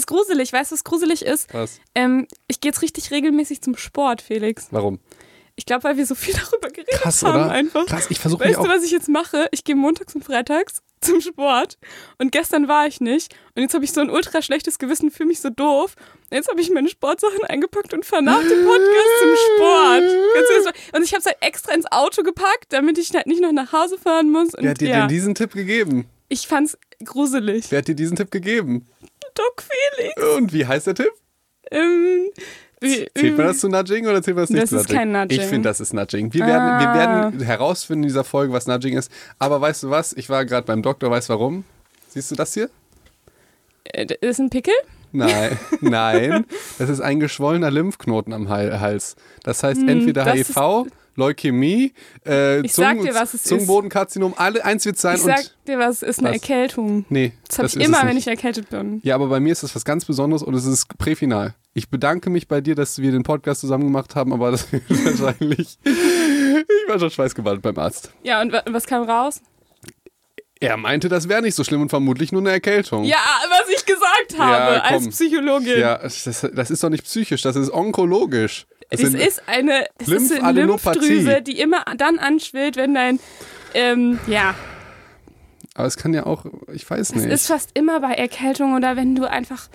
Ist gruselig. Weißt du, was gruselig ist? Was? Ähm, ich gehe jetzt richtig regelmäßig zum Sport, Felix. Warum? Ich glaube, weil wir so viel darüber geredet Krass, haben oder? einfach. Krass, ich versuche mich Weißt auch. du, was ich jetzt mache? Ich gehe montags und freitags zum Sport und gestern war ich nicht und jetzt habe ich so ein ultra schlechtes Gewissen, fühle mich so doof. Und jetzt habe ich meine Sportsachen eingepackt und fahre nach dem Podcast zum Sport. Und ich habe es halt extra ins Auto gepackt, damit ich halt nicht noch nach Hause fahren muss. Und Wer hat dir ja, denn diesen Tipp gegeben? ich fand's gruselig. Wer hat dir diesen Tipp gegeben? Doc Felix. Und wie heißt der Tipp? Ähm, wie, Zählt man das zu Nudging oder zählt man das nicht Das zu ist Nudging? kein Nudging. Ich finde, das ist Nudging. Wir werden, wir Ah. werden herausfinden in dieser Folge, was Nudging ist. Aber weißt du was? Ich war gerade beim Doktor, weißt du warum? Siehst du das hier? äh, ist ein Pickel? Nein, nein. Das ist ein geschwollener Lymphknoten am Hal- Hals. Das heißt entweder Hm, das HIV, Leukämie, äh, Ich Zungen- dir, was es. Zungenbodenkarzinom, alle eins wird sein Ich sag und. dir was, ist eine Was? Erkältung. Nee, Das habe ich immer, wenn ich erkältet bin. Ja, aber bei mir ist das was ganz Besonderes und es ist präfinal. Ich bedanke mich bei dir, dass wir den Podcast zusammen gemacht haben, aber das ist wahrscheinlich. Ich war schon schweißgebadet beim Arzt. Ja, und wa- was kam raus? Er meinte, das wäre nicht so schlimm und vermutlich nur eine Erkältung. Ja, was ich gesagt habe Ja, als. Psychologin. Ja, das, das ist doch nicht psychisch, das ist onkologisch. Das Es sind- ist eine, es ist eine. Lymphdrüse, die immer dann anschwillt, wenn dein, ähm, ja, aber es kann ja auch, ich weiß es nicht. ist fast immer bei Erkältung oder wenn du einfach,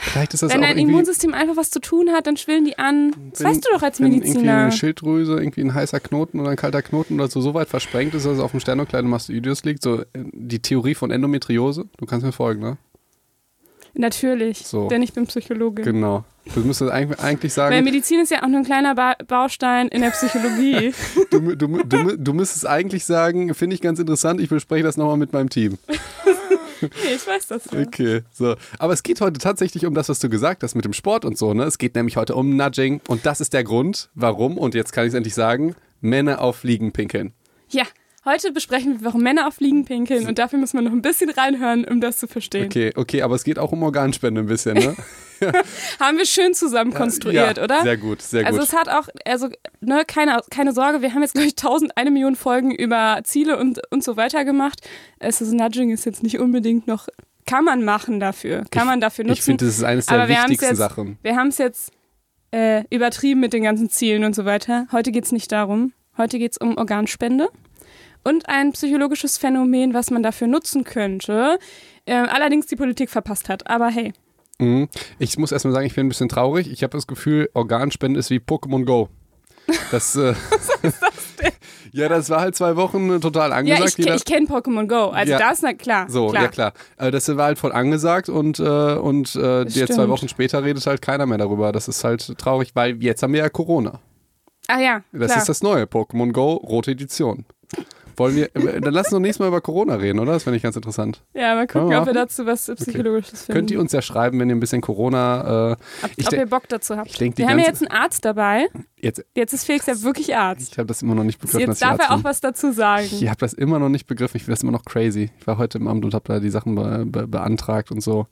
Vielleicht ist das wenn auch dein Immunsystem einfach was zu tun hat, dann schwillen die an. Das wenn- weißt du doch als wenn irgendwie Mediziner. eine Schilddrüse, irgendwie ein heißer Knoten oder ein kalter Knoten oder so, so weit versprengt ist, dass es auf dem Sternokleidemastoideus liegt. So äh, die Theorie von Endometriose. Du kannst mir folgen, ne? Natürlich, So. denn ich bin Psychologin. Genau. Du müsstest eigentlich, eigentlich Weil sagen, Medizin ist ja auch nur ein kleiner ba Baustein in der Psychologie. du, du, du, du müsstest eigentlich sagen, finde ich ganz interessant, ich bespreche das nochmal mit meinem Team. nee, ich weiß das ja. Okay, so. Aber es geht heute tatsächlich um das, was du gesagt hast mit dem Sport und so, ne? Es geht nämlich heute um Nudging und das ist der Grund, warum, und jetzt kann ich es endlich sagen, Männer auf Fliegen pinkeln. Ja, heute besprechen wir, warum Männer auf Fliegen pinkeln und dafür muss man noch ein bisschen reinhören, um das zu verstehen. Okay, okay, aber es geht auch um Organspende ein bisschen, ne? Haben wir schön zusammen konstruiert, ja, oder? Sehr gut, sehr also gut. es hat auch, also ne, keine, keine Sorge, wir haben jetzt, glaube ich, tausend, eine Million Folgen über Ziele und, und so weiter gemacht. Es ist Nudging ist jetzt nicht unbedingt noch, kann man machen dafür, kann man dafür nutzen. Ich finde, das ist eines der wichtigsten jetzt- Sachen. Wir haben es jetzt äh, übertrieben mit den ganzen Zielen und so weiter. Heute geht es nicht darum. Heute geht es um Organspende und ein psychologisches Phänomen, was man dafür nutzen könnte. Äh, allerdings die Politik verpasst hat. Aber hey, Mhm. Ich muss erstmal sagen, ich bin ein bisschen traurig. Ich habe das Gefühl, Organspende ist wie Pokémon Go. Das, äh, ja, das war halt zwei Wochen total ja, angesagt. ich, ke- Jeder- ich kenne Pokémon Go. Also Ja. das, na klar. So, klar. ja klar. Äh, das war halt voll angesagt und, äh, und äh, Das jetzt zwei. Wochen später redet halt keiner mehr darüber. Das ist halt traurig, weil jetzt haben wir ja Corona. Ah ja, Das klar. ist das neue Pokémon Go, rote Edition. Wollen wir, äh, dann lass uns doch nächstes Mal über Corona reden, oder? Das finde ich ganz interessant. ja, mal gucken, Ja. ob wir dazu was Psychologisches finden. Könnt ihr uns ja schreiben, wenn ihr ein bisschen Corona. Äh, ob, ich ob ihr Bock dazu habt. ich denk, wir haben ja jetzt einen Arzt dabei. jetzt, Jetzt ist Felix ja wirklich Arzt. ich habe das immer noch nicht begriffen. Jetzt darf er auch was dazu sagen. Ich habe das immer noch nicht begriffen. Ich finde das immer noch crazy. Ich war heute im Amt und habe da die Sachen be be beantragt und so.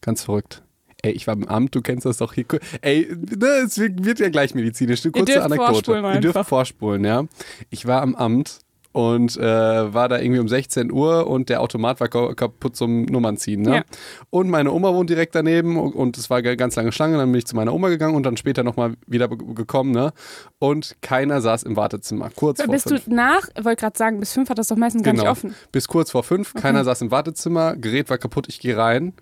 Ganz verrückt. Ey, ich war im Amt, du kennst das doch hier. Ey, ne, es wird ja gleich medizinisch. Eine kurze dürft Anekdote. vorspulen Ihr dürft vorspulen, ja. Ich war am Amt und äh, war da irgendwie um 16 Uhr und der Automat war ka- kaputt zum Nummernziehen. Ne? Ja. Und meine Oma wohnt direkt daneben und, es war ganz lange Schlange. Dann bin ich zu meiner Oma gegangen und dann später nochmal wieder gekommen. Ne? Und keiner saß im Wartezimmer. Kurz vor Bist fünf. du nach, ich wollte gerade sagen, bis fünf hat das doch meistens gar nicht Genau. offen. Bis kurz vor fünf, keiner saß im Wartezimmer, Gerät war kaputt, ich gehe rein.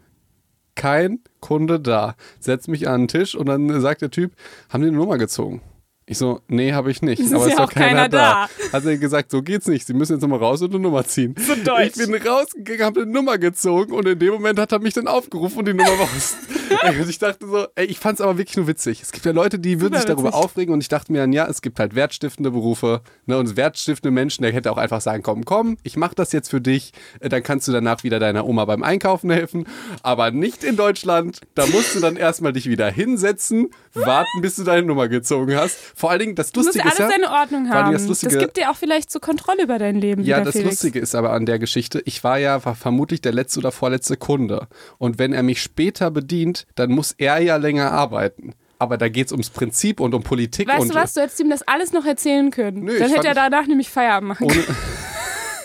Kein Kunde da. Setz mich an den Tisch und dann sagt der Typ, haben die eine Nummer gezogen? Ich so, nee, habe ich nicht. Es ist aber ja ist doch keiner keiner da. da. Hat er gesagt, so geht's nicht. Sie müssen jetzt nochmal raus und eine Nummer ziehen. So deutsch. Ich bin rausgegangen, habe eine Nummer gezogen und in dem Moment hat er mich dann aufgerufen und die Nummer war aus. Ey, und ich dachte so, ey, ich fand's aber wirklich nur witzig. Es gibt ja Leute, die würden Super sich darüber witzig. aufregen und ich dachte mir dann, ja, es gibt halt wertstiftende Berufe ne, und wertstiftende Menschen, der hätte auch einfach sagen, komm, komm, ich mach das jetzt für dich, äh, dann kannst du danach wieder deiner Oma beim Einkaufen helfen, aber nicht in Deutschland. Da musst du dann erstmal dich wieder hinsetzen, warten, bis du deine Nummer gezogen hast. Vor allen Dingen, das Du musst Lustige ja ist alles ja, seine Ordnung haben. das Das, Lustige- gibt dir auch vielleicht so Kontrolle über dein Leben. ja, das Felix. Lustige ist aber an der Geschichte, ich war ja war vermutlich der letzte oder vorletzte Kunde. Und wenn er mich später bedient, dann muss er ja länger arbeiten. Aber da geht es ums Prinzip und um Politik Weißt und du was, du hättest ihm das alles noch erzählen können. Nö, Dann hätte er danach nämlich Feierabend machen können.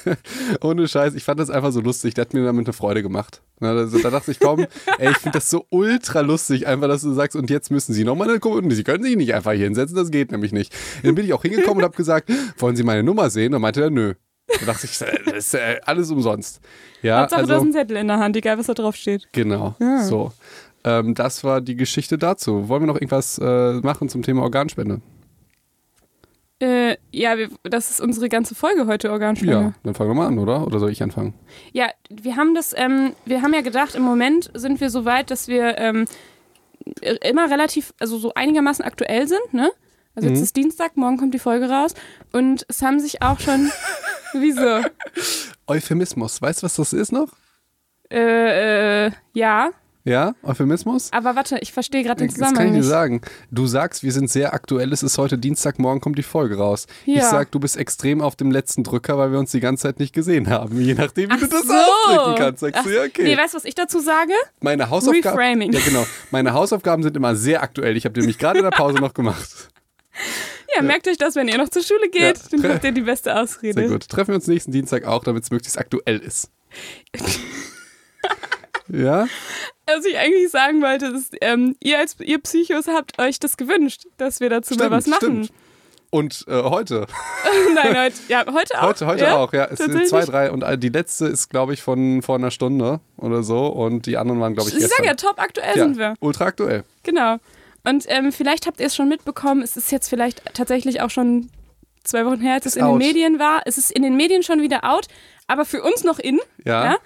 Ohne Scheiß, ich fand das einfach so lustig. Der hat mir damit eine Freude gemacht. Also, da dachte ich, komm, ey, ich finde das so ultra lustig, einfach, dass du sagst, und jetzt müssen Sie nochmal eine Nummer, Sie können sich nicht einfach hier hinsetzen, das geht nämlich nicht. Dann bin ich auch hingekommen und habe gesagt, wollen Sie meine Nummer sehen? Und meinte er, nö. Da dachte ich, äh, das ist äh, alles umsonst. Ja, Hauptsache, also, du hast einen Zettel in der Hand, egal was da drauf steht. Genau, Ja. so. Ähm, das war die Geschichte dazu. Wollen wir noch irgendwas äh, machen zum Thema Organspende? Äh, ja, wir, das ist unsere ganze Folge heute, Organspende. Ja, dann fangen wir mal an, oder? Oder soll ich anfangen? Ja, wir haben das, ähm, wir haben ja gedacht, im Moment sind wir so weit, dass wir ähm, immer relativ, also so einigermaßen aktuell sind, ne? Also jetzt Mhm. ist Dienstag, morgen kommt die Folge raus und es haben sich auch schon, wieso? Euphemismus. Weißt du, was das ist noch? Äh, äh, ja, Ja, Euphemismus? aber warte, ich verstehe gerade den Das kann Zusammenhang ich dir sagen. Du sagst, wir sind sehr aktuell, es ist heute Dienstag, morgen kommt die Folge raus. Ich Ja. sag, du bist extrem auf dem letzten Drücker, weil wir uns die ganze Zeit nicht gesehen haben. Je nachdem, wie Ach du das so. ausdrücken kannst, sagst du, Ach, ja, okay. Nee, weißt du, was ich dazu sage? Meine Hausaufgaben. Reframing. Ja, genau. Meine Hausaufgaben sind immer sehr aktuell. Ich habe die nämlich gerade in der Pause noch gemacht. Ja, merkt euch das, wenn ihr noch zur Schule geht, Ja. dann habt ihr die beste Ausrede. Sehr gut. Treffen wir uns nächsten Dienstag auch, damit es möglichst aktuell ist. ja? Was ich eigentlich sagen wollte, ist, ähm, ihr als ihr Psychos habt euch das gewünscht, dass wir dazu mal was machen. stimmt. Und äh, heute. Nein, heute, ja, heute auch. Heute, heute ja? auch, ja. Es sind zwei, drei und äh, die letzte ist, glaube ich, von vor einer Stunde oder so. Und die anderen waren, glaube ich, Ich gestern. sag ja, top aktuell ja, sind wir. ultra aktuell. Genau. Und ähm, vielleicht habt ihr es schon mitbekommen, es ist jetzt vielleicht tatsächlich auch schon zwei Wochen her, als es in out. den Medien war. Es ist in den Medien schon wieder out, aber für uns noch in. Ja. Ja?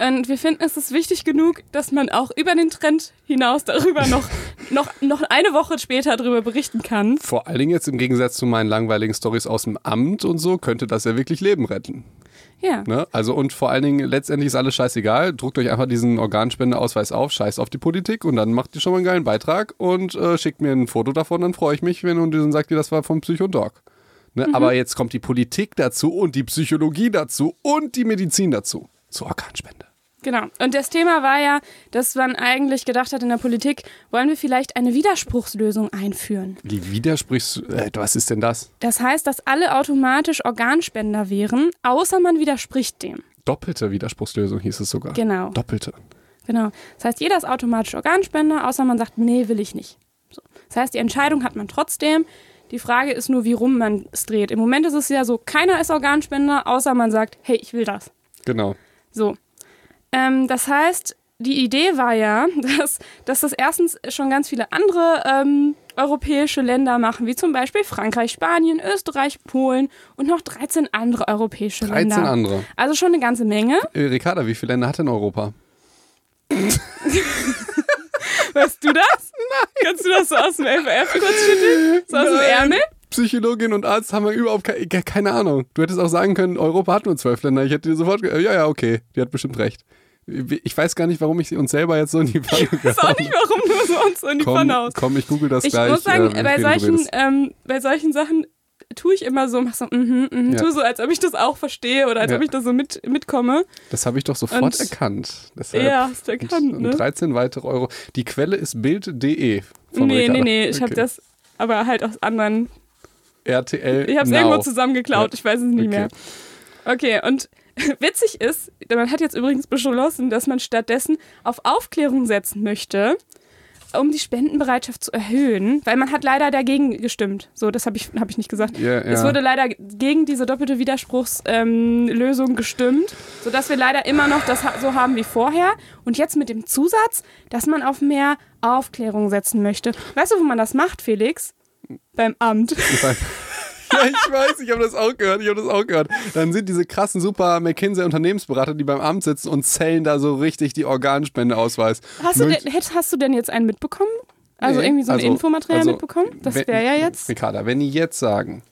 Und wir finden, es ist wichtig genug, dass man auch über den Trend hinaus darüber noch, noch, noch eine Woche später darüber berichten kann. Vor allen Dingen jetzt im Gegensatz zu meinen langweiligen Stories aus dem Amt und so, könnte das ja wirklich Leben retten. Ja. Ne? Also und vor allen Dingen, letztendlich ist alles scheißegal. Druckt euch einfach diesen Organspendeausweis auf, scheiß auf die Politik und dann macht ihr schon mal einen geilen Beitrag und äh, schickt mir ein Foto davon, dann freue ich mich, wenn und dann sagt ihr, das war vom Psychodoc. Ne? Aber jetzt kommt die Politik dazu und die Psychologie dazu und die Medizin dazu. Zur Organspende. Genau. Und das Thema war ja, dass man eigentlich gedacht hat in der Politik, wollen wir vielleicht eine Widerspruchslösung einführen. Wie widersprichst du? Äh, was ist denn das? Das heißt, dass alle automatisch Organspender wären, außer man widerspricht dem. Doppelte Widerspruchslösung hieß es sogar. Genau. Doppelte. Genau. Das heißt, jeder ist automatisch Organspender, außer man sagt, nee, will ich nicht. So. Das heißt, die Entscheidung hat man trotzdem. Die Frage ist nur, wie rum man es dreht. Im Moment ist es ja so, keiner ist Organspender, außer man sagt, hey, ich will das. Genau. So. Ähm, das heißt, die Idee war ja, dass, dass das erstens schon ganz viele andere ähm, europäische Länder machen, wie zum Beispiel Frankreich, Spanien, Österreich, Polen und noch 13 andere europäische 13 Länder. andere. Also schon eine ganze Menge. Äh, Ricarda, wie viele Länder hat denn Europa? Weißt du das? Nein. Kannst du das so aus dem FF kurz schütteln? So aus dem Nein. Ärmel? Psychologin und Arzt haben wir überhaupt keine, keine Ahnung. Du hättest auch sagen können, Europa hat nur zwölf Länder. Ich hätte dir sofort ge- ja, ja, okay, die hat bestimmt recht. Ich weiß gar nicht, warum ich uns selber jetzt so in die Pfanne Ich weiß auch nicht, warum du so uns so in die komm, Pfanne haust. komm, ich google das Ich gleich. muss sagen, äh, bei, solchen, ähm, bei solchen Sachen tue ich immer so, mach so, mhm, mhm, Ja. tue so, als ob ich das auch verstehe oder als Ja. ob ich da so mit, mitkomme. Das habe ich doch sofort und- erkannt. Deshalb Ja, hast du erkannt, und ne? 13 weitere Euro. Die Quelle ist bild.de. Nee, Ricarda. nee, nee, ich habe das aber halt aus anderen, RTL. ich habe es irgendwo zusammengeklaut, Ja. ich weiß es nicht Okay. mehr. Okay, und witzig ist, man hat jetzt übrigens beschlossen, dass man stattdessen auf Aufklärung setzen möchte, um die Spendenbereitschaft zu erhöhen, weil man hat leider dagegen gestimmt. So, das habe ich, hab ich nicht gesagt. Ja, Es ja. wurde leider gegen diese doppelte Widerspruchslösung ähm, gestimmt, sodass wir leider immer noch das so haben wie vorher. Und jetzt mit dem Zusatz, dass man auf mehr Aufklärung setzen möchte. Weißt du, wo man das macht, Felix? Beim Amt. Ich weiß. Ja, ich weiß, ich habe das auch gehört, ich habe das auch gehört. Dann sind diese krassen super McKinsey Unternehmensberater, die beim Amt sitzen und zählen da so richtig die Organspendeausweis. Hast du, denn, hast du denn jetzt einen mitbekommen? Also Nee, irgendwie so ein also- Infomaterial also, mitbekommen? Das wäre ja jetzt. Ricarda, wenn die jetzt sagen,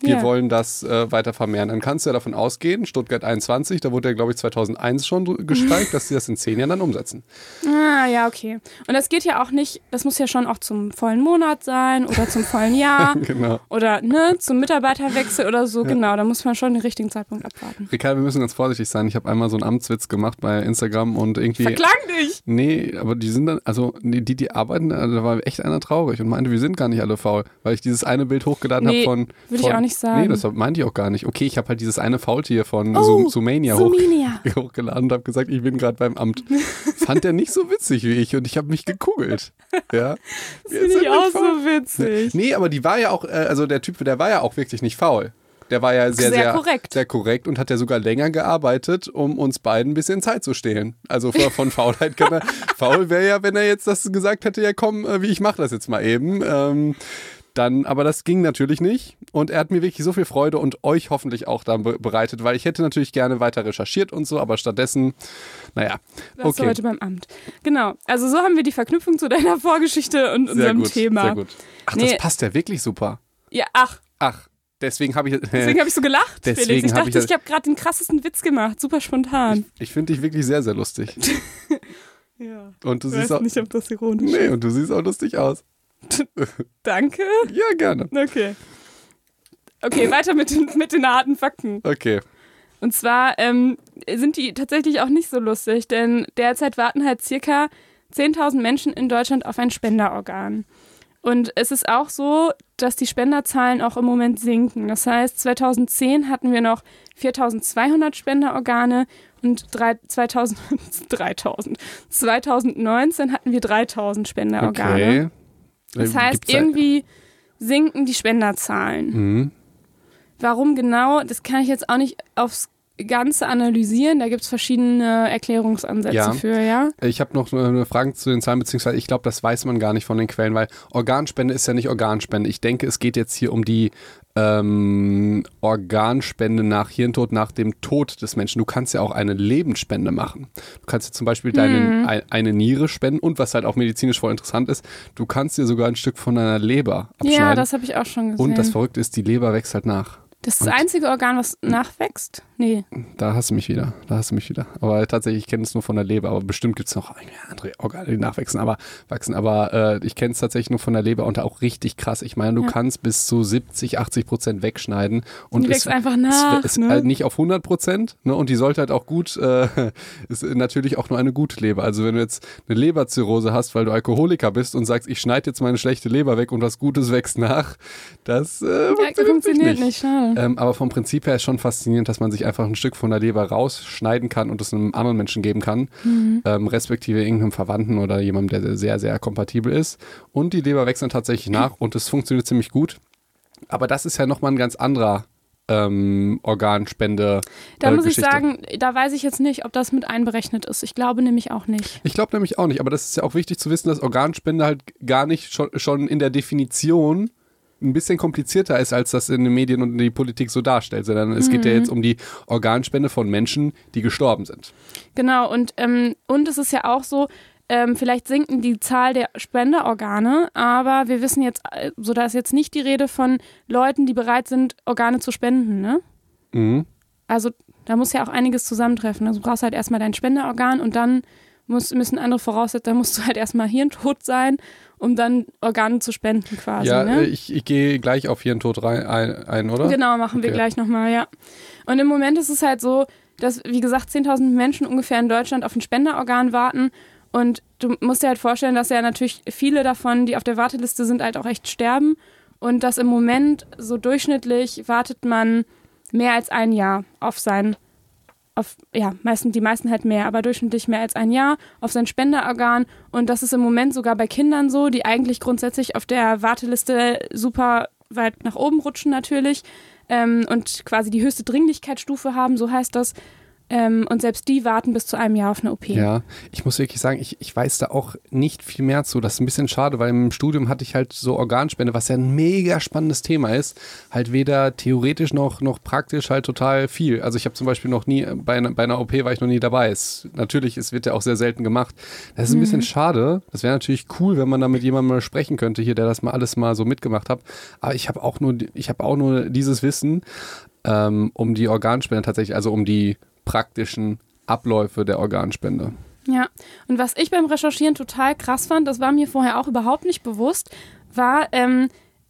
wir Ja. wollen das äh, weiter vermehren, dann kannst du ja davon ausgehen, Stuttgart 21, da wurde ja, glaube ich, 2001 schon gestreikt, dass sie das in zehn Jahren dann umsetzen. Ah, ja, okay. Und das geht ja auch nicht, das muss ja schon auch zum vollen Monat sein oder zum vollen Jahr Genau. oder ne, zum Mitarbeiterwechsel oder so. Genau, da muss man schon den richtigen Zeitpunkt abwarten. Ricarda, wir müssen ganz vorsichtig sein. Ich habe einmal so einen Amtswitz gemacht bei Instagram und irgendwie. Verklang dich! Nee, aber die sind dann, also die, die arbeiten, also da war echt einer traurig und meinte, wir sind gar nicht alle faul, weil ich dieses eine Bild hochgeladen Nee, habe von, würde ich von, auch nicht nicht sagen. Nee, das meinte ich auch gar nicht. Okay, ich habe halt dieses eine Faultier von Oh, Sum- Sumania hoch, hochgeladen und habe gesagt, ich bin gerade beim Amt. Fand er nicht so witzig wie ich und ich habe mich gekugelt. Ja. Das finde ich auch so witzig. Nee, aber die war ja auch, äh, also der Typ, der war ja auch wirklich nicht faul. Der war ja sehr, Sehr sehr, korrekt. sehr korrekt und hat ja sogar länger gearbeitet, um uns beiden ein bisschen Zeit zu stehlen. Also von, von Faulheit kann er. faul wäre ja, wenn er jetzt das gesagt hätte, ja komm, äh, wie ich mache das jetzt mal eben. Ähm, dann, aber das ging natürlich nicht. Und er hat mir wirklich so viel Freude und euch hoffentlich auch dann be bereitet, weil ich hätte natürlich gerne weiter recherchiert und so, aber stattdessen, naja, Warst du okay. heute beim Amt. Genau. Also so haben wir die Verknüpfung zu deiner Vorgeschichte und Sehr unserem gut, Thema. sehr gut. Ach, Nee. das passt ja wirklich super. Ja, ach, Ach, deswegen habe ich. deswegen habe ich so gelacht, Deswegen Felix. Ich hab dachte, ich ich habe gerade den krassesten Witz gemacht. Super spontan. Ich finde dich wirklich sehr, sehr lustig. Ja. Und du Ich siehst weiß auch. nicht, ob das ironisch Nee, ist. und du siehst auch lustig aus. Danke. Ja, gerne. Okay. Okay, weiter mit den, mit den harten Fakten. Okay. Und zwar ähm, sind die tatsächlich auch nicht so lustig, denn derzeit warten halt circa 10.000 Menschen in Deutschland auf ein Spenderorgan. Und es ist auch so, dass die Spenderzahlen auch im Moment sinken. Das heißt, 2010 hatten wir noch 4.200 Spenderorgane und drei- 2000, 3000. 2019 hatten wir 3.000 Spenderorgane. Okay. Das Äh, heißt, gibt's irgendwie sinken die Spenderzahlen. Mhm. Warum genau, das kann ich jetzt auch nicht aufs Ganze analysieren. Da gibt es verschiedene Erklärungsansätze Ja. für, ja. Ich habe noch eine Frage zu den Zahlen, beziehungsweise ich glaube, das weiß man gar nicht von den Quellen, weil Organspende ist ja nicht Organspende. Ich denke, es geht jetzt hier um die ähm, Organspende nach Hirntod, nach dem Tod des Menschen. Du kannst ja auch eine Lebensspende machen. Du kannst ja zum Beispiel deine, ein, eine Niere spenden und was halt auch medizinisch voll interessant ist, du kannst dir sogar ein Stück von deiner Leber abschneiden. Ja, das habe ich auch schon gesehen. und das Verrückte ist, die Leber wächst halt nach. Das ist das einzige Organ, was nachwächst? Nee. Da hast du mich wieder. Da hast du mich wieder. Aber tatsächlich, ich kenne es nur von der Leber. Aber bestimmt gibt es noch andere Organe, die nachwachsen. Aber, wachsen. aber äh, ich kenne es tatsächlich nur von der Leber und auch richtig krass. Ich meine, du Ja. kannst bis zu 70, 80 Prozent wegschneiden. Und Die es- wächst einfach nach, Es ist ne? halt nicht auf 100 Prozent. Ne? Und die sollte halt auch gut, äh, ist natürlich auch nur eine gute Leber. Also wenn du jetzt eine Leberzirrhose hast, weil du Alkoholiker bist und sagst, ich schneide jetzt meine schlechte Leber weg und was Gutes wächst nach, das äh, Ja, funktioniert, funktioniert nicht, schade. Ähm, aber vom Prinzip her ist schon faszinierend, dass man sich einfach ein Stück von der Leber rausschneiden kann und es einem anderen Menschen geben kann, Mhm. ähm, respektive irgendeinem Verwandten oder jemandem, der sehr, sehr kompatibel ist. Und die Leber wächst dann tatsächlich nach und es funktioniert ziemlich gut. Aber das ist ja nochmal ein ganz anderer ähm, Organspende. Da äh, muss ich sagen, da weiß ich jetzt nicht, ob das mit einberechnet ist. Ich glaube nämlich auch nicht. Ich glaube nämlich auch nicht, aber das ist ja auch wichtig zu wissen, dass Organspende halt gar nicht schon, schon in der Definition ein bisschen komplizierter ist, als das in den Medien und in die Politik so darstellt, sondern es geht ja Mhm. jetzt um die Organspende von Menschen, die gestorben sind. Genau, und, ähm, und es ist ja auch so, ähm, vielleicht sinken die Zahl der Spenderorgane, aber wir wissen jetzt, äh, so da ist jetzt nicht die Rede von Leuten, die bereit sind, Organe zu spenden, ne? Mhm. Also da muss ja auch einiges zusammentreffen. Also du brauchst halt erstmal dein Spenderorgan und dann muss, müssen andere voraussetzen, dann musst du halt erstmal hirntot sein, um dann Organe zu spenden quasi. ja, ne? äh, ich, ich gehe gleich auf Hirntod rein, ein, ein, oder? Genau, machen wir Okay. gleich nochmal, ja. Und im Moment ist es halt so, dass, wie gesagt, 10.000 Menschen ungefähr in Deutschland auf ein Spenderorgan warten. Und du musst dir halt vorstellen, dass ja natürlich viele davon, die auf der Warteliste sind, halt auch echt sterben. Und dass im Moment so durchschnittlich wartet man mehr als ein Jahr auf sein, auf, ja, meistens, die meisten halt mehr, aber durchschnittlich mehr als ein Jahr auf sein Spenderorgan. Und das ist im Moment sogar bei Kindern so, die eigentlich grundsätzlich auf der Warteliste super weit nach oben rutschen natürlich ähm, und quasi die höchste Dringlichkeitsstufe haben, so heißt das. Ähm, und selbst die warten bis zu einem Jahr auf eine OP. Ja, ich muss wirklich sagen, ich, ich weiß da auch nicht viel mehr zu. Das ist ein bisschen schade, weil im Studium hatte ich halt so Organspende, was ja ein mega spannendes Thema ist, halt weder theoretisch noch, noch praktisch halt total viel. Also ich habe zum Beispiel noch nie, bei einer, bei einer OP war ich noch nie dabei. Es, natürlich, es wird ja auch sehr selten gemacht. Das ist ein bisschen schade. Das wäre natürlich cool, wenn man da mit jemandem mal sprechen könnte hier, der das mal alles mal so mitgemacht hat. Aber ich habe auch nur, ich habe auch nur dieses Wissen ähm, um die Organspende tatsächlich, also um die praktischen Abläufe der Organspende. Ja, und was ich beim Recherchieren total krass fand, das war mir vorher auch überhaupt nicht bewusst, war, ähm,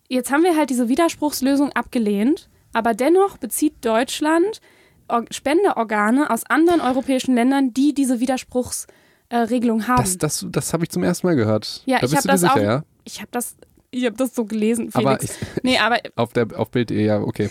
jetzt haben wir halt diese Widerspruchslösung abgelehnt, aber dennoch bezieht Deutschland Or Spendeorgane aus anderen europäischen Ländern, die diese Widerspruchsregelung haben. Das, das, das habe ich zum ersten Mal gehört. Ja, da ich bist hab du dir das sicher, auch- ja? ich habe das Ich habe das so gelesen, Aber Felix. ich, nee, aber auf, der, auf Bild.de, ja, okay.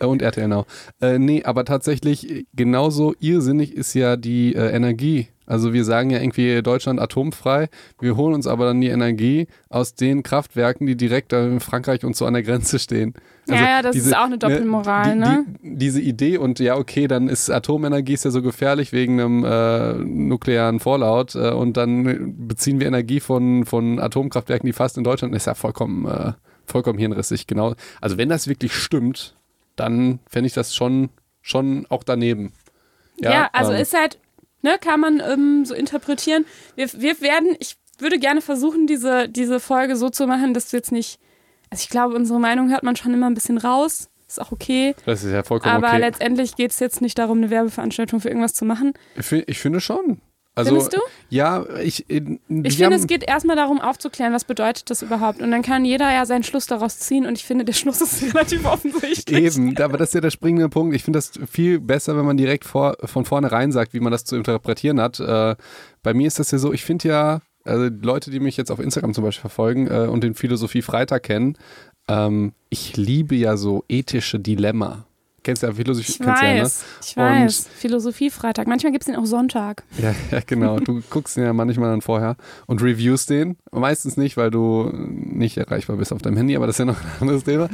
Äh, Und RTL Now. Äh, nee, aber tatsächlich äh, genauso irrsinnig ist ja die äh, Energie. Also wir sagen ja irgendwie Deutschland atomfrei. Wir holen uns aber dann die Energie aus den Kraftwerken, die direkt in Frankreich und so an der Grenze stehen. Also ja, ja, das ist auch eine Doppelmoral, die, ne? Die, diese Idee und ja, okay, dann ist Atomenergie ist ja so gefährlich wegen einem äh, nuklearen Fallout äh, und dann beziehen wir Energie von, von Atomkraftwerken, die fast in Deutschland ist ja vollkommen, äh, vollkommen hirnrissig, genau. Also wenn das wirklich stimmt, dann fände ich das schon, schon auch daneben. Ja, also ähm, ist halt, ne, kann man ähm, so interpretieren. Wir, wir werden, ich würde gerne versuchen, diese, diese Folge so zu machen, dass du jetzt nicht, also ich glaube, unsere Meinung hört man schon immer ein bisschen raus. Ist auch okay. Das ist ja vollkommen Aber okay. letztendlich geht es jetzt nicht darum, eine Werbeveranstaltung für irgendwas zu machen. Ich, ich finde schon. Also, Findest du? Ja, ich. in- Ich finde, es geht erstmal darum, aufzuklären, was bedeutet das überhaupt. Und dann kann jeder ja seinen Schluss daraus ziehen. Und ich finde, der Schluss ist relativ offensichtlich. Eben, aber das ist ja der springende Punkt. Ich finde das viel besser, wenn man direkt vor, von vornherein sagt, wie man das zu interpretieren hat. Äh, bei mir ist das ja so, ich finde ja, also Leute, die mich jetzt auf Instagram zum Beispiel verfolgen äh, und den Philosophie Freitag kennen, ähm, ich liebe ja so ethische Dilemma. Kennst du ja Philosophie? Ich kennst du ja, ne? weiß, ich weiß. Philosophie-Freitag. Manchmal gibt es den auch Sonntag. Ja, ja, genau. Du guckst den ja manchmal dann vorher und reviewst den. Meistens nicht, weil du nicht erreichbar bist auf deinem Handy, aber das ist ja noch ein anderes Thema.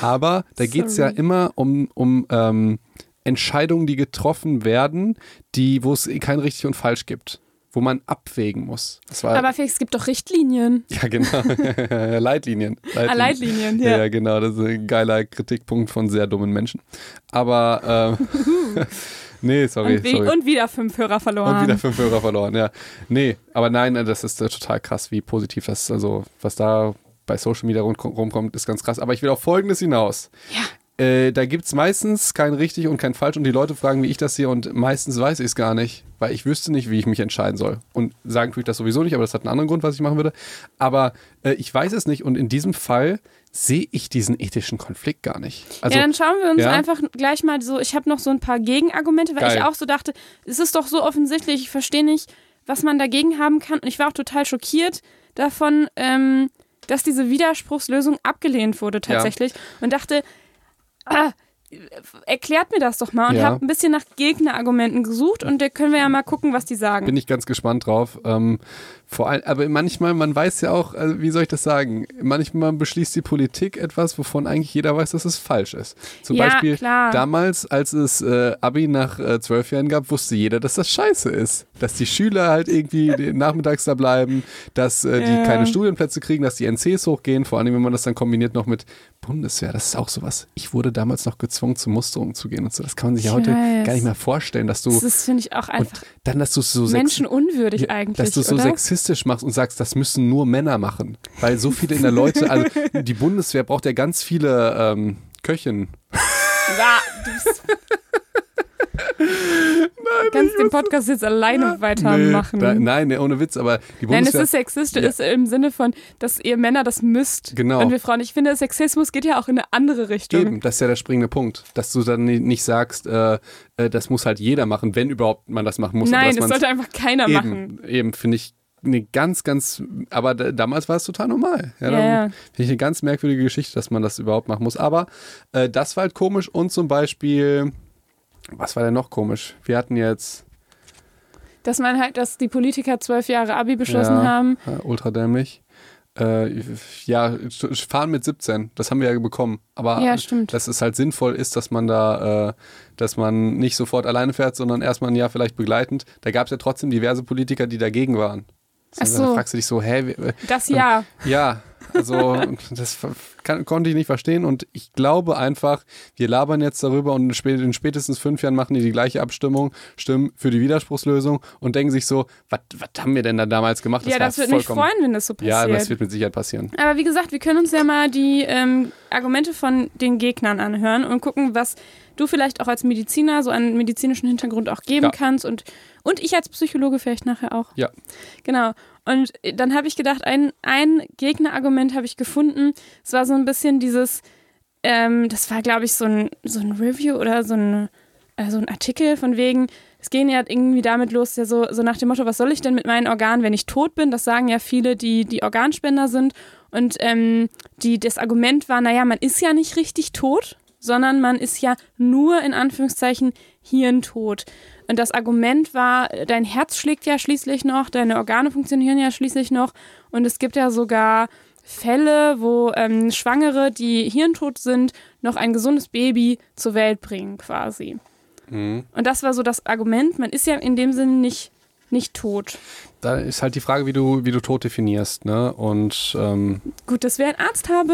Aber da geht es ja immer um, um ähm, Entscheidungen, die getroffen werden, die, wo es kein richtig und falsch gibt. Wo man abwägen muss. Aber Felix, es gibt doch Richtlinien. ja, genau. Leitlinien. Ah, Leitlinien, Ja. ja. genau. Das ist ein geiler Kritikpunkt von sehr dummen Menschen. Aber, ähm, nee, sorry. und, sorry. und wieder fünf Hörer verloren. Und wieder fünf Hörer verloren, ja. Nee, aber nein, das ist äh, total krass, wie positiv das, also was da bei Social Media rum- rumkommt, ist ganz krass. Aber ich will auf Folgendes hinaus. Ja. Äh, da gibt es meistens kein richtig und kein falsch und die Leute fragen, wie ich das sehe und meistens weiß ich es gar nicht, weil ich wüsste nicht, wie ich mich entscheiden soll. Und sagen tue ich das sowieso nicht, aber das hat einen anderen Grund, was ich machen würde. Aber äh, ich weiß es nicht und in diesem Fall sehe ich diesen ethischen Konflikt gar nicht. Also, ja, dann schauen wir uns ja. einfach gleich mal so, ich habe noch so ein paar Gegenargumente, weil Geil. ich auch so dachte, es ist doch so offensichtlich, ich verstehe nicht, was man dagegen haben kann. Und ich war auch total schockiert davon, ähm, dass diese Widerspruchslösung abgelehnt wurde tatsächlich. Und dachte, ah, erklärt mir das doch mal. Und Ja. habe ein bisschen nach Gegenargumenten gesucht und da können wir ja mal gucken, was die sagen. bin ich ganz gespannt drauf. Ähm, vor allem, aber manchmal, man weiß ja auch, also wie soll ich das sagen? Manchmal beschließt die Politik etwas, wovon eigentlich jeder weiß, dass es falsch ist. Zum Ja, Beispiel klar. damals, als es äh, Abi nach äh, zwölf Jahren gab, wusste jeder, dass das scheiße ist. Dass die Schüler halt irgendwie den nachmittags da bleiben, dass äh, die Ja. keine Studienplätze kriegen, dass die NCs hochgehen, vor allem wenn man das dann kombiniert noch mit Bundeswehr, das ist auch sowas. Ich wurde damals noch gezwungen, zur Musterung zu gehen und so. Das kann man sich ja heute gar nicht mehr vorstellen, dass du das finde ich, auch einfach dann, dass du so menschenunwürdig eigentlich, dass du so oder? sexistisch machst und sagst, das müssen nur Männer machen. Weil so viele in der Leute, also die Bundeswehr braucht ja ganz viele ähm, Köchen. Ja, du bist- Du kannst den Podcast jetzt alleine weitermachen. da, nein, nee, ohne Witz, aber die Nein, es ist sexistisch Ja. ist im Sinne von, dass ihr Männer das müsst. Genau. Und wir Frauen. Ich finde, Sexismus geht ja auch in eine andere Richtung. Eben, das ist ja der springende Punkt, dass du dann ni- nicht sagst, äh, äh, das muss halt jeder machen, wenn überhaupt man das machen muss. Nein, das sollte einfach keiner machen. eben, eben finde ich eine ganz, ganz, aber da, damals war es total normal. Ja, Ja, ja. Finde ich eine ganz merkwürdige Geschichte, dass man das überhaupt machen muss. Aber äh, das war halt komisch und zum Beispiel, was war denn noch komisch? Wir hatten jetzt Dass man halt, dass die Politiker zwölf Jahre Abi beschlossen Ja. haben. äh, ultra dämlich. Äh, ja, fahren mit 17, das haben wir ja bekommen. Aber Ja, stimmt. dass es halt sinnvoll ist, dass man da, äh, dass man nicht sofort alleine fährt, sondern erstmal ein Jahr vielleicht begleitend. Da gab es ja trotzdem diverse Politiker, die dagegen waren. Ach so. Da fragst du dich so, hä, äh, Das ja. Ja, also das kann, konnte ich nicht verstehen und ich glaube einfach, wir labern jetzt darüber und in spä- in spätestens fünf Jahren machen die die gleiche Abstimmung, stimmen für die Widerspruchslösung und denken sich so, was haben wir denn da damals gemacht? ja, war das würde mich freuen, wenn das so Ja, passiert. das wird mit Sicherheit passieren. Aber wie gesagt, wir können uns ja mal die ähm, Argumente von den Gegnern anhören und gucken, was du vielleicht auch als Mediziner so einen medizinischen Hintergrund auch geben Ja. kannst und, und ich als Psychologe vielleicht nachher auch. Ja. Genau. Und dann habe ich gedacht, ein, ein Gegnerargument habe ich gefunden. Es war so ein bisschen dieses, ähm, das war, glaube ich, so ein, so ein Review oder so ein, äh, so ein Artikel von wegen, es ging ja irgendwie damit los, ja so, so nach dem Motto, was soll ich denn mit meinen Organen, wenn ich tot bin? Das sagen ja viele, die, die Organspender sind. Und ähm, die, das Argument war, naja, man ist ja nicht richtig tot, sondern man ist ja nur in Anführungszeichen hirntot. Und das Argument war, dein Herz schlägt ja schließlich noch, deine Organe funktionieren ja schließlich noch. Und es gibt ja sogar Fälle, wo ähm, Schwangere, die hirntot sind, noch ein gesundes Baby zur Welt bringen, quasi. Mhm. Und das war so das Argument, man ist ja in dem Sinne nicht, nicht tot. Da ist halt die Frage, wie du, wie du tot definierst, ne? Und ähm, Gut, dass wir einen Arzt haben.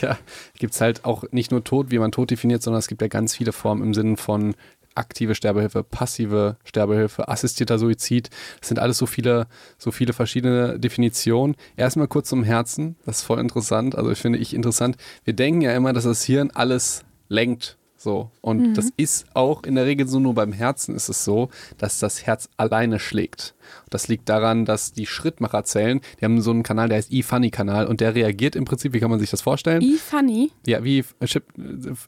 ja, ja gibt es halt auch nicht nur Tod, wie man Tod definiert, sondern es gibt ja ganz viele Formen im Sinne von aktive Sterbehilfe, passive Sterbehilfe, assistierter Suizid. Das sind alles so viele, so viele verschiedene Definitionen. Erstmal kurz zum Herzen. Das ist voll interessant. Also ich finde ich interessant. Wir denken ja immer, dass das Hirn alles lenkt. So. Und das ist auch in der Regel so, nur beim Herzen ist es so, dass das Herz alleine schlägt. Das liegt daran, dass die Schrittmacherzellen, die haben so einen Kanal, der heißt E-Funny-Kanal und der reagiert im Prinzip, wie kann man sich das vorstellen? E-Funny. Ja, wie äh, Chip,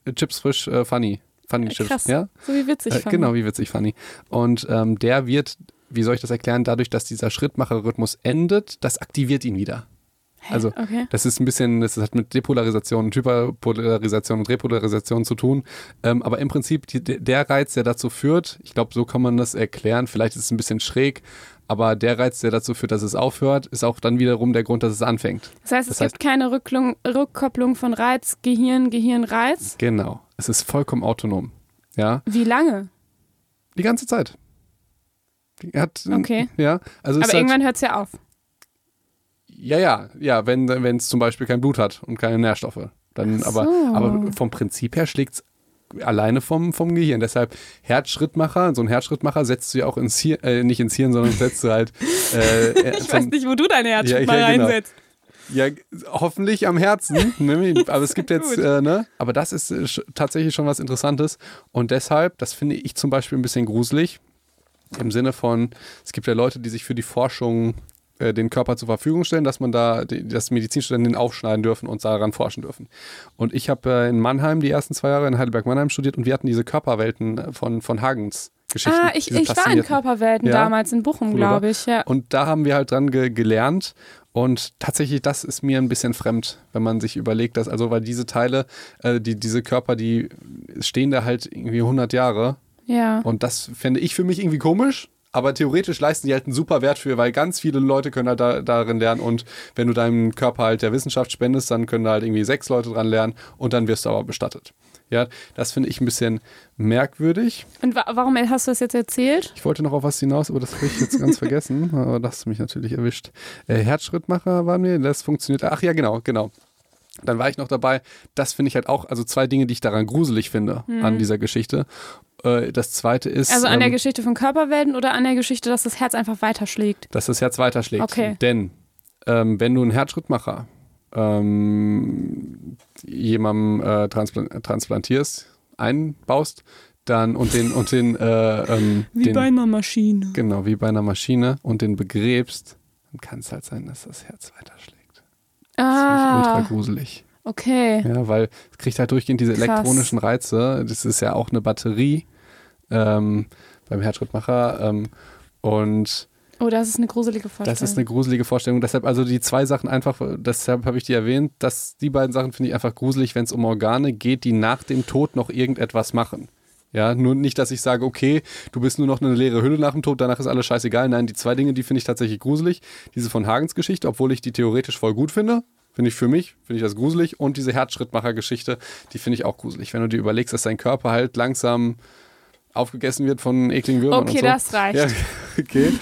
äh, Chips frisch äh, funny. Funny Chips. Krass. Ja? So wie witzig. Äh, Funny. genau, wie witzig funny. Und ähm, der wird, wie soll ich das erklären, dadurch, dass dieser Schrittmacher-Rhythmus endet, das aktiviert ihn wieder. Also Okay. das ist ein bisschen, das hat mit Depolarisation und Hyperpolarisation und Repolarisation zu tun. Ähm, aber im Prinzip die, der Reiz, der dazu führt, ich glaube, so kann man das erklären, vielleicht ist es ein bisschen schräg, aber der Reiz, der dazu führt, dass es aufhört, ist auch dann wiederum der Grund, dass es anfängt. Das heißt, es das heißt- gibt keine Rücklung, Rückkopplung von Reiz, Gehirn, Gehirn, Reiz. Genau. Es ist vollkommen autonom. Ja. Wie lange? Die ganze Zeit. Hat, Okay. Ja, also Aber halt, irgendwann hört es ja auf. Ja, ja, ja, wenn es zum Beispiel kein Blut hat und keine Nährstoffe. Dann, Ach aber, so. aber vom Prinzip her schlägt es alleine vom, vom Gehirn. Deshalb Herzschrittmacher, so ein Herzschrittmacher setzt du ja auch ins Hirn, äh, nicht ins Hirn, sondern setzt du halt. Äh, Ich weiß nicht, wo du deine Herzschritt Ja, ja, genau. reinsetzt. Ja, hoffentlich am Herzen. ne? Aber es gibt jetzt, äh, ne? Aber das ist äh, tatsächlich schon was Interessantes. Und deshalb, das finde ich zum Beispiel ein bisschen gruselig. Im Sinne von, es gibt ja Leute, die sich für die Forschung äh, den Körper zur Verfügung stellen, dass man da, die, dass Medizinstudenten den aufschneiden dürfen und daran forschen dürfen. Und ich habe äh, in Mannheim die ersten zwei Jahre in Heidelberg-Mannheim studiert und wir hatten diese Körperwelten äh, von, von Hagens Geschichten. Ah, ich, ich war in. Körperwelten Ja. damals in Bochum, glaube ich. Ja. Und da haben wir halt dran ge gelernt. Und tatsächlich, das ist mir ein bisschen fremd, wenn man sich überlegt, dass, also, weil diese Teile, äh, die, diese Körper, die stehen da halt irgendwie 100 Jahre. ja. Und das fände ich für mich irgendwie komisch. Aber theoretisch leisten die halt einen super Wert für, weil ganz viele Leute können halt da, darin lernen. Und wenn du deinem Körper halt der Wissenschaft spendest, dann können da halt irgendwie sechs Leute dran lernen und dann wirst du aber bestattet. Ja, das finde ich ein bisschen merkwürdig. Und wa warum hast du das jetzt erzählt? Ich wollte noch auf was hinaus, aber das habe ich jetzt ganz vergessen. Aber das hast du mich natürlich erwischt. Äh, Herzschrittmacher waren wir, das funktioniert. Ach ja, genau, genau. Dann war ich noch dabei. Das finde ich halt auch, also zwei Dinge, die ich daran gruselig finde, an dieser Geschichte. Äh, das zweite ist. Also an der ähm, Geschichte von Körperwelten oder an der Geschichte, dass das Herz einfach weiterschlägt? dass das Herz weiterschlägt. Okay. Denn ähm, wenn du einen Herzschrittmacher ähm, jemandem äh, transplan transplantierst, einbaust, dann und den und den, äh, ähm, den einer Maschine. Genau, wie bei einer Maschine und den begräbst, dann kann es halt sein, dass das Herz weiterschlägt. Das ist ultra Ah, gruselig. Okay. Ja, weil es kriegt halt durchgehend diese Krass. elektronischen Reize. Das ist ja auch eine Batterie ähm, beim Herzschrittmacher. Ähm, und Oh, das ist eine gruselige Vorstellung. das ist eine gruselige Vorstellung. Deshalb, also die zwei Sachen einfach, deshalb habe ich die erwähnt, dass die beiden Sachen finde ich einfach gruselig, wenn es um Organe geht, die nach dem Tod noch irgendetwas machen. Ja, nur nicht, dass ich sage, okay, du bist nur noch eine leere Hülle nach dem Tod, danach ist alles scheißegal. Nein, die zwei Dinge, die finde ich tatsächlich gruselig. Diese von Hagens Geschichte, obwohl ich die theoretisch voll gut finde, finde ich für mich, finde ich das gruselig. Und diese Herzschrittmacher-Geschichte, die finde ich auch gruselig. Wenn du dir überlegst, dass dein Körper halt langsam aufgegessen wird von ekligen Würmern Okay, und so. das reicht. Ja, okay.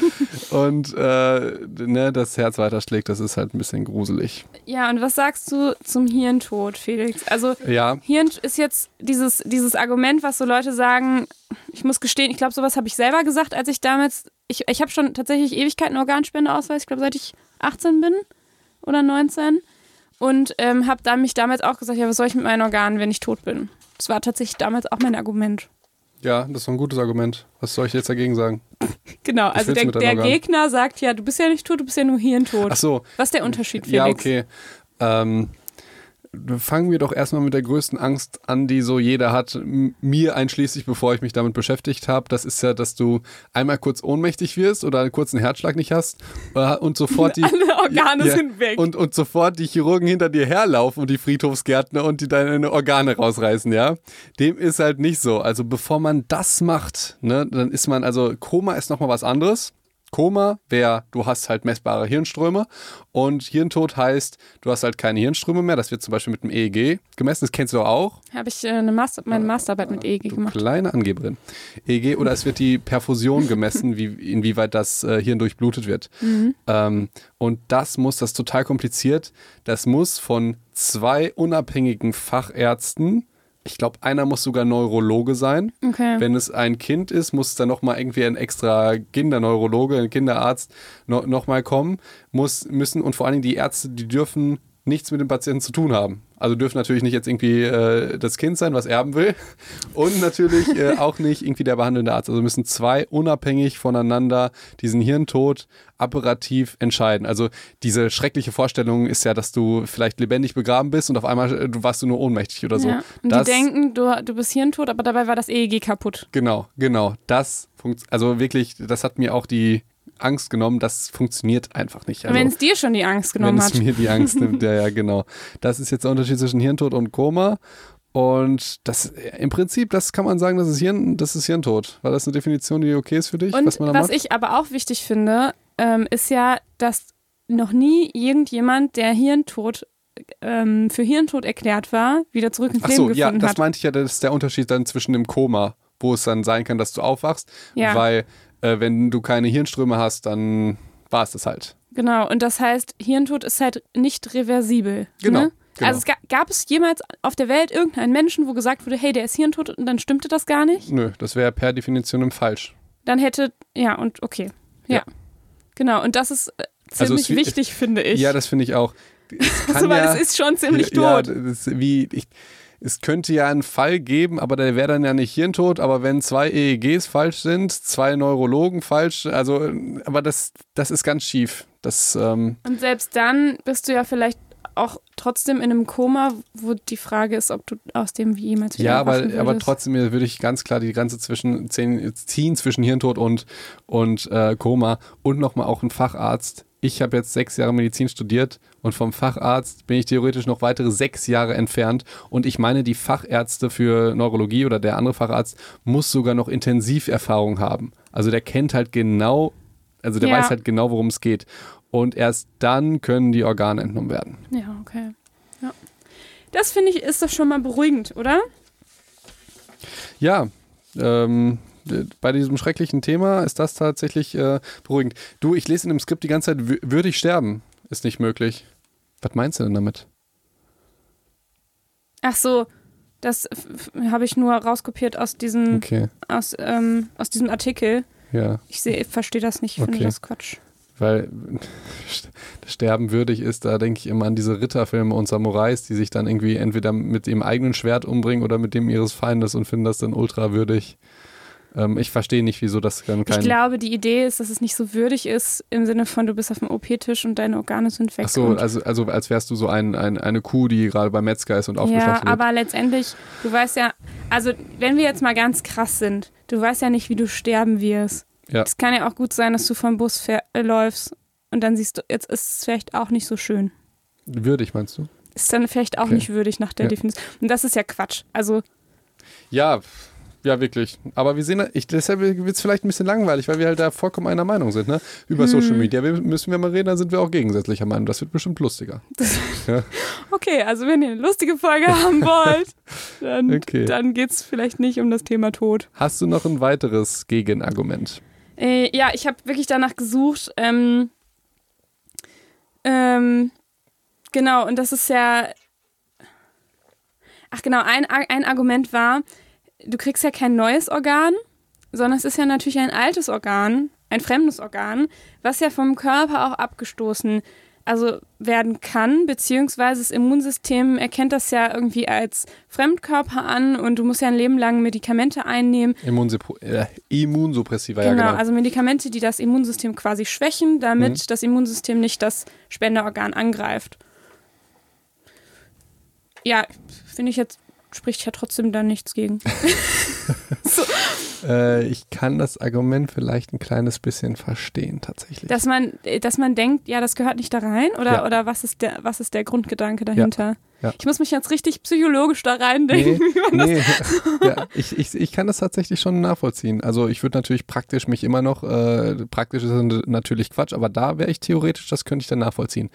Und äh, ne, das Herz weiterschlägt, das ist halt ein bisschen gruselig. Ja, und was sagst du zum Hirntod, Felix? Also Ja, Hirn ist jetzt dieses, dieses Argument, was so Leute sagen, ich muss gestehen, ich glaube, sowas habe ich selber gesagt, als ich damals, ich, ich habe schon tatsächlich Ewigkeiten Organspendeausweis, ich glaube, seit ich 18 bin oder 19 und ähm, habe dann mich damals auch gesagt, ja, was soll ich mit meinen Organen, wenn ich tot bin? Das war tatsächlich damals auch mein Argument. ja, das ist ein gutes Argument. Was soll ich jetzt dagegen sagen? Genau, also willst der, der? Gegner sagt ja, du bist ja nicht tot, du bist ja nur hirntot. Ach so, Was ist der Unterschied, Felix? ja, okay. Ähm, fangen wir doch erstmal mit der größten Angst an, die so jeder hat, mir einschließlich, bevor ich mich damit beschäftigt habe. Das ist ja, dass du einmal kurz ohnmächtig wirst oder einen kurzen Herzschlag nicht hast äh, und sofort die Alle Organe sind weg. Und, und sofort die Chirurgen hinter dir herlaufen und die Friedhofsgärtner und die deine Organe rausreißen, ja. Dem ist halt nicht so. Also bevor man das macht, ne, dann ist man, also Koma ist nochmal was anderes. Koma wäre, du hast halt messbare Hirnströme und Hirntod heißt, du hast halt keine Hirnströme mehr. Das wird zum Beispiel mit dem EEG gemessen. Das kennst du auch. Habe ich äh, eine Master meine Masterarbeit mit EEG gemacht. kleine Angeberin. EEG oder es wird die Perfusion gemessen, wie, inwieweit das äh, Hirn durchblutet wird. Ähm, und das muss, das ist total kompliziert, das muss von zwei unabhängigen Fachärzten, ich glaube, einer muss sogar Neurologe sein. Okay. Wenn es ein Kind ist, muss dann nochmal irgendwie ein extra Kinderneurologe, ein Kinderarzt no, nochmal kommen, muss, müssen und vor allen Dingen die Ärzte, die dürfen nichts mit dem Patienten zu tun haben. Also dürfen natürlich nicht jetzt irgendwie äh, das Kind sein, was erben will und natürlich äh, auch nicht irgendwie der behandelnde Arzt. Also müssen zwei unabhängig voneinander diesen Hirntod apparativ entscheiden. Also diese schreckliche Vorstellung ist ja, dass du vielleicht lebendig begraben bist und auf einmal äh, du warst du nur ohnmächtig oder so. ja. Und das, die denken, du, du bist hirntot, aber dabei war das EEG kaputt. Genau, genau. Das funktioniert, also wirklich, das hat mir auch die Angst genommen, das funktioniert einfach nicht. Also, wenn es dir schon die Angst wenn genommen es hat. mir die Angst nimmt, ja, ja, genau. Das ist jetzt der Unterschied zwischen Hirntod und Koma. Und das im Prinzip, das kann man sagen, das ist Hirn, das ist Hirntod. War das eine Definition, die okay ist für dich, Und was was ich aber auch wichtig finde, ähm, ist ja, dass noch nie irgendjemand, der Hirntod ähm, für Hirntod erklärt war, wieder zurück ins Ach Leben so, ja, gefunden das hat. meinte ich ja, das ist der Unterschied dann zwischen dem Koma, wo es dann sein kann, dass du aufwachst, Ja. weil äh, wenn du keine Hirnströme hast, dann war es das halt. Genau, und das heißt, Hirntod ist halt nicht reversibel. Genau, Ne? genau. Also es ga gab es jemals auf der Welt irgendeinen Menschen, wo gesagt wurde, hey, der ist hirntot und dann stimmte das gar nicht? Nö, das wäre per Definition falsch. Dann hätte, ja, und okay. Ja. Ja. Genau, und das ist äh, Also ziemlich es wichtig, finde ich. Ja, das finde ich auch. Es also, weil ja, es ist schon ziemlich ja, tot. das ist wie, ich, es könnte ja einen Fall geben, aber der wäre dann ja nicht Hirntod, aber wenn zwei EEGs falsch sind, zwei Neurologen falsch, also, aber das, das ist ganz schief. Das, ähm, Und selbst dann bist du ja vielleicht auch trotzdem in einem Koma, wo die Frage ist, ob du aus dem wie jemals wieder ja, aber, aber trotzdem würde ich ganz klar die Grenze zwischen ziehen, ziehen zwischen Hirntod und, und äh, Koma und nochmal auch ein Facharzt. Ich habe jetzt sechs Jahre Medizin studiert und vom Facharzt bin ich theoretisch noch weitere sechs Jahre entfernt. Und ich meine, die Fachärzte für Neurologie oder der andere Facharzt muss sogar noch Intensiverfahrung haben. Also der kennt halt genau, also der Ja. weiß halt genau, worum es geht. Und erst dann können die Organe entnommen werden. Ja, okay. Ja. Das finde ich, ist doch schon mal beruhigend, oder? Ja, ähm, äh, bei diesem schrecklichen Thema ist das tatsächlich äh, beruhigend. Du, ich lese in dem Skript die ganze Zeit, wü- würde ich sterben? Ist nicht möglich. Was meinst du denn damit? Ach so, das habe ich nur rauskopiert aus diesem, Okay, aus, ähm, aus diesem Artikel. ja, Ich verstehe das nicht, ich finde Okay. das Quatsch. weil sterben würdig ist, da denke ich immer an diese Ritterfilme und Samurais, die sich dann irgendwie entweder mit dem eigenen Schwert umbringen oder mit dem ihres Feindes und finden das dann ultra würdig. Ähm, ich verstehe nicht, wieso das dann Ich kein... glaube, die Idee ist, dass es nicht so würdig ist, im Sinne von, du bist auf dem OP-Tisch und deine Organe sind weg. Ach so, also, also als wärst du so ein, ein, eine Kuh, die gerade beim Metzger ist und Ja, aufgeschlachtet wird. aber letztendlich, du weißt ja, also wenn wir jetzt mal ganz krass sind, du weißt ja nicht, wie du sterben wirst. Ja. Es kann ja auch gut sein, dass du vom Bus fähr- äh, läufst und dann siehst du, jetzt ist es vielleicht auch nicht so schön. Würdig, meinst du? Ist dann vielleicht auch Okay. nicht würdig nach der Ja. Definition. Und das ist ja Quatsch. Also, Ja, ja, wirklich. Aber wir sehen, ich, deshalb wird es vielleicht ein bisschen langweilig, weil wir halt da vollkommen einer Meinung sind. Ne? Über Social Media müssen wir mal reden, dann sind wir auch gegensätzlicher Meinung. Das wird bestimmt lustiger. okay, also wenn ihr eine lustige Folge haben wollt, dann, Okay. dann geht es vielleicht nicht um das Thema Tod. Hast du noch ein weiteres Gegenargument? Äh, ja, ich habe wirklich danach gesucht. Ähm, ähm, genau, und das ist ja. Ach genau, ein, ein Argument war, du kriegst ja kein neues Organ, sondern es ist ja natürlich ein altes Organ, ein fremdes Organ, was ja vom Körper auch abgestoßen also werden kann, beziehungsweise das Immunsystem erkennt das ja irgendwie als Fremdkörper an und du musst ja ein Leben lang Medikamente einnehmen, Immunsupro äh, Immunsuppressiva, ja Genau, genau. also Medikamente, die das Immunsystem quasi schwächen, damit Mhm. das Immunsystem nicht das Spenderorgan angreift. Ja, finde ich jetzt, spricht ja trotzdem da nichts gegen. so, Äh, ich kann das Argument vielleicht ein kleines bisschen verstehen, tatsächlich. dass man, dass man denkt, ja, das gehört nicht da rein? Oder, Ja. oder was, ist der, was ist der Grundgedanke dahinter? Ja. Ich muss mich jetzt richtig psychologisch da reindenken. das- nee. ja, ich, ich, ich kann das tatsächlich schon nachvollziehen. Also ich würde natürlich praktisch mich immer noch, äh, praktisch ist natürlich Quatsch, aber da wäre ich theoretisch, das könnte ich dann nachvollziehen.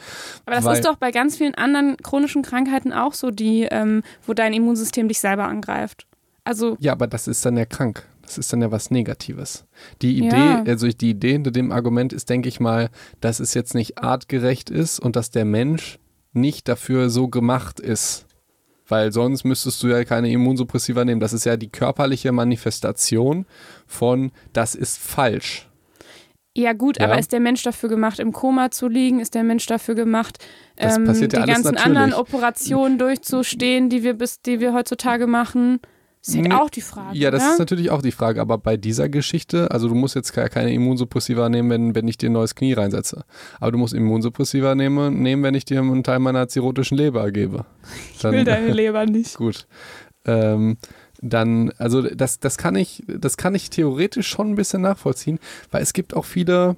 Aber das Weil- ist doch bei ganz vielen anderen chronischen Krankheiten auch so, die, ähm, wo dein Immunsystem dich selber angreift. Also, Ja, aber das ist dann ja krank. Das ist dann ja was Negatives. Die Idee, Ja. also die Idee hinter dem Argument ist, denke ich mal, dass es jetzt nicht artgerecht ist und dass der Mensch nicht dafür so gemacht ist. Weil sonst müsstest du ja keine Immunsuppressiva nehmen. Das ist ja die körperliche Manifestation von, das ist falsch. ja gut, Ja. aber ist der Mensch dafür gemacht, im Koma zu liegen? Ist der Mensch dafür gemacht, ähm, die ja ganzen natürlich. anderen Operationen durchzustehen, die wir bis, die wir heutzutage machen? Ist halt auch die Frage. Ja, das oder? ist natürlich auch die Frage. Aber bei dieser Geschichte, also du musst jetzt ke- keine Immunsuppressiva nehmen, wenn, wenn ich dir ein neues Knie reinsetze. Aber du musst Immunsuppressiva nehmen, nehmen wenn ich dir einen Teil meiner zirrhotischen Leber gebe. ich will deine Leber nicht. Gut. Ähm, dann, also das, das kann ich, das kann ich theoretisch schon ein bisschen nachvollziehen, weil es gibt auch viele,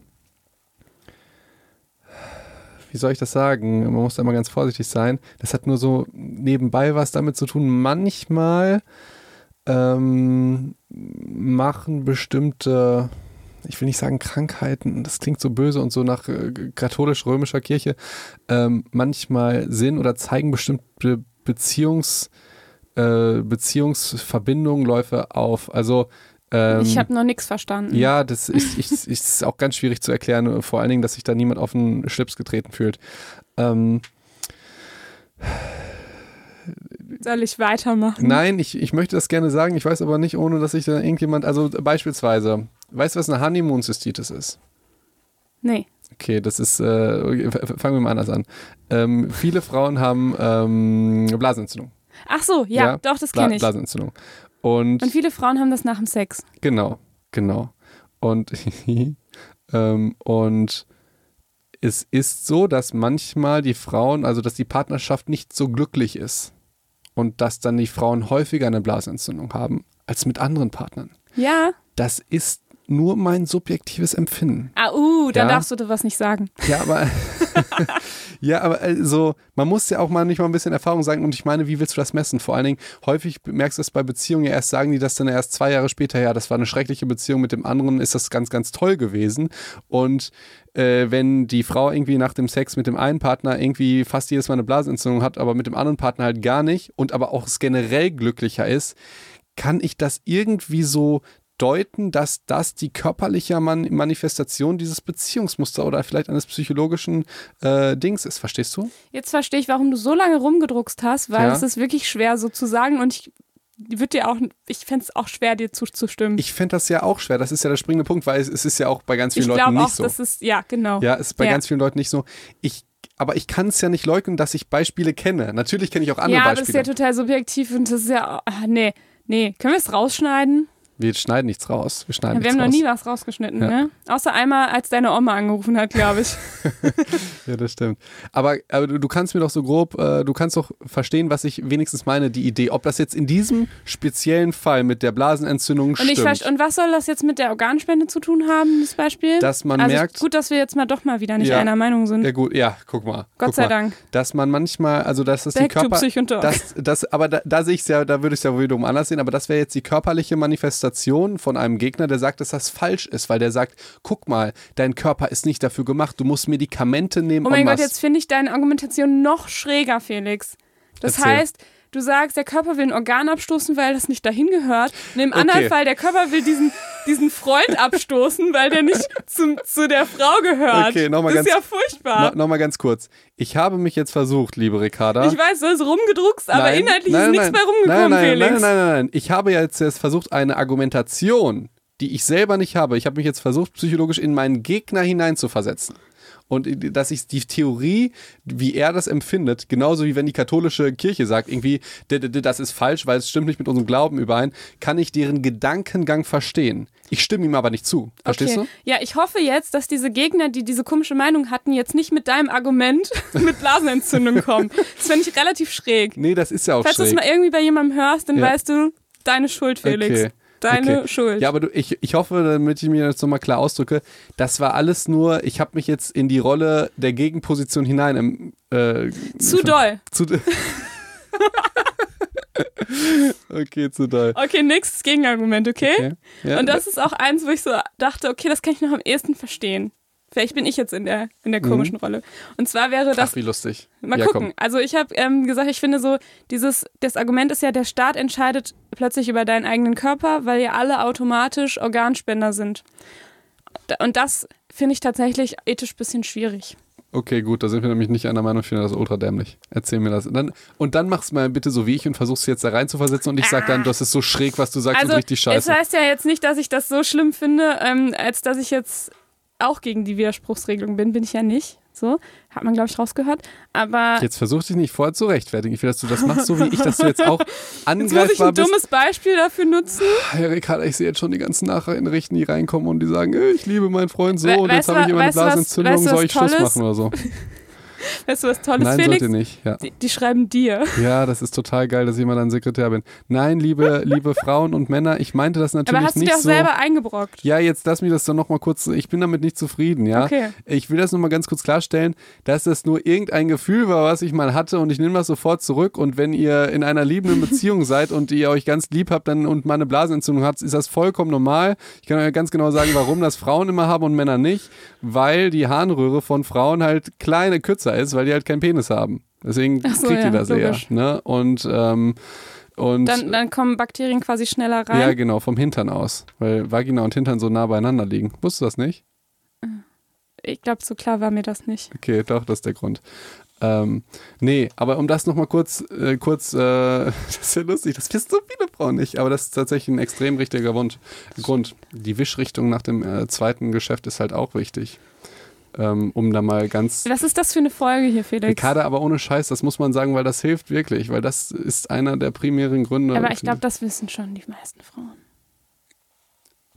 wie soll ich das sagen? Man muss da immer ganz vorsichtig sein. Das hat nur so nebenbei was damit zu tun. Manchmal ähm, machen bestimmte, ich will nicht sagen Krankheiten, das klingt so böse und so nach äh, katholisch-römischer Kirche, ähm, manchmal Sinn oder zeigen bestimmte Beziehungs, äh, Beziehungsverbindungen, Läufe auf. Also ähm, ich habe noch nichts verstanden. ja, das ist, ich, ist auch ganz schwierig zu erklären, vor allen Dingen, dass sich da niemand auf den Schlips getreten fühlt. Ähm, Soll ich weitermachen? Nein, ich, ich möchte das gerne sagen, ich weiß aber nicht, ohne dass sich da irgendjemand, also beispielsweise, weißt du, was eine Honeymoon-Cystitis ist? Nee. Okay, das ist, äh, fangen wir mal anders an. Ähm, viele Frauen haben ähm, Blasenentzündung. Ach so, ja, Ja, doch, das kenne ich. Blasenentzündung. Und, Und viele Frauen haben das nach dem Sex. genau, genau. Und, ähm, und es ist so, dass manchmal die Frauen, also dass die Partnerschaft nicht so glücklich ist. Und dass dann die Frauen häufiger eine Blasenentzündung haben als mit anderen Partnern. Ja. Das ist nur mein subjektives Empfinden. Ah, uh, da Ja. darfst du was nicht sagen. Ja, aber ja, aber also man muss ja auch mal nicht mal ein bisschen Erfahrung sagen und ich meine, wie willst du das messen? Vor allen Dingen häufig merkst du es bei Beziehungen ja erst sagen die das dann erst zwei Jahre später. Ja, das war eine schreckliche Beziehung mit dem anderen, ist das ganz, ganz toll gewesen und äh, wenn die Frau irgendwie nach dem Sex mit dem einen Partner irgendwie fast jedes Mal eine Blasenentzündung hat, aber mit dem anderen Partner halt gar nicht und aber auch generell glücklicher ist, kann ich das irgendwie so deuten, dass das die körperliche Man Manifestation dieses Beziehungsmuster oder vielleicht eines psychologischen äh, Dings ist. Verstehst du? Jetzt verstehe ich, warum du so lange rumgedruckst hast, weil Ja. es ist wirklich schwer so zu sagen und ich würde dir auch, ich fände es auch schwer, dir zuzustimmen. Ich fände das ja auch schwer. Das ist ja der springende Punkt, weil es, es ist ja auch bei ganz Ich vielen Leuten glaube nicht auch, so. das ist, ja, genau. Ja, es ist bei Ja. ganz vielen Leuten nicht so. Ich, aber ich kann es ja nicht leugnen, dass ich Beispiele kenne. Natürlich kenne ich auch andere ja, aber das ist Beispiele. ja total subjektiv und das ist ja, ah, nee, nee. Können wir es rausschneiden? Wir schneiden nichts raus. Wir schneiden wir haben nichts noch raus. nie was rausgeschnitten, Ja. ne? Außer einmal, als deine Oma angerufen hat, glaube ich. Ja, das stimmt. Aber, aber du, du kannst mir doch so grob, äh, du kannst doch verstehen, was ich wenigstens meine, die Idee. Ob das jetzt in diesem speziellen Fall mit der Blasenentzündung Und, ich stimmt. verste- und was soll das jetzt mit der Organspende zu tun haben, das Beispiel? Dass man also merkt- gut, dass wir jetzt mal doch mal wieder nicht Ja. einer Meinung sind. Ja gut, ja, guck mal. Gott guck sei mal. Dank. Dass man manchmal, also dass das die Back to Körper... Das, das, aber da, da sehe ich es ja, da würde ich es ja wiederum anders sehen, aber das wäre jetzt die körperliche Manifestation von einem Gegner, der sagt, dass das falsch ist, weil der sagt, guck mal, dein Körper ist nicht dafür gemacht, du musst Medikamente nehmen Oh mein Gott, jetzt finde ich deine Argumentation noch schräger, Felix. Das Erzähl. heißt, du sagst, der Körper will ein Organ abstoßen, weil das nicht dahin gehört. Und im anderen Okay. Fall, der Körper will diesen, diesen Freund abstoßen, weil der nicht zum, zu der Frau gehört. Okay, noch mal das ist ja ganz- furchtbar. No, Nochmal ganz kurz. Ich habe mich jetzt versucht, liebe Ricarda. ich weiß, du hast rumgedruckst, aber Nein, inhaltlich nein, ist nichts bei rumgekommen, nein, nein, Felix. Nein, nein, nein, nein. Ich habe jetzt, jetzt versucht, eine Argumentation, die ich selber nicht habe, ich habe mich jetzt versucht, psychologisch in meinen Gegner hineinzuversetzen. Und dass ich die Theorie, wie er das empfindet, genauso wie wenn die katholische Kirche sagt, irgendwie, das ist falsch, weil es stimmt nicht mit unserem Glauben überein, kann ich deren Gedankengang verstehen. Ich stimme ihm aber nicht zu. Verstehst okay. du? Ja, ich hoffe jetzt, dass diese Gegner, die diese komische Meinung hatten, jetzt nicht mit deinem Argument mit Blasenentzündung kommen. Das finde ich relativ schräg. Nee, das ist ja auch Falls schräg. du es mal irgendwie bei jemandem hörst, dann Ja. weißt du, deine Schuld, Felix. Okay. Deine Okay. Schuld. Ja, aber du, ich, ich hoffe, damit ich mir das nochmal klar ausdrücke, das war alles nur, ich habe mich jetzt in die Rolle der Gegenposition hinein. ähm, Äh, Zu doll. Zu, okay, zu doll. Okay, nächstes Gegenargument, okay? Okay. Ja, Und das ist auch eins, wo ich so dachte, okay, das kann ich noch am ehesten verstehen. Vielleicht bin ich jetzt in der, in der komischen Rolle. Und zwar wäre das Ach, wie lustig. Mal ja, gucken. Komm. Also ich habe ähm, gesagt, ich finde so, dieses, das Argument ist ja, der Staat entscheidet plötzlich über deinen eigenen Körper, weil ja alle automatisch Organspender sind. Und das finde ich tatsächlich ethisch ein bisschen schwierig. Okay, gut, da sind wir nämlich nicht einer Meinung, ich finde das ultra dämlich. Erzähl mir das. Und dann, und dann mach's mal bitte so wie ich und versuch's jetzt da rein zu versetzen und ich sag dann, das ist so schräg, was du sagst also und richtig scheiße. heißt ja jetzt nicht, dass ich das so schlimm finde, ähm, als dass ich jetzt auch gegen die Widerspruchsregelung bin, bin ich ja nicht. So, hat man, glaube ich, rausgehört. Aber Jetzt versuch dich nicht vorher zu rechtfertigen. Ich will, dass du das machst, so wie ich, dass du jetzt auch jetzt muss ich angreifbar ein bist. dummes Beispiel dafür nutzen. Herr Ricardo, ich sehe jetzt schon die ganzen Nachrichten, die reinkommen und die sagen, ich liebe meinen Freund so We- und jetzt habe ich immer eine Blasenentzündung, weißt du, soll ich Schluss machen oder so? Weißt du, was Tolles, Nein, Felix? sollte nicht. Ja. Die, die schreiben dir. ja, das ist total geil, dass ich immer dein Sekretär bin. Nein, liebe, liebe Frauen und Männer, ich meinte das natürlich Aber hast du nicht dir auch so. selber eingebrockt? Ja, jetzt lass mich das doch nochmal kurz, ich bin damit nicht zufrieden, ja. Okay. Ich will das nochmal ganz kurz klarstellen, dass das nur irgendein Gefühl war, was ich mal hatte und ich nehme das sofort zurück und wenn ihr in einer liebenden Beziehung seid und ihr euch ganz lieb habt dann, und mal eine Blasenentzündung habt, ist das vollkommen normal. Ich kann euch ganz genau sagen, warum das Frauen immer haben und Männer nicht, weil die Harnröhre von Frauen halt kleine, kürzer ist, weil die halt keinen Penis haben. Deswegen so, kriegt ja, ihr das logisch. eher. Ne? Und, ähm, und Dann, dann kommen Bakterien quasi schneller rein. ja, genau, vom Hintern aus, weil Vagina und Hintern so nah beieinander liegen. Wusstest du das nicht? Ich glaube, so klar war mir das nicht. Okay, doch, das ist der Grund. Ähm, nee, aber um das nochmal kurz, äh, kurz, äh, das ist ja lustig, das wissen so viele Frauen nicht, aber das ist tatsächlich ein extrem richtiger Grund. Grund. Die Wischrichtung nach dem äh, zweiten Geschäft ist halt auch wichtig. Ähm, um da mal ganz. Was ist das für eine Folge hier, Felix? Ricarda, aber ohne Scheiß, das muss man sagen, weil das hilft wirklich, weil das ist einer der primären Gründe. Aber ich glaube, das wissen schon die meisten Frauen.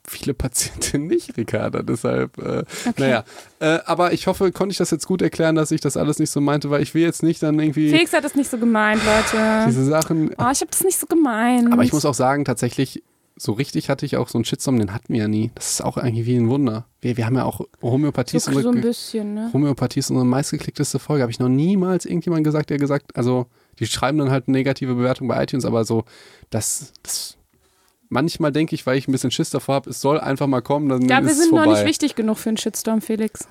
viele Patientinnen nicht, Ricarda, deshalb, äh, Okay. naja. Äh, aber ich hoffe, konnte ich das jetzt gut erklären, dass ich das alles nicht so meinte, weil ich will jetzt nicht dann irgendwie Felix hat das nicht so gemeint, Leute. diese Sachen Oh, ich habe das nicht so gemeint. Aber ich muss auch sagen, tatsächlich, so richtig hatte ich auch so einen Shitstorm, den hatten wir ja nie. Das ist auch irgendwie wie ein Wunder. Wir, wir haben ja auch Homöopathie, so, so ein bisschen, ne? Homöopathie ist unsere meistgeklickteste Folge. Habe ich noch niemals irgendjemand gesagt, der gesagt, also die schreiben dann halt eine negative Bewertung bei iTunes, aber so, das, das manchmal denke ich, weil ich ein bisschen Schiss davor habe, es soll einfach mal kommen, dann Ja, ist wir es sind vorbei. noch nicht wichtig genug für einen Shitstorm, Felix.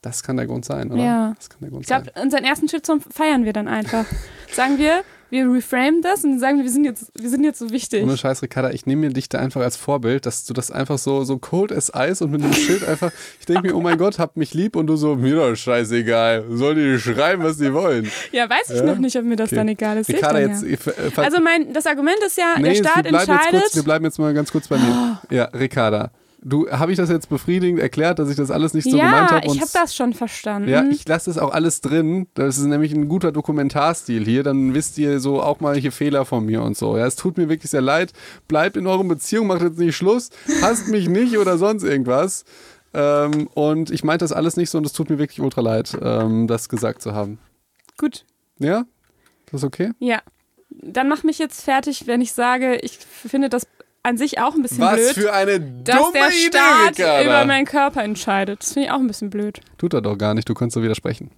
Das kann der Grund sein, oder? Ja. Das kann der Grund Ich glaube, unseren ersten Shitstorm feiern wir dann einfach. sagen wir, wir reframen das und sagen wir, wir sind jetzt, wir sind jetzt so wichtig. Ohne Scheiß, Ricarda, ich nehme mir dich da einfach als Vorbild, dass du das einfach so, so cold as Eis und mit dem Schild einfach, ich denke mir, oh mein Gott, habt mich lieb und du so, mir doch scheißegal, soll die schreiben, was die wollen. Ja, weiß ich Ja? noch nicht, ob mir das Okay. dann egal ist. Ricarda, jetzt, ja. Also mein, das Argument ist ja, nee, der Staat wir entscheidet. kurz, wir bleiben jetzt mal ganz kurz bei mir. Ja, Ricarda, du, habe ich das jetzt befriedigend erklärt, dass ich das alles nicht so gemeint ja, habe? ich habe das schon verstanden. Ja, ich lasse das auch alles drin. Das ist nämlich ein guter Dokumentarstil hier. Dann wisst ihr so auch mal hier Fehler von mir und so. Ja, es tut mir wirklich sehr leid. Bleibt in euren Beziehungen, macht jetzt nicht Schluss, hasst mich nicht oder sonst irgendwas. Ähm, und ich meinte das alles nicht so und es tut mir wirklich ultra leid, ähm, das gesagt zu haben. Gut, Ja? Das ist okay? ja. Dann mach mich jetzt fertig, wenn ich sage, ich finde das an sich auch ein bisschen Was blöd, für eine dass dumme der Idee, Staat Ricarda. über meinen Körper entscheidet. Das finde ich auch ein bisschen blöd. Tut er doch gar nicht, du kannst doch widersprechen.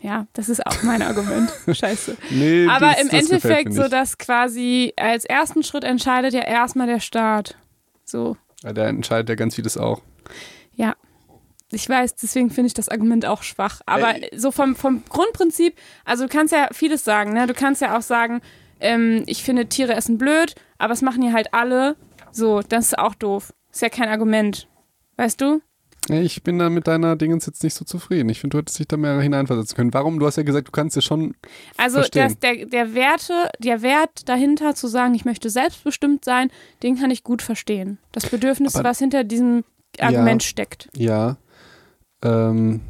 Ja, das ist auch mein Argument. Scheiße. Nee, Aber das, im das Endeffekt so, dass quasi als ersten Schritt entscheidet ja erstmal der Staat. So, Ja, Der entscheidet ja ganz vieles auch. ja. Ich weiß, deswegen finde ich das Argument auch schwach. Aber so vom, vom Grundprinzip, also du kannst ja vieles sagen, ne? Du kannst ja auch sagen, ähm, ich finde Tiere essen blöd, aber es machen ja halt alle. So, das ist auch doof. Ist ja kein Argument. Weißt du? Ja, Ich bin da mit deiner Dingens jetzt nicht so zufrieden. Ich finde, du hättest dich da mehr hineinversetzen können. Warum? Du hast ja gesagt, du kannst ja schon. Also Verstehen. das, der, der Werte, der Wert dahinter zu sagen, ich möchte selbstbestimmt sein, den kann ich gut verstehen. Das Bedürfnis, Aber- was hinter diesem Argument steckt. Ja. Ähm,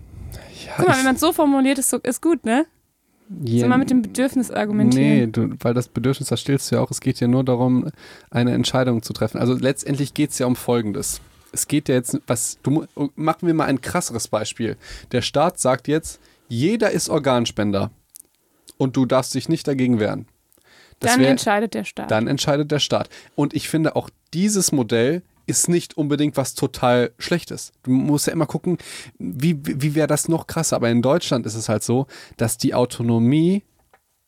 Ja, Guck mal, wenn man es so formuliert, ist, so, ist gut, ne? Ja, So mal mit dem Bedürfnis argumentieren. Nee, du, weil das Bedürfnis, das stillst du ja auch, es geht ja nur darum, eine Entscheidung zu treffen. Also letztendlich geht es ja um Folgendes. Es geht ja jetzt, was, du, mu- machen wir mal ein krasseres Beispiel. Der Staat sagt jetzt, jeder ist Organspender und du darfst dich nicht dagegen wehren. Das Dann wär- entscheidet der Staat. dann entscheidet der Staat. Und ich finde auch dieses Modell ist nicht unbedingt was total Schlechtes. Du musst ja immer gucken, wie, wie wäre das noch krasser. Aber in Deutschland ist es halt so, dass die Autonomie,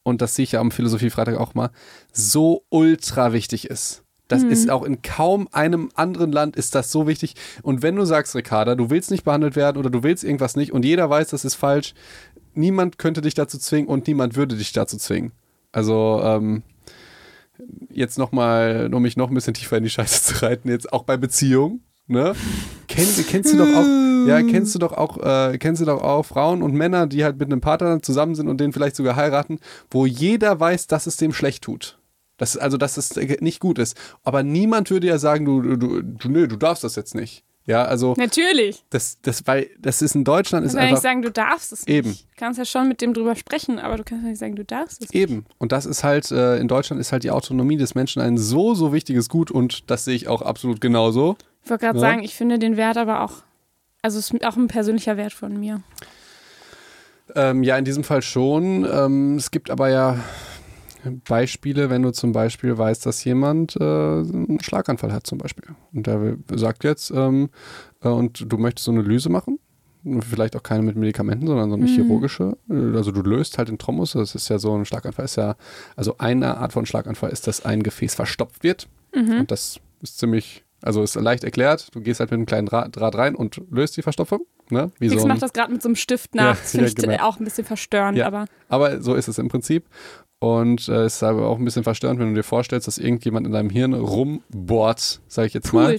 und das sehe ich ja am Philosophiefreitag auch mal, so ultra wichtig ist. Das ist auch in kaum einem anderen Land ist das so wichtig. Und wenn du sagst, Ricarda, du willst nicht behandelt werden oder du willst irgendwas nicht und jeder weiß, das ist falsch, niemand könnte dich dazu zwingen und niemand würde dich dazu zwingen. Also, ähm, jetzt nochmal, um mich noch ein bisschen tiefer in die Scheiße zu reiten, jetzt auch bei Beziehungen, ne? Kennst, kennst du doch auch, ja, kennst du doch auch, äh, kennst du doch auch Frauen und Männer, die halt mit einem Partner zusammen sind und den vielleicht sogar heiraten, wo jeder weiß, dass es dem schlecht tut. Das, also, dass es nicht gut ist. Aber niemand würde ja sagen, du, du, du, nö, du darfst das jetzt nicht. Ja, also, Natürlich. das, das, weil, das ist in Deutschland, Du ist kannst ja nicht sagen, du darfst es nicht. Eben. Du kannst ja schon mit dem drüber sprechen, aber du kannst ja nicht sagen, du darfst es nicht. Eben. Und das ist halt, äh, in Deutschland ist halt die Autonomie des Menschen ein so, so wichtiges Gut und das sehe ich auch absolut genauso. Ich wollte gerade Ja. sagen, ich finde den Wert aber auch, also es ist auch ein persönlicher Wert von mir. Ähm, ja, in diesem Fall schon. Ähm, es gibt aber ja Beispiele, wenn du zum Beispiel weißt, dass jemand äh, einen Schlaganfall hat zum Beispiel. Und der sagt jetzt, ähm, äh, und du möchtest so eine Lyse machen, vielleicht auch keine mit Medikamenten, sondern so eine chirurgische. Äh, Also du löst halt den Thrombus, das ist ja so ein Schlaganfall, ist ja, also eine Art von Schlaganfall ist, dass ein Gefäß verstopft wird. Und das ist ziemlich, also ist leicht erklärt. Du gehst halt mit einem kleinen Draht, rein und löst die Verstopfung. Ne? Wie Fix so macht das gerade mit so einem Stift nach. Ja, das finde ja, ich genau. auch ein bisschen verstörend, Ja. aber Aber so ist es im Prinzip. Und äh, es ist aber auch ein bisschen verstörend, wenn du dir vorstellst, dass irgendjemand in deinem Hirn rumbohrt, sage ich jetzt mal.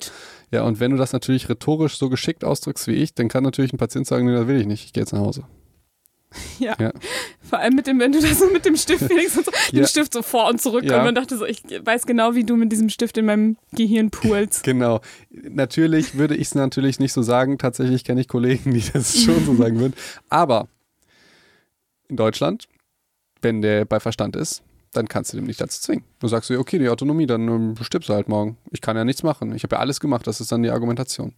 Ja, und wenn du das natürlich rhetorisch so geschickt ausdrückst wie ich, dann kann natürlich ein Patient sagen, nee, das will ich nicht, ich gehe jetzt nach Hause. Ja. Ja. Vor allem mit dem, wenn du das so mit dem Stift, Felix, und so, Ja. den Stift so vor und zurück Ja. und man dachte so, ich weiß genau, wie du mit diesem Stift in meinem Gehirn poolst. Genau. Natürlich würde ich es natürlich nicht so sagen. Tatsächlich kenne ich Kollegen, die das schon so sagen würden. Aber in Deutschland, wenn der bei Verstand ist, dann kannst du dem nicht dazu zwingen. Du sagst dir, okay, die Autonomie, dann ähm, stirbst du halt morgen. Ich kann ja nichts machen. Ich habe ja alles gemacht. Das ist dann die Argumentation.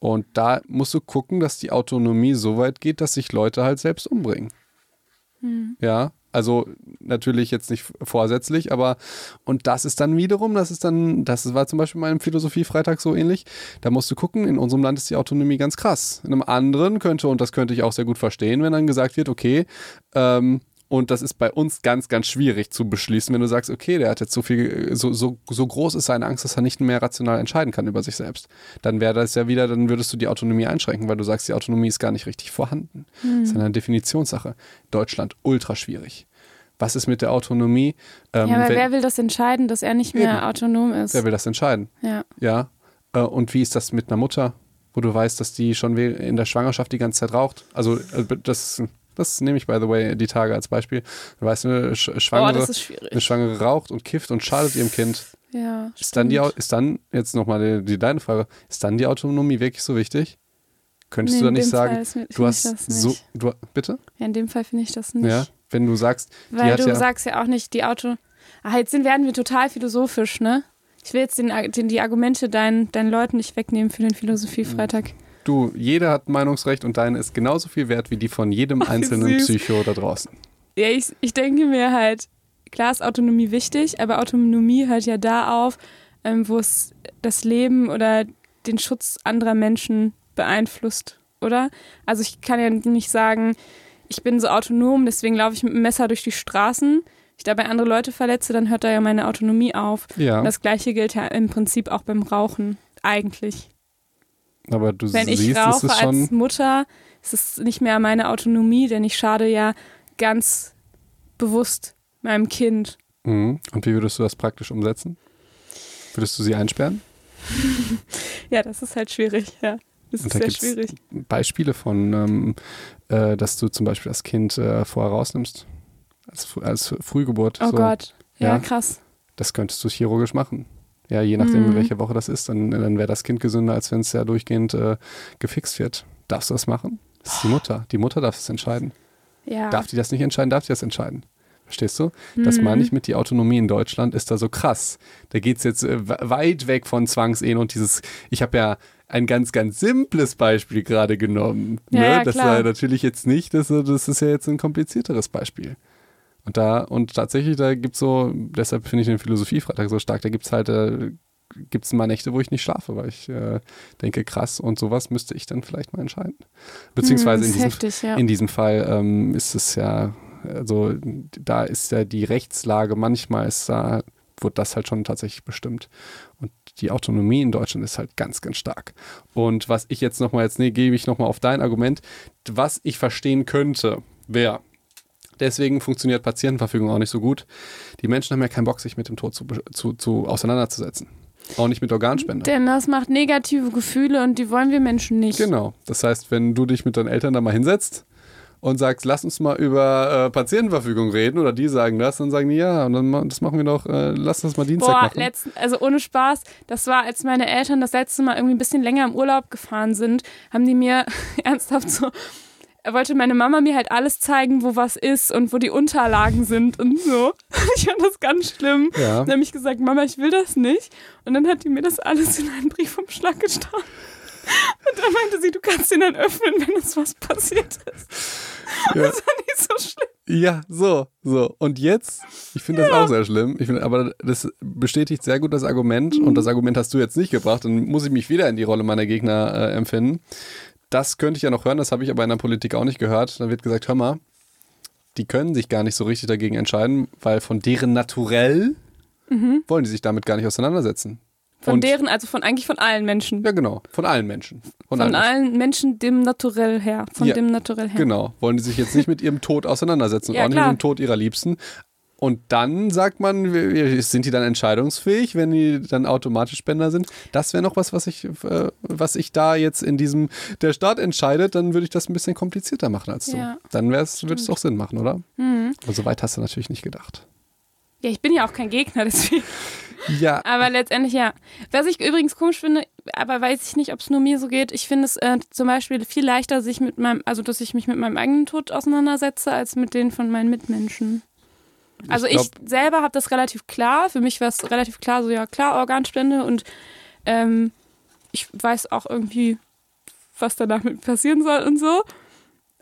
Und da musst du gucken, dass die Autonomie so weit geht, dass sich Leute halt selbst umbringen. Ja, also natürlich jetzt nicht vorsätzlich, aber und das ist dann wiederum, das ist dann, das war zum Beispiel meinem Philosophiefreitag so ähnlich. Da musst du gucken, in unserem Land ist die Autonomie ganz krass. In einem anderen könnte, und das könnte ich auch sehr gut verstehen, wenn dann gesagt wird, okay, ähm, und das ist bei uns ganz, ganz schwierig zu beschließen, wenn du sagst, okay, der hat jetzt so viel, so, so, so groß ist seine Angst, dass er nicht mehr rational entscheiden kann über sich selbst. Dann wäre das ja wieder, dann würdest du die Autonomie einschränken, weil du sagst, die Autonomie ist gar nicht richtig vorhanden. Das ist eine Definitionssache. Deutschland ultra schwierig. Was ist mit der Autonomie? Ähm, ja, aber wenn- wer will das entscheiden, dass er nicht mehr Eben. autonom ist? wer will das entscheiden? ja. Ja. Äh, und wie ist das mit einer Mutter, wo du weißt, dass die schon in der Schwangerschaft die ganze Zeit raucht? Also äh, das, das nehme ich, by the way, die Tage als Beispiel. Du weißt, eine Sch Oh, Schwangere, schwierig. eine Schwangere raucht und kifft und schadet ihrem Kind. ja, Ist dann, die, stimmt. ist dann jetzt nochmal die, die, deine Frage, ist dann die Autonomie wirklich so wichtig? Könntest Nee, du in nicht sagen, du hast so, nicht. du, bitte? Ja, in dem Fall finde ich das nicht. Ja, wenn du sagst, Weil du ja, sagst ja auch nicht, die Auto. Ah, jetzt sind, werden wir total philosophisch, ne? Ich will jetzt den, den, die Argumente deinen, deinen Leuten nicht wegnehmen für den Philosophiefreitag. Du, jeder hat Meinungsrecht und deine ist genauso viel wert wie die von jedem einzelnen süß. Psycho da draußen. Ja, ich, ich denke mir halt, klar ist Autonomie wichtig, aber Autonomie hört ja da auf, ähm, wo es das Leben oder den Schutz anderer Menschen beeinflusst, oder? Also ich kann ja nicht sagen, ich bin so autonom, deswegen laufe ich mit dem Messer durch die Straßen. Ich dabei andere Leute verletze, dann hört da ja meine Autonomie auf. Ja, Und das gleiche gilt ja im Prinzip auch beim Rauchen, eigentlich. Aber du Wenn ich siehst, es rauche ist schon. als Mutter, ist es nicht mehr meine Autonomie, denn ich schade ja ganz bewusst meinem Kind. Mhm. Und wie würdest du das praktisch umsetzen? Würdest du sie einsperren? Ja, das ist halt schwierig, ja. Das Und ist da sehr schwierig. Beispiele von, ähm, äh, dass du zum Beispiel das Kind äh, vorher rausnimmst. Als, als Frühgeburt. Oh so. Gott. Ja, Ja. krass. Das könntest du chirurgisch machen. Ja, je nachdem, Mhm. welche Woche das ist, dann, dann wäre das Kind gesünder, als wenn es ja durchgehend äh, gefixt wird. Darfst du das machen? Das ist die Mutter. Die Mutter darf es entscheiden. Ja. Darf die das nicht entscheiden, darf die das entscheiden. Verstehst du? Das meine ich mit die Autonomie in Deutschland ist da so krass. Da geht es jetzt äh, weit weg von Zwangsehen und dieses, ich habe ja ein ganz, ganz simples Beispiel gerade genommen. Ja, ne? ja, das war natürlich jetzt nicht, das, das ist ja jetzt ein komplizierteres Beispiel. Und da, und tatsächlich, da gibt es so, deshalb finde ich den Philosophiefreitag so stark, da gibt es halt, äh, gibt es mal Nächte, wo ich nicht schlafe, weil ich äh, denke, krass, und sowas müsste ich dann vielleicht mal entscheiden. Beziehungsweise Hm, in, diesem, heftig, ja. in diesem Fall ähm, ist es ja, also da ist ja die Rechtslage, manchmal ist da, wird das halt schon tatsächlich bestimmt. Und die Autonomie in Deutschland ist halt ganz, ganz stark. Und was ich jetzt nochmal, jetzt nee, gebe ich nochmal auf dein Argument, was ich verstehen könnte, wäre, deswegen funktioniert Patientenverfügung auch nicht so gut. Die Menschen haben ja keinen Bock, sich mit dem Tod zu, zu, zu auseinanderzusetzen. Auch nicht mit Organspender. Denn das macht negative Gefühle und die wollen wir Menschen nicht. Genau. Das heißt, wenn du dich mit deinen Eltern da mal hinsetzt und sagst, lass uns mal über äh, Patientenverfügung reden oder die sagen das, dann sagen die ja und dann das machen wir doch, äh, lass uns mal Dienstag Boah, machen. letzten, also ohne Spaß, das war, als meine Eltern das letzte Mal irgendwie ein bisschen länger im Urlaub gefahren sind, haben die mir ernsthaft so, wollte meine Mama mir halt alles zeigen, wo was ist und wo die Unterlagen sind und so. Ich fand das ganz schlimm. Ja. Dann habe ich gesagt, Mama, ich will das nicht. Und dann hat die mir das alles in einen Briefumschlag gestanden. Und dann meinte sie, du kannst ihn dann öffnen, wenn uns was passiert ist. Ja. Das war nicht so schlimm. Ja, so, so. Und jetzt, ich finde das auch sehr schlimm. Ich find, aber das bestätigt sehr gut das Argument. Und das Argument hast du jetzt nicht gebracht. Dann muss ich mich wieder in die Rolle meiner Gegner äh, empfinden. Das könnte ich ja noch hören, das habe ich aber in der Politik auch nicht gehört. Dann wird gesagt, hör mal, die können sich gar nicht so richtig dagegen entscheiden, weil von deren Naturell wollen die sich damit gar nicht auseinandersetzen. Von Und- deren, also von eigentlich von allen Menschen. Ja, genau. Von allen Menschen. Von Menschen. allen Menschen dem Naturell her. Von Ja, dem Naturell her. Genau. Wollen die sich jetzt nicht mit ihrem Tod auseinandersetzen und Ja, auch nicht klar. mit dem Tod ihrer Liebsten. Und dann sagt man, sind die dann entscheidungsfähig, wenn die dann automatisch Spender sind? Das wäre noch was, was ich, äh, was ich da jetzt in diesem, der Staat entscheidet, dann würde ich das ein bisschen komplizierter machen als du. Ja, dann würde es auch Sinn machen, oder? Mhm. Aber so weit hast du natürlich nicht gedacht. Ja, ich bin ja auch kein Gegner, deswegen. Ja, Aber letztendlich ja. Was ich übrigens komisch finde, aber weiß ich nicht, ob es nur mir so geht. Ich finde es äh, zum Beispiel viel leichter, sich mit meinem, also dass ich mich mit meinem eigenen Tod auseinandersetze, als mit den von meinen Mitmenschen. Also ich, glaub- selber habe das relativ klar. Für mich war es relativ klar, so ja klar, Organspende und ähm, ich weiß auch irgendwie, was danach mit passieren soll und so.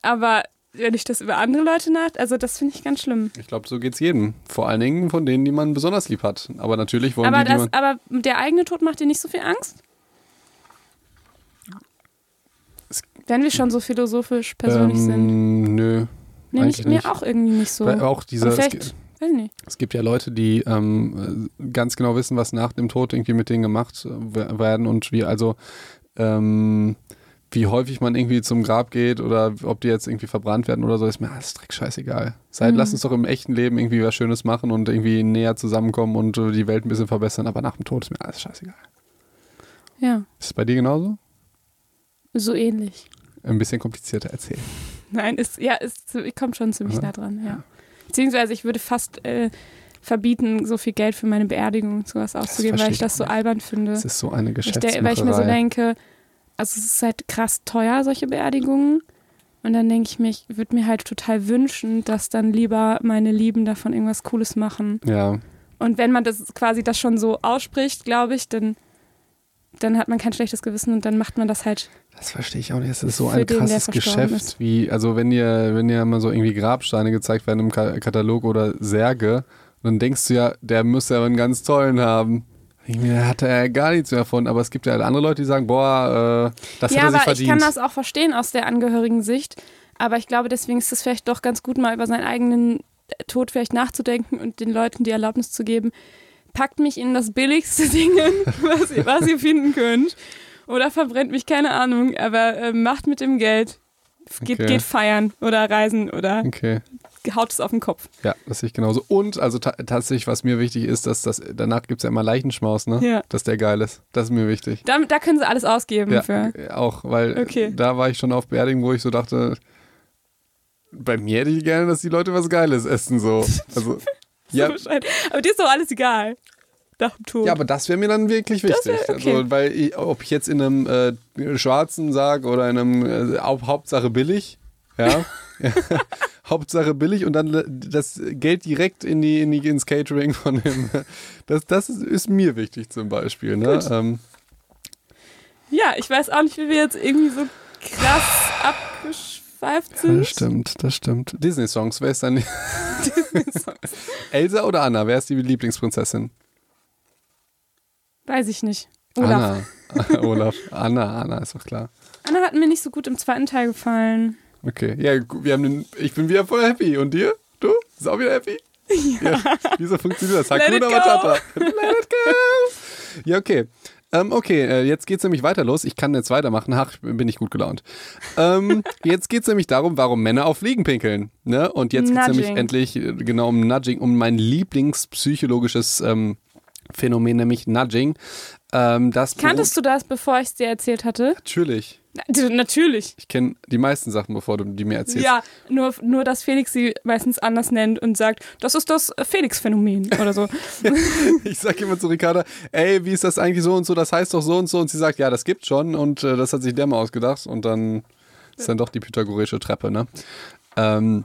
Aber wenn ich das über andere Leute nach, also das finde ich ganz schlimm. ich glaube, so geht es jedem. Vor allen Dingen von denen, die man besonders lieb hat. Aber natürlich wollen Aber, die, die das, man. aber der eigene Tod macht dir nicht so viel Angst? Wenn wir schon so philosophisch persönlich sind. ähm, Nö. Nee, eigentlich nicht, mir nicht. auch irgendwie nicht so. Weil auch diese, Weiß nicht. es gibt ja Leute, die ähm, äh, ganz genau wissen, was nach dem Tod irgendwie mit denen gemacht wer- werden und wie, also ähm, wie häufig man irgendwie zum Grab geht oder ob die jetzt irgendwie verbrannt werden oder so, ist mir alles dreck scheißegal. Seit, Mhm. Lass uns doch im echten Leben irgendwie was Schönes machen und irgendwie näher zusammenkommen und äh, die Welt ein bisschen verbessern, aber nach dem Tod ist mir alles scheißegal. Ja, Ist es bei dir genauso? so ähnlich. Ein bisschen komplizierter erzählen. Nein, ist, ja, ist, kommt schon ziemlich Aha. nah dran, ja. Beziehungsweise ich würde fast äh, verbieten, so viel Geld für meine Beerdigung und sowas auszugeben, weil ich das so albern finde. Das ist so eine Geschäftsmacherei. weil ich mir so denke, also es ist halt krass teuer, solche Beerdigungen. Und dann denke ich mir, ich würde mir halt total wünschen, dass dann lieber meine Lieben davon irgendwas Cooles machen. ja, Und wenn man das quasi das schon so ausspricht, glaube ich, dann, dann hat man kein schlechtes Gewissen und dann macht man das halt. Das verstehe ich auch nicht. Es ist so ein den, krasses Geschäft, ist. wie, also wenn dir, wenn dir mal so irgendwie Grabsteine gezeigt werden im Ka Katalog oder Särge, dann denkst du ja, der müsste aber einen ganz tollen haben. Da hat er ja gar nichts mehr von, aber es gibt ja halt andere Leute, die sagen, boah, äh, das ja, hat er sich aber ich verdient. kann das auch verstehen aus der angehörigen Sicht. Aber ich glaube, deswegen ist es vielleicht doch ganz gut, mal über seinen eigenen Tod vielleicht nachzudenken und den Leuten die Erlaubnis zu geben. Packt mich in das billigste Ding, was ihr, was ihr finden könnt. Oder verbrennt mich, keine Ahnung. Aber äh, macht mit dem Geld. Geht, Okay. geht feiern oder reisen oder okay. haut es auf den Kopf. Ja, das sehe ich genauso. Und, also ta tatsächlich, was mir wichtig ist, dass das, danach gibt es ja immer Leichenschmaus, ne? Ja. Dass der geil ist. Das ist mir wichtig. Da, da können sie alles ausgeben Ja, für. auch, weil Okay. da war ich schon auf Beerdigung, wo ich so dachte, bei mir hätte ich gerne, dass die Leute was Geiles essen, so. Also, ja. So aber dir ist doch alles egal. Nach dem Tod. Ja, aber das wäre mir dann wirklich wichtig. Wär, also, okay. also, weil ich, ob ich jetzt in einem äh, schwarzen Sarg oder in einem äh, Hauptsache billig, ja. Hauptsache billig und dann äh, das Geld direkt in die, in die, ins Catering von dem. Das, das ist, mir wichtig zum Beispiel. Ne? Ähm. Ja, ich weiß auch nicht, wie wir jetzt irgendwie so krass abgesch 15. Das stimmt, das stimmt. Disney-Songs, wer ist dann? Elsa oder Anna, wer ist die Lieblingsprinzessin? Weiß ich nicht. Olaf. Anna. Olaf. Anna, Anna, ist doch klar. Anna hat mir nicht so gut im zweiten Teil gefallen. Okay, ja, wir haben den, ich bin wieder voll happy. Und dir? Du? Ist auch wieder happy? Ja. ja. Wieso funktioniert das? Hakuna Matata. Let it go. Ja, okay. Ähm, okay, äh, jetzt geht's nämlich weiter los. Ich kann jetzt weitermachen. Ach, ich bin nicht gut gelaunt. Ähm, jetzt geht's nämlich darum, warum Männer auf Fliegen pinkeln. Ne? Und jetzt geht's Nudging. nämlich endlich äh, genau um Nudging, um mein lieblingspsychologisches ähm, Phänomen, nämlich Nudging. Ähm, das Kanntest du das, bevor ich es dir erzählt hatte? Natürlich. Na, Natürlich. Ich kenne die meisten Sachen, bevor du die mir erzählst. Ja, nur, nur, dass Felix sie meistens anders nennt und sagt, das ist das Felix-Phänomen oder so. Ich sag immer zu Ricarda, ey, wie ist das eigentlich so und so, das heißt doch so und so. Und sie sagt, ja, das gibt's schon und äh, das hat sich der mal ausgedacht. Und dann ist dann doch die pythagoreische Treppe, ne? Ähm,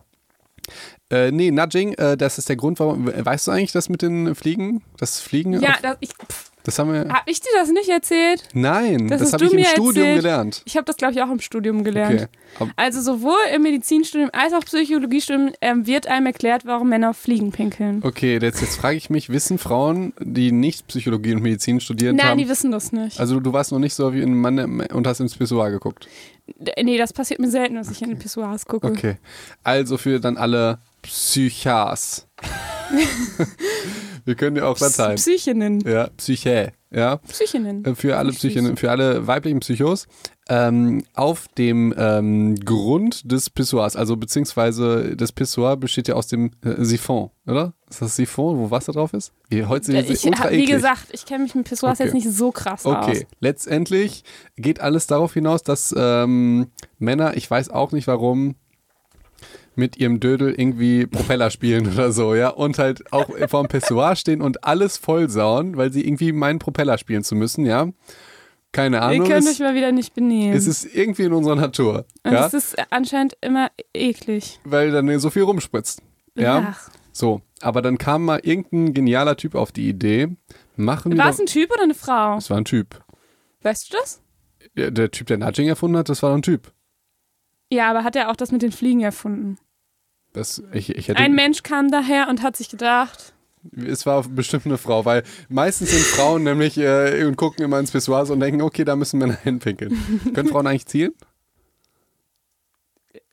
äh, nee, Nudging, äh, das ist der Grund, warum. Weißt du eigentlich das mit den Fliegen? Das Fliegen? ja, auf, das, ich, pff, das haben wir. hab ich dir das nicht erzählt? Nein, das das, habe ich im Studium erzählt. gelernt. Ich habe das, glaube ich, auch im Studium gelernt. Okay. Also sowohl im Medizinstudium als auch Psychologiestudium ähm, wird einem erklärt, warum Männer Fliegen pinkeln. Okay, jetzt, jetzt frage ich mich, wissen Frauen, die nicht Psychologie und Medizin studiert Nein, haben. die wissen das nicht. also du warst noch nicht so wie ein Mann im- und hast ins Pissoir geguckt. Nee, das passiert mir selten, dass ich in die Pissoirs gucke. Okay. Also für dann alle Psychas. Wir können ja auch Latein. Psychinnen. Ja, Psyche. Ja, Psychinnen. Äh, für alle. Psychinnen, für alle weiblichen Psychos. Ähm, auf dem ähm, Grund des Pissoirs, also beziehungsweise das Pissoir besteht ja aus dem äh, Siphon, oder? Ist das Siphon, wo Wasser drauf ist? Wie, heute sind Ich, ultra hab, wie gesagt, ich kenne mich mit Pissoirs Okay. jetzt nicht so krass aus. Okay, letztendlich geht alles darauf hinaus, dass ähm, Männer, ich weiß auch nicht warum, mit ihrem Dödel irgendwie Propeller spielen oder so, ja, und halt auch vorm Pissoir stehen und alles vollsauen, weil sie irgendwie meinen Propeller spielen zu müssen, ja. Keine Ahnung. könnt Es, euch mal wieder nicht benehmen. es ist irgendwie in unserer Natur, Und ja, es ist anscheinend immer eklig. weil dann so viel rumspritzt, ja. Ach. So, aber dann kam mal irgendein genialer Typ auf die Idee, machen wir War es ein Typ oder eine Frau? es war ein Typ. Weißt du das? Der, der Typ, der Nudging erfunden hat, das war ein Typ. Ja, aber hat er auch das mit den Fliegen erfunden? Das, ich, ich hätte, Ein Mensch kam daher und hat sich gedacht, Es war bestimmt eine Frau, weil meistens sind Frauen nämlich äh, und gucken immer ins Pissoir und denken, okay, da müssen Männer hinpinkeln. Können Frauen eigentlich zielen?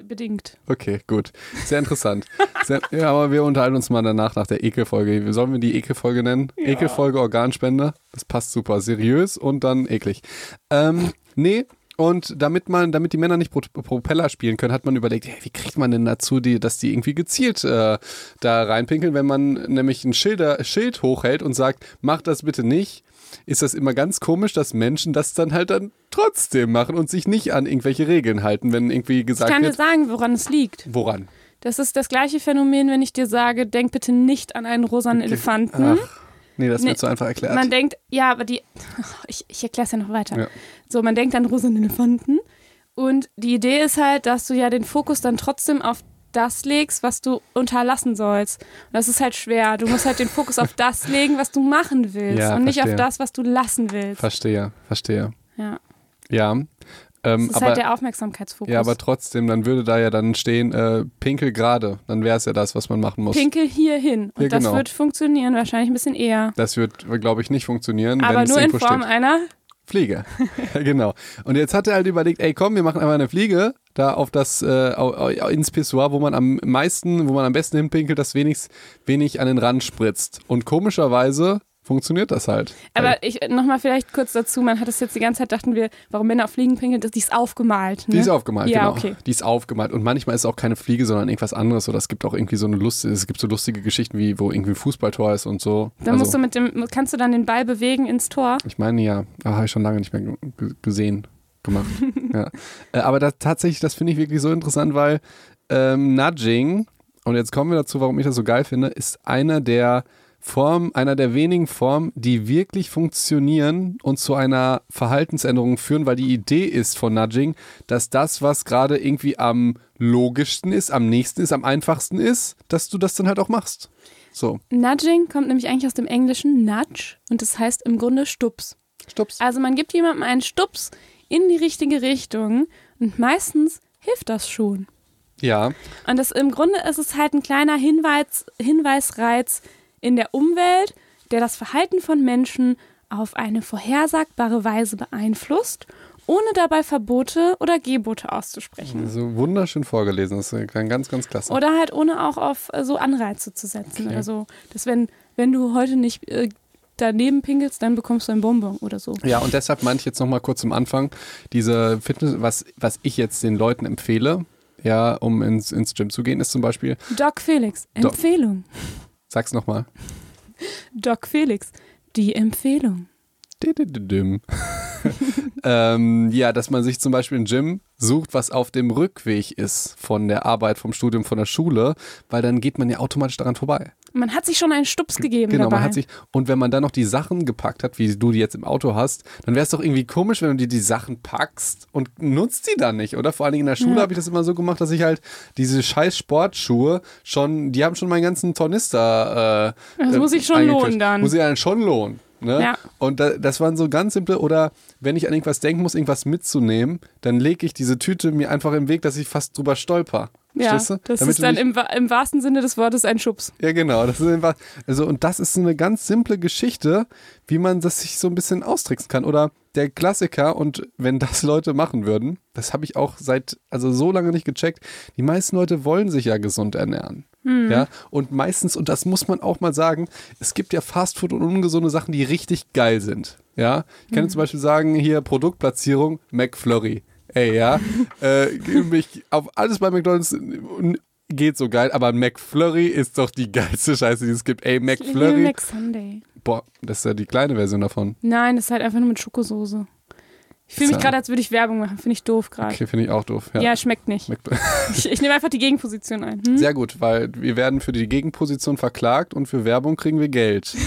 bedingt. Okay, gut. Sehr interessant. Sehr, ja, aber wir unterhalten uns mal danach nach der Ekelfolge. Sollen wir die Ekelfolge nennen? Ja. Ekelfolge Organspende. Das passt super. Seriös und dann eklig. Ähm, nee. Und damit man, damit die Männer nicht Pro Propeller spielen können, hat man überlegt, hey, wie kriegt man denn dazu, die, dass die irgendwie gezielt äh, da reinpinkeln, wenn man nämlich ein Schilder, Schild hochhält und sagt, mach das bitte nicht, ist das immer ganz komisch, dass Menschen das dann halt dann trotzdem machen und sich nicht an irgendwelche Regeln halten, wenn irgendwie Ich gesagt kann dir wird, sagen, woran es liegt. woran? Das ist das gleiche Phänomen, wenn ich dir sage, denk bitte nicht an einen rosanen Elefanten. Ach, nee, das Nee, wird so einfach erklärt. Man denkt, ja, aber die, ich, ich erkläre es ja noch weiter. Ja. So, man denkt an rosanen Elefanten und die Idee ist halt, dass du ja den Fokus dann trotzdem auf das legst, was du unterlassen sollst. Und das ist halt schwer. Du musst halt den Fokus auf das legen, was du machen willst Ja, und nicht verstehe. auf das, was du lassen willst. verstehe, verstehe. Ja, Ja. Ähm, das ist aber, halt der Aufmerksamkeitsfokus. ja, aber trotzdem, dann würde da ja dann stehen, äh, pinkel gerade. Dann wäre es ja das, was man machen muss. Pinkel hier hin. Und Ja, das genau. wird funktionieren, wahrscheinlich ein bisschen eher. Das wird, glaube ich, nicht funktionieren, Aber wenn es nur in Form steht. einer Fliege. Genau. Und jetzt hat er halt überlegt, ey komm, wir machen einfach eine Fliege da auf das, äh, ins Pissoir, wo man am meisten, wo man am besten hinpinkelt, dass wenig, wenig an den Rand spritzt. Und komischerweise funktioniert das halt. Aber ich nochmal vielleicht kurz dazu, man hat es jetzt die ganze Zeit, dachten wir, warum Männer auf Fliegen pinkeln, die ist aufgemalt. Ne? Die ist aufgemalt, Ja, genau. okay. Die ist aufgemalt. Und manchmal ist es auch keine Fliege, sondern irgendwas anderes. Oder es gibt auch irgendwie so eine Lust, es gibt so lustige Geschichten, wie wo irgendwie ein Fußballtor ist und so. Dann musst du mit dem, kannst du dann den Ball bewegen ins Tor? ich meine ja, ah, habe ich schon lange nicht mehr ge- gesehen, gemacht. ja. äh, aber das, tatsächlich, das finde ich wirklich so interessant, weil ähm, Nudging, und jetzt kommen wir dazu, warum ich das so geil finde, ist einer der Form, einer der wenigen Formen, die wirklich funktionieren und zu einer Verhaltensänderung führen, weil die Idee ist von Nudging, dass das, was gerade irgendwie am logischsten ist, am nächsten ist, am einfachsten ist, dass du das dann halt auch machst. So, Nudging kommt nämlich eigentlich aus dem englischen Nudge und das heißt im Grunde Stups. Stups. Also man gibt jemandem einen Stups in die richtige Richtung und meistens hilft das schon. Ja, Und das im Grunde ist es halt ein kleiner Hinweis, Hinweisreiz in der Umwelt, der das Verhalten von Menschen auf eine vorhersagbare Weise beeinflusst, ohne dabei Verbote oder Gebote auszusprechen. so wunderschön vorgelesen. Das ist ganz, ganz klasse. Oder halt ohne auch auf äh, so Anreize zu setzen Okay. oder so. Dass wenn, wenn du heute nicht äh, daneben pinkelst, dann bekommst du ein Bonbon oder so. Ja, und deshalb meinte ich jetzt nochmal kurz zum Anfang, diese Fitness, was, was ich jetzt den Leuten empfehle, ja, um ins, ins Gym zu gehen, ist zum Beispiel, Doc Felix, Doc. Sag's nochmal, Doc Felix, die Empfehlung. Ähm, ja, dass man sich zum Beispiel ein Gym sucht, was auf dem Rückweg ist von der Arbeit, vom Studium, von der Schule, weil dann geht man ja automatisch daran vorbei. Man hat sich schon einen Stups gegeben Genau, dabei. man hat sich, und wenn man dann noch die Sachen gepackt hat, wie du die jetzt im Auto hast, dann wäre es doch irgendwie komisch, wenn du dir die Sachen packst und nutzt die dann nicht, oder? Vor allen Dingen in der Schule Ja. habe ich das immer so gemacht, dass ich halt diese scheiß Sportschuhe schon, die haben schon meinen ganzen Tornister. Äh, Das muss sich schon lohnen dann. Muss sich dann schon lohnen. Ne? Ja. Und da, das waren so ganz simple, oder wenn ich an irgendwas denken muss, irgendwas mitzunehmen, dann lege ich diese Tüte mir einfach im Weg, dass ich fast drüber stolper. Ja, das Damit ist dann im, im wahrsten Sinne des Wortes ein Schubs. ja, genau. Das ist also, und das ist so eine ganz simple Geschichte, wie man das sich so ein bisschen austricksen kann. Oder der Klassiker, und wenn das Leute machen würden, das habe ich auch seit, also so lange nicht gecheckt, die meisten Leute wollen sich ja gesund ernähren. Ja, und meistens, und das muss man auch mal sagen, es gibt ja Fastfood und ungesunde Sachen, die richtig geil sind. Ja, ich kann jetzt zum Beispiel sagen, hier Produktplatzierung, McFlurry. Ey, ja, äh, mich auf alles bei McDonalds geht so geil, aber McFlurry ist doch die geilste Scheiße, die es gibt. Ey, Ich liebe McFlurry. Mac Sunday. Boah, das ist ja die kleine Version davon. Nein, das ist halt einfach nur mit Schokosoße. Ich fühle mich gerade, als würde ich Werbung machen. Finde ich doof gerade. Okay, finde ich auch doof. Ja. Ja. schmeckt nicht. Ich, ich nehme einfach die Gegenposition ein. Hm? Sehr gut, weil wir werden für die Gegenposition verklagt und für Werbung kriegen wir Geld.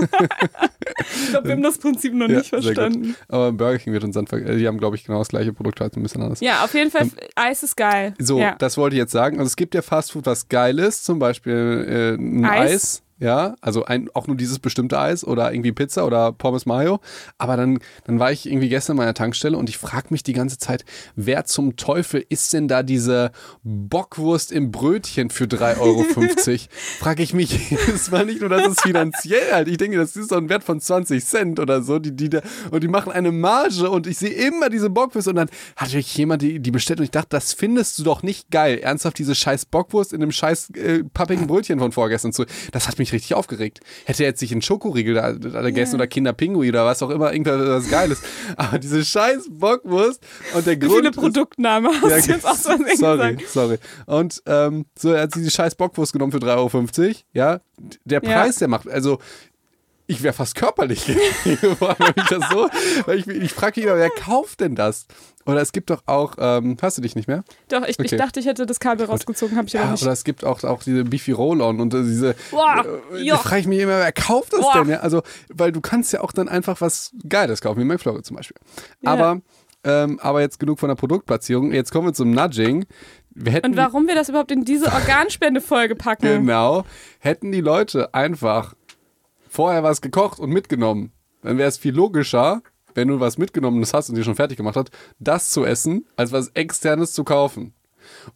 Ich glaube, wir haben das Prinzip noch Ja, nicht verstanden. Aber Burger King wird uns dann, ver- äh, die haben glaube ich genau das gleiche Produkt, halt ein bisschen anders. Ja, auf jeden Fall, Eis ist geil. So, ja. das wollte ich jetzt sagen. Also es gibt ja Fastfood, was geil ist, zum Beispiel äh, ein Eis. Eis. Ja, also ein, auch nur dieses bestimmte Eis oder irgendwie Pizza oder Pommes Mayo. Aber dann, dann war ich irgendwie gestern an meiner Tankstelle und ich frage mich die ganze Zeit, wer zum Teufel ist denn da diese Bockwurst im Brötchen für 3,50 Euro? frage ich mich. Das war nicht nur, dass es finanziell halt. Ich denke, das ist so ein Wert von 20 Cent oder so. Die, die da, und die machen eine Marge und ich sehe immer diese Bockwurst und dann hat natürlich jemand die, die bestellt und ich dachte, das findest du doch nicht geil. Ernsthaft diese scheiß Bockwurst in einem scheiß äh, pappigen Brötchen von vorgestern zu. Das hat mich richtig aufgeregt. Hätte er jetzt sich einen Schokoriegel da, da gegessen oder Kinderpingui oder was auch immer, irgendwas Geiles. Aber diese scheiß Bockwurst und der Wie Grund viele ist- Produktnamen hast ja, du jetzt auch so sorry, gesagt? sorry. Und ähm, so, er hat sich die scheiß Bockwurst genommen für 3,50 Euro. Ja, der Ja. Preis, der macht, also ich wäre fast körperlich geworden, wenn ich das so, weil ich, ich frage mich immer, wer kauft denn das? Oder es gibt doch auch, ähm, hast du dich nicht mehr? Doch, ich, Okay. ich dachte, ich hätte das Kabel rausgezogen, habe ich aber Ja, nicht. oder es gibt auch, auch diese Beefy Roll-On und äh, diese. Boah, äh, da frage ich mich immer, wer kauft das Boah. denn? Ja? Also, weil du kannst ja auch dann einfach was Geiles kaufen, wie McFlurry zum Beispiel. Ja. Aber, ähm, aber jetzt genug von der Produktplatzierung. Jetzt kommen wir zum Nudging. Wir Und warum wir das überhaupt in diese Organspendefolge packen? Genau. Hätten die Leute einfach vorher was gekocht und mitgenommen, dann wäre es viel logischer, wenn du was mitgenommen hast und dir schon fertig gemacht hast, das zu essen, als was externes zu kaufen.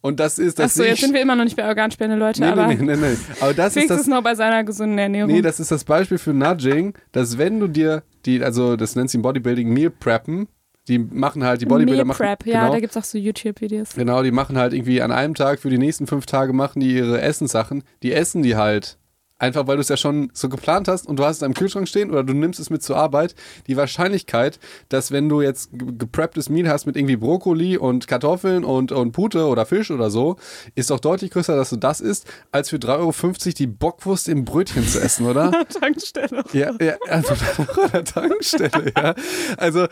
Und das ist das Achso, jetzt sind wir immer noch nicht bei Organspende, Leute, nee, aber nee, nee, nee, nee. Aber das ist das noch bei seiner gesunden Ernährung. Nee, das ist das Beispiel für Nudging, dass wenn du dir die, also das nennt sich im Bodybuilding Meal Preppen, die machen halt, die Bodybuilder Meal machen, Prep, ja, genau, da gibt es auch so YouTube-Videos. genau, die machen halt irgendwie an einem Tag für die nächsten fünf Tage machen die ihre Essenssachen, die essen die halt. Einfach weil du es ja schon so geplant hast und du hast es am Kühlschrank stehen oder du nimmst es mit zur Arbeit. Die Wahrscheinlichkeit, dass wenn du jetzt ge- geprepptes Meal hast mit irgendwie Brokkoli und Kartoffeln und, und Pute oder Fisch oder so, ist doch deutlich größer, dass du das isst, als für 3,50 Euro die Bockwurst im Brötchen zu essen, oder? Tankstelle. Ja, ja, also an der Tankstelle, ja. Also äh,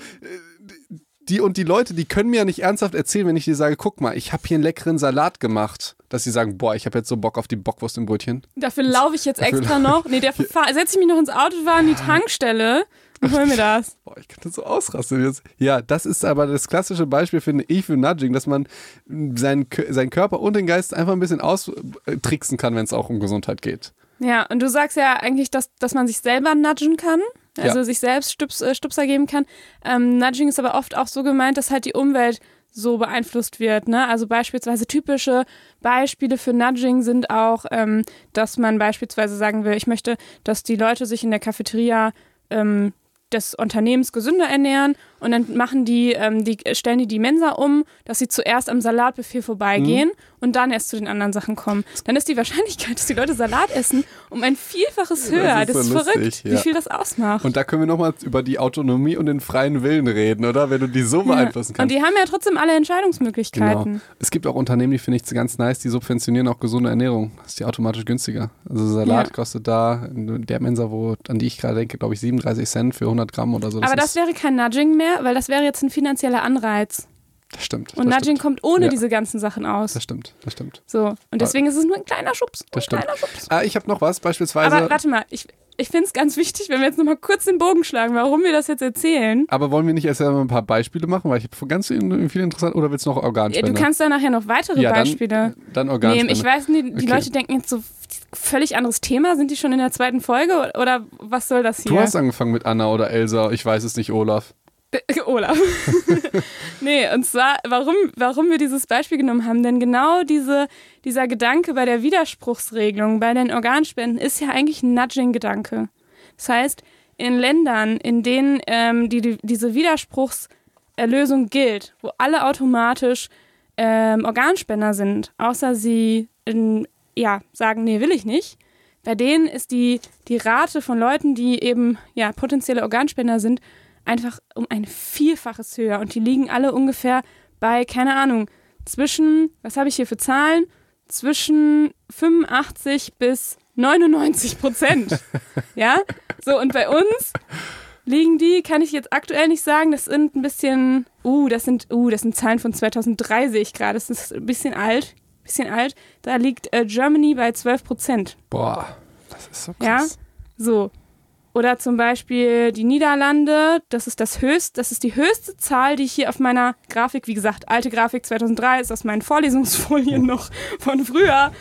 die und die Leute, die können mir ja nicht ernsthaft erzählen, wenn ich dir sage, guck mal, ich habe hier einen leckeren Salat gemacht. Dass sie sagen, boah, ich habe jetzt so Bock auf die Bockwurst im Brötchen. Dafür laufe ich jetzt Dafür extra noch. Nee, dafür setze ich mich noch ins Auto, fahre an die Tankstelle und hol mir das. Boah, ich könnte so ausrasten jetzt. Ja, das ist aber das klassische Beispiel, finde ich, für Nudging, dass man seinen, seinen Körper und den Geist einfach ein bisschen austricksen kann, wenn es auch um Gesundheit geht. Ja, und du sagst ja eigentlich, dass, dass man sich selber nudgen kann, also Ja. sich selbst Stups, äh, Stupser geben kann. Ähm, Nudging ist aber oft auch so gemeint, dass halt die Umwelt so beeinflusst wird. Ne? Also beispielsweise typische Beispiele für Nudging sind auch, ähm, dass man beispielsweise sagen will, ich möchte, dass die Leute sich in der Cafeteria ähm, des Unternehmens gesünder ernähren und dann machen die, ähm, die stellen die die Mensa um, dass sie zuerst am Salatbuffet vorbeigehen und dann erst zu den anderen Sachen kommen. Dann ist die Wahrscheinlichkeit, dass die Leute Salat essen, um ein Vielfaches höher. Das ist ist, so lustig, verrückt, ja. wie viel das ausmacht. Und da können wir nochmal über die Autonomie und den freien Willen reden, oder? Wenn du die so beeinflussen und kannst. die haben ja trotzdem alle Entscheidungsmöglichkeiten. Genau. Es gibt auch Unternehmen, die finde ich ganz nice, die subventionieren auch gesunde Ernährung. Das ist die automatisch günstiger. Also Salat Ja. kostet da in der Mensa, wo, an die ich gerade denke, glaube ich 37 Cent für 100 Gramm oder so. Aber das wäre kein Nudging mehr, weil das wäre jetzt ein finanzieller Anreiz. das stimmt. Und das Nudging stimmt. kommt ohne Ja. diese ganzen Sachen aus. Das stimmt, das stimmt. So. Und deswegen ist es nur ein kleiner Schubs. Das ein stimmt. kleiner Schubs. Ah, ich habe noch was, beispielsweise. Aber warte mal, ich, ich finde es ganz wichtig, wenn wir jetzt nochmal kurz den Bogen schlagen, warum wir das jetzt erzählen. Aber wollen wir nicht erst einmal ein paar Beispiele machen? Weil ich habe ganz viel interessant. Oder willst du noch Ja, Organspende? du kannst da nachher noch weitere Ja, dann- Beispiele Dann Organspende. nehmen. Ich weiß nicht, die Okay. Leute denken jetzt so völlig anderes Thema. Sind die schon in der zweiten Folge oder was soll das hier? du hast angefangen mit Anna oder Elsa. Ich weiß es nicht, Olaf. Olaf. nee, und zwar, warum, warum wir dieses Beispiel genommen haben, denn genau diese, dieser Gedanke bei der Widerspruchsregelung, bei den Organspenden, ist ja eigentlich ein Nudging-Gedanke. Das heißt, in Ländern, in denen ähm, die, die, diese Widerspruchserlösung gilt, wo alle automatisch ähm, Organspender sind, außer sie in, ja, sagen, nee, will ich nicht, bei denen ist die, die Rate von Leuten, die eben ja, potenzielle Organspender sind, einfach um ein Vielfaches höher. Und die liegen alle ungefähr bei, keine Ahnung, zwischen, was habe ich hier für Zahlen? Zwischen 85 bis 99 Prozent. ja? So, und bei uns liegen die, kann ich jetzt aktuell nicht sagen, das sind ein bisschen, uh, das sind, uh, das sind Zahlen von 2003, sehe ich gerade. Das ist ein bisschen alt, bisschen alt. Da liegt äh, Germany bei 12 Prozent. Boah, das ist so Ja? krass. So. Oder zum Beispiel die Niederlande, das ist das höchst, das ist die höchste Zahl, die ich hier auf meiner Grafik, wie gesagt, alte Grafik 2003 ist aus meinen Vorlesungsfolien noch von früher.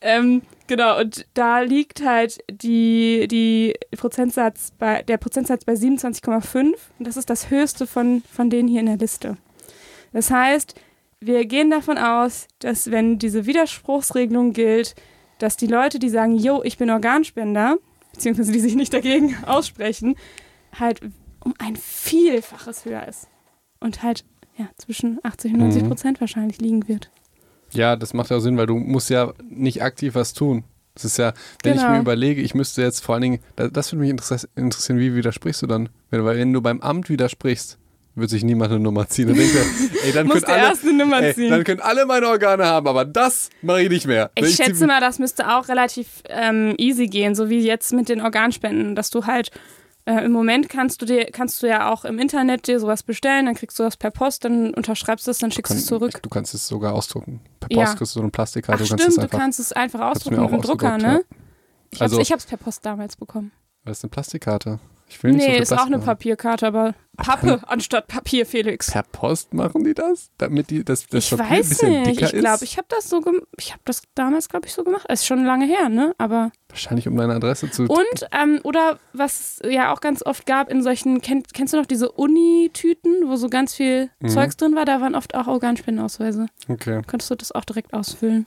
Ähm, genau, und da liegt halt die, die Prozentsatz bei, der Prozentsatz bei 27,5 und das ist das höchste von, von denen hier in der Liste. Das heißt, wir gehen davon aus, dass wenn diese Widerspruchsregelung gilt, dass die Leute, die sagen, yo, ich bin Organspender, beziehungsweise die sich nicht dagegen aussprechen, halt um ein Vielfaches höher ist. Und halt ja, zwischen 80 und 90 Mhm. Prozent wahrscheinlich liegen wird. Ja, das macht ja Sinn, weil du musst ja nicht aktiv was tun. Das ist ja, wenn ich Genau. mir überlege, ich müsste jetzt vor allen Dingen, da- das würde mich interess- interessieren, wie widersprichst du dann? Weil wenn du beim Amt widersprichst, wird sich niemand eine Nummer ziehen. Dann denkt ey, dann Muss können alle, ey, ziehen. dann können alle meine Organe haben, aber das mache ich nicht mehr. Ich, zieh- schätze mal, das müsste auch relativ ähm, easy gehen, so wie jetzt mit den Organspenden, dass du halt äh, im Moment kannst du dir kannst du ja auch im Internet dir sowas bestellen, dann kriegst du das per Post, dann unterschreibst du es, dann schickst du es zurück. Du kannst es sogar ausdrucken. Per Ja. Post kriegst du so eine Ach Plastikkarte. du kannst stimmt, es du einfach. kannst es einfach ausdrucken mit dem Drucker, ne? Ich hab's, Also- ich hab's per Post damals bekommen. Was ist eine Plastikkarte? Ich will nicht so Nee, viel ist auch eine haben. Papierkarte, aber Pappe anstatt Papier, Felix. Per Post machen die das? Damit die, das, das ich Papier ein weiß bisschen nicht. dicker Ich glaube, ist? ich habe das so gem ich habe das damals, glaube ich, so gemacht. Ist schon lange her, ne? Aber Wahrscheinlich um deine Adresse zu. und ähm, oder was es ja auch ganz oft gab in solchen kenn, kennst du noch diese Uni-Tüten, wo so ganz viel Mhm. Zeugs drin war? Da waren oft auch Organspendenausweise. Okay, Konntest du das auch direkt ausfüllen?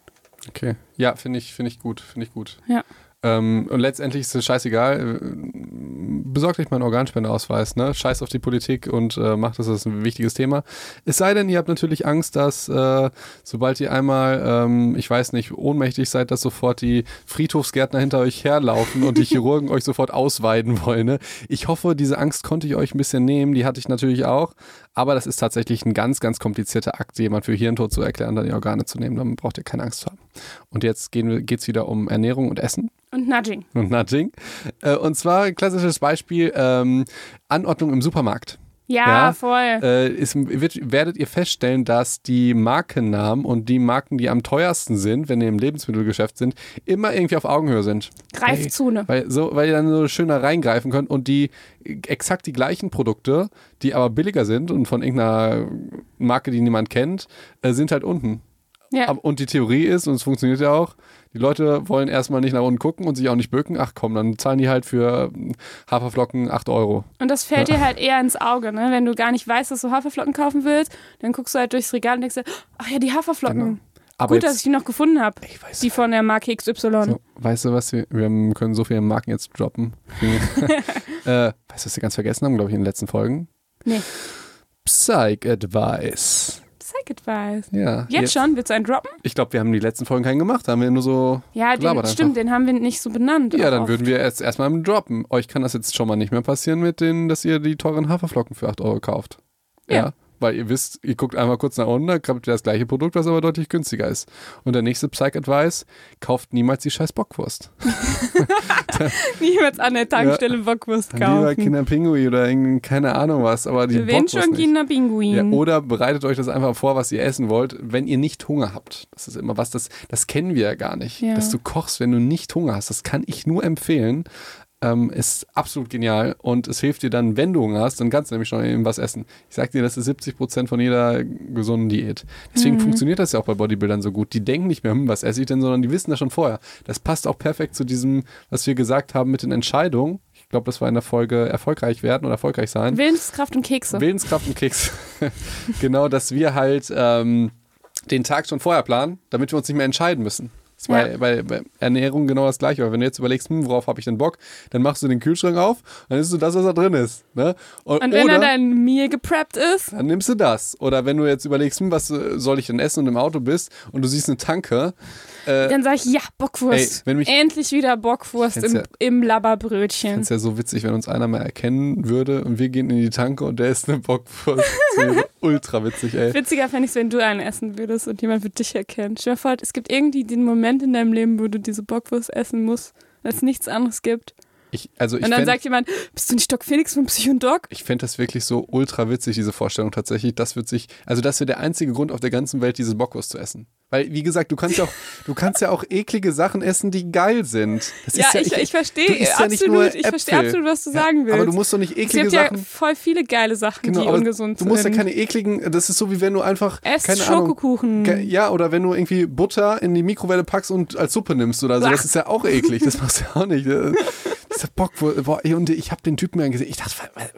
okay. Ja, finde ich, finde ich gut, finde ich gut. Ja. Ähm, und letztendlich ist es scheißegal. Besorgt euch mal einen Organspendeausweis, ne? Scheiß auf die Politik und äh, macht das, das ist ein wichtiges Thema. Es sei denn, ihr habt natürlich Angst, dass äh, sobald ihr einmal, ähm, ich weiß nicht, ohnmächtig seid, dass sofort die Friedhofsgärtner hinter euch herlaufen und die Chirurgen euch sofort ausweiden wollen. Ne? Ich hoffe, diese Angst konnte ich euch ein bisschen nehmen. Die hatte ich natürlich auch. Aber das ist tatsächlich ein ganz, ganz komplizierter Akt, jemand für Hirntod zu erklären, dann die Organe zu nehmen. Dann braucht ihr keine Angst zu haben. Und jetzt geht es wieder um Ernährung und Essen Und Nudging. und Nudging. Äh, und zwar ein klassisches Beispiel, ähm, Anordnung im Supermarkt. Ja, Ja, voll. äh, ist, wird, werdet ihr feststellen, dass die Markennamen und die Marken, die am teuersten sind, wenn ihr im Lebensmittelgeschäft sind, immer irgendwie auf Augenhöhe sind. Greift zu, ne? Weil, so, weil ihr dann so schöner reingreifen könnt und die exakt die gleichen Produkte, die aber billiger sind und von irgendeiner Marke, die niemand kennt, äh, sind halt unten. Ja. Und die Theorie ist, und es funktioniert ja auch, die Leute wollen erstmal nicht nach unten gucken und sich auch nicht bücken. Ach komm, dann zahlen die halt für Haferflocken 8 Euro. Und das fällt dir halt eher ins Auge, ne? Wenn du gar nicht weißt, dass du Haferflocken kaufen willst, dann guckst du halt durchs Regal und denkst dir, ach ja, die Haferflocken. Genau. Aber Gut, dass jetzt, ich die noch gefunden habe. ich weiß, Die von der Marke XY. so, weißt du was, wir, können so viele Marken jetzt droppen. äh, weißt du, was wir ganz vergessen haben, glaube ich, in den letzten Folgen? Nee. Psych Advice. Psych Advice. Ja. Jetzt, schon? Willst du einen droppen? Ich glaube, wir haben die letzten Folgen keinen gemacht, da haben wir nur so Ja, den, stimmt, den haben wir nicht so benannt. Ja, dann oft. würden wir jetzt erstmal droppen. Euch kann das jetzt schon mal nicht mehr passieren mit denen, dass ihr die teuren Haferflocken für 8 Euro kauft. Ja. Weil ihr wisst, ihr guckt einmal kurz nach unten, da habt ihr das gleiche Produkt, was aber deutlich günstiger ist. Und der nächste Psych-Advice, kauft niemals die scheiß Bockwurst. Niemals an der Tankstelle Bockwurst Dann lieber kaufen. Kinderpingui oder keine Ahnung was, aber die Wenn Bockwurst schon. Kinderpinguin. Ja, oder bereitet euch das einfach vor, was ihr essen wollt, wenn ihr nicht Hunger habt. Das ist immer was, das, das kennen wir ja gar nicht. Ja. Dass du kochst, wenn du nicht Hunger hast. Das kann ich nur empfehlen. Ähm, ist absolut genial und es hilft dir dann, wenn du Hunger hast, dann kannst du nämlich schon eben was essen. Ich sag dir, das ist 70 Prozent von jeder gesunden Diät. Deswegen funktioniert das ja auch bei Bodybuildern so gut. Die denken nicht mehr, hm, was esse ich denn, sondern die wissen das schon vorher. Das passt auch perfekt zu diesem, was wir gesagt haben mit den Entscheidungen. Ich glaube, das war in der Folge erfolgreich werden oder erfolgreich sein. Willenskraft und Kekse. Willenskraft und Keks. genau, dass wir halt ähm, den Tag schon vorher planen, damit wir uns nicht mehr entscheiden müssen. Ist bei, Ja. bei, bei Ernährung genau das gleiche. Weil wenn du jetzt überlegst, hm, worauf habe ich denn Bock, dann machst du den Kühlschrank auf, dann isst du das, was da drin ist. Ne? und wenn oder dann dein Meal gepreppt ist, dann nimmst du das. Oder wenn du jetzt überlegst, hm, was äh, soll ich denn essen und im Auto bist und du siehst eine Tanke, äh, dann sag ich, ja, Bockwurst. Ey, wenn mich- Endlich wieder Bockwurst im, ja- im Labberbrötchen. find's ja so witzig, wenn uns einer mal erkennen würde und wir gehen in die Tanke und der ist eine Bockwurst. Das wäre ultra witzig, ey. Witziger fände ich es, wenn du einen essen würdest und jemand würde dich erkennen. Stell dir vor, es gibt irgendwie den Moment in deinem Leben, wo du diese Bockwurst essen musst, weil es nichts anderes gibt. Ich, also ich und dann fänd- sagt jemand, bist du nicht Doc Felix von Psych und Doc? Ich fände das wirklich so ultra witzig, diese Vorstellung tatsächlich. Das wird sich, also das wäre der einzige Grund auf der ganzen Welt, diese Bockwurst zu essen. Weil, wie gesagt, du kannst ja auch, du kannst ja auch eklige Sachen essen, die geil sind. Das Ja, ja ich, ich verstehe absolut, ja ich verstehe absolut, was du Ja, sagen willst. Aber du musst doch nicht es eklige gibt ja Sachen. voll viele geile Sachen, Genau, die ungesund du musst ja sind. keine ekligen, das ist so wie wenn du einfach, Esst keine Ahnung, Schokokuchen. Ke- Ja, oder wenn du irgendwie Butter in die Mikrowelle packst und als Suppe nimmst oder so. Ach. Das ist ja auch eklig. Das machst du ja auch nicht. Äh, Dieser Bockwurst. Boah, ey, und ich habe den Typen ja gesehen. Ich dachte, weil,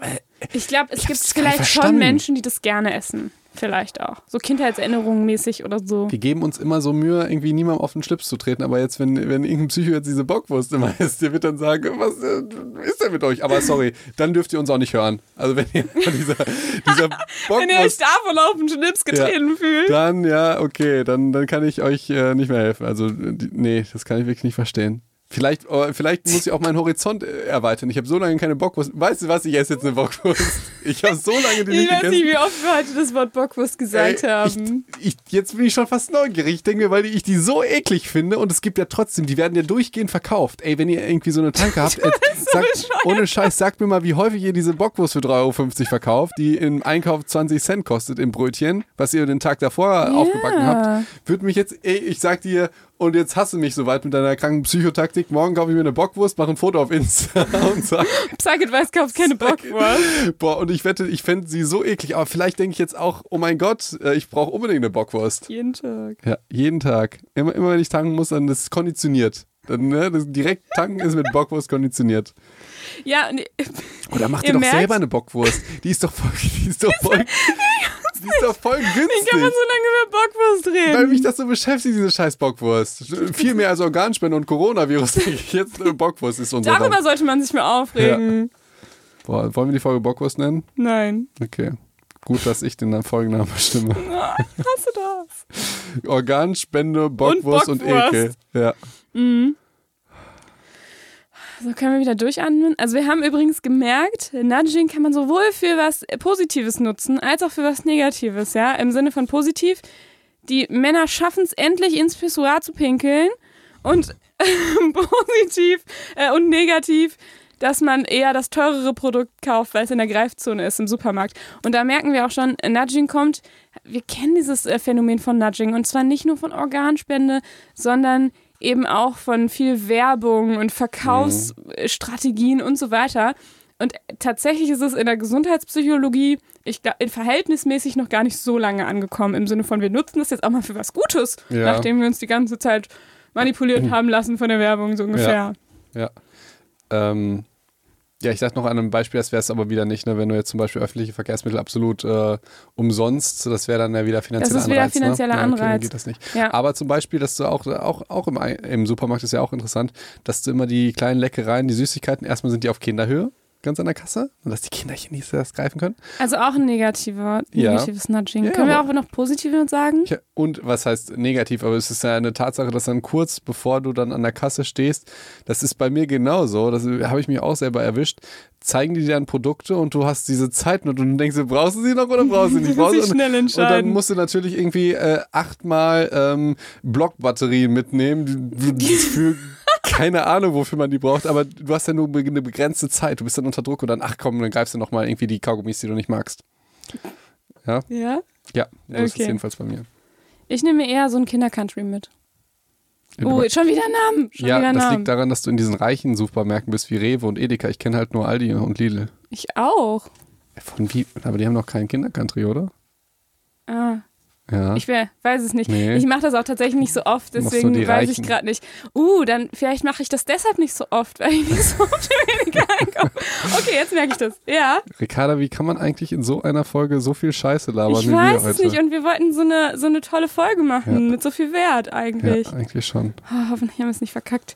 Ich glaube, es Ich gibt vielleicht schon. Menschen, die das gerne essen. Vielleicht auch. So Kindheitserinnerungen mäßig oder so. wir geben uns immer so Mühe, irgendwie niemandem auf den Schlips zu treten. Aber jetzt, wenn, wenn irgendein Psycho jetzt diese Bockwurst immer isst, der wird dann sagen, was äh, ist denn mit euch? Aber sorry, dann dürft ihr uns auch nicht hören. Also wenn ihr dieser, dieser Wenn ihr euch Bockwurst, davon auf den Schlips getreten fühlt. dann ja, okay, dann, dann kann ich euch äh, nicht mehr helfen. Also die, nee, das kann ich wirklich nicht verstehen. Vielleicht, äh, vielleicht muss ich auch meinen Horizont äh, erweitern. Ich habe so lange keine Bockwurst. Weißt du was? Ich esse jetzt eine Bockwurst. Ich habe so lange die Ich nicht weiß gegessen. nicht, wie oft wir heute das Wort Bockwurst gesagt Ey, haben. Ich, ich, jetzt bin ich schon fast neugierig. Ich denke mir, weil ich die so eklig finde und es gibt ja trotzdem, die werden ja durchgehend verkauft. Ey, wenn ihr irgendwie so eine Tanke habt, ey, sagt, ohne Scheiß, sagt mir mal, wie häufig ihr diese Bockwurst für 3,50 Euro verkauft, die im Einkauf 20 Cent kostet im Brötchen, was ihr den Tag davor aufgebacken habt. Würde mich jetzt, ey, ich sag dir, und jetzt hasse mich soweit mit deiner kranken Psychotaktik. Morgen kaufe ich mir eine Bockwurst, mache ein Foto auf Insta und sag, Psychic weiß, kaufst keine Bockwurst. boah, und ich wette, ich fände sie so eklig. Aber vielleicht denke ich jetzt auch, oh mein Gott, äh, ich brauche unbedingt eine Bockwurst. Jeden Tag. Ja, jeden Tag. Immer, immer wenn ich tanken muss, dann ist es konditioniert. Dann, ne, direkt tanken ist mit Bockwurst konditioniert. Ja, und Oder macht Ihr ihr doch merkt- selber eine Bockwurst. Die ist doch voll, die ist doch voll, die ist doch voll wie kann man günstig. so lange über Bockwurst reden? Weil mich das so beschäftigt, diese scheiß Bockwurst. Viel mehr als Organspende und Coronavirus, denke ich jetzt. Bockwurst ist unser Darüber Land. sollte man sich mal aufregen. Boah, wollen wir die Folge Bockwurst nennen? Nein. Okay. Gut, dass ich den Folgennamen bestimme. Hast du das? Organspende, Bockwurst und, Bockwurst. Ekel. Ja. So können wir wieder durchatmen. Also wir haben übrigens gemerkt, Nudging kann man sowohl für was Positives nutzen, als auch für was Negatives, ja. Im Sinne von positiv, die Männer schaffen es endlich ins Pissoir zu pinkeln und positiv äh, und negativ, dass man eher das teurere Produkt kauft, weil es in der Greifzone ist im Supermarkt. Und da merken wir auch schon, Nudging kommt, wir kennen dieses äh, Phänomen von Nudging und zwar nicht nur von Organspende, sondern eben auch von viel Werbung und Verkaufsstrategien und so weiter. Und tatsächlich ist es in der Gesundheitspsychologie, ich glaube, verhältnismäßig noch gar nicht so lange angekommen. Im Sinne von, wir nutzen das jetzt auch mal für was Gutes, Ja. nachdem wir uns die ganze Zeit manipuliert haben lassen von der Werbung, so ungefähr. Ja. Ähm, ja, ich sag noch an einem Beispiel, das wäre es aber wieder nicht, ne? wenn du jetzt zum Beispiel öffentliche Verkehrsmittel absolut äh, umsonst, das wäre dann ja wieder finanzieller ist wieder Anreiz. finanzieller ne? Ja, okay, Anreiz. geht das nicht. Ja. Aber zum Beispiel, dass du auch, auch, auch im, im Supermarkt ist ja auch interessant, dass du immer die kleinen Leckereien, die Süßigkeiten, erstmal sind die auf Kinderhöhe, ganz an der Kasse, und dass die Kinderchen nicht das greifen können. Also auch ein negativer, Ja. negatives Nudging. Ja, Können wir auch noch positive sagen? Ja, und was heißt negativ, aber es ist ja eine Tatsache, dass dann kurz bevor du dann an der Kasse stehst, das ist bei mir genauso, das habe ich mich auch selber erwischt, zeigen die dir dann Produkte und du hast diese Zeit und du denkst, brauchst du sie noch oder brauchst du sie nicht? Brauchst du- schnell und dann entscheiden. musst du natürlich irgendwie äh, achtmal ähm, Blockbatterien mitnehmen, die für keine Ahnung, wofür man die braucht, aber du hast ja nur eine begrenzte Zeit, du bist dann unter Druck und dann, ach komm, dann greifst du nochmal irgendwie die Kaugummis, die du nicht magst. Ja, Ja. ja, so ist es Okay. jedenfalls bei mir. Ich nehme eher so ein Kindercountry mit. Oh, schon wieder Namen. Schon Ja, wieder das Namen. liegt daran, dass du in diesen reichen Supermärkten bist wie Rewe und Edeka. Ich kenne halt nur Aldi und Lidl. Ich auch. Von wie? Aber die haben noch keinen Kindercountry, oder? Ah, Ja. ich we- weiß es nicht. Nee. Ich mache das auch tatsächlich nicht so oft, deswegen die weiß ich gerade nicht. Uh, dann vielleicht mache ich das deshalb nicht so oft, weil ich nicht so oft weniger einkaufe. Okay, jetzt merke ich das. Ja, Ricarda, wie kann man eigentlich in so einer Folge so viel Scheiße labern ich wie wir weiß es nicht und wir wollten so eine, so eine tolle Folge machen mit so viel Wert eigentlich. ja, eigentlich schon. Oh, hoffentlich haben wir es nicht verkackt.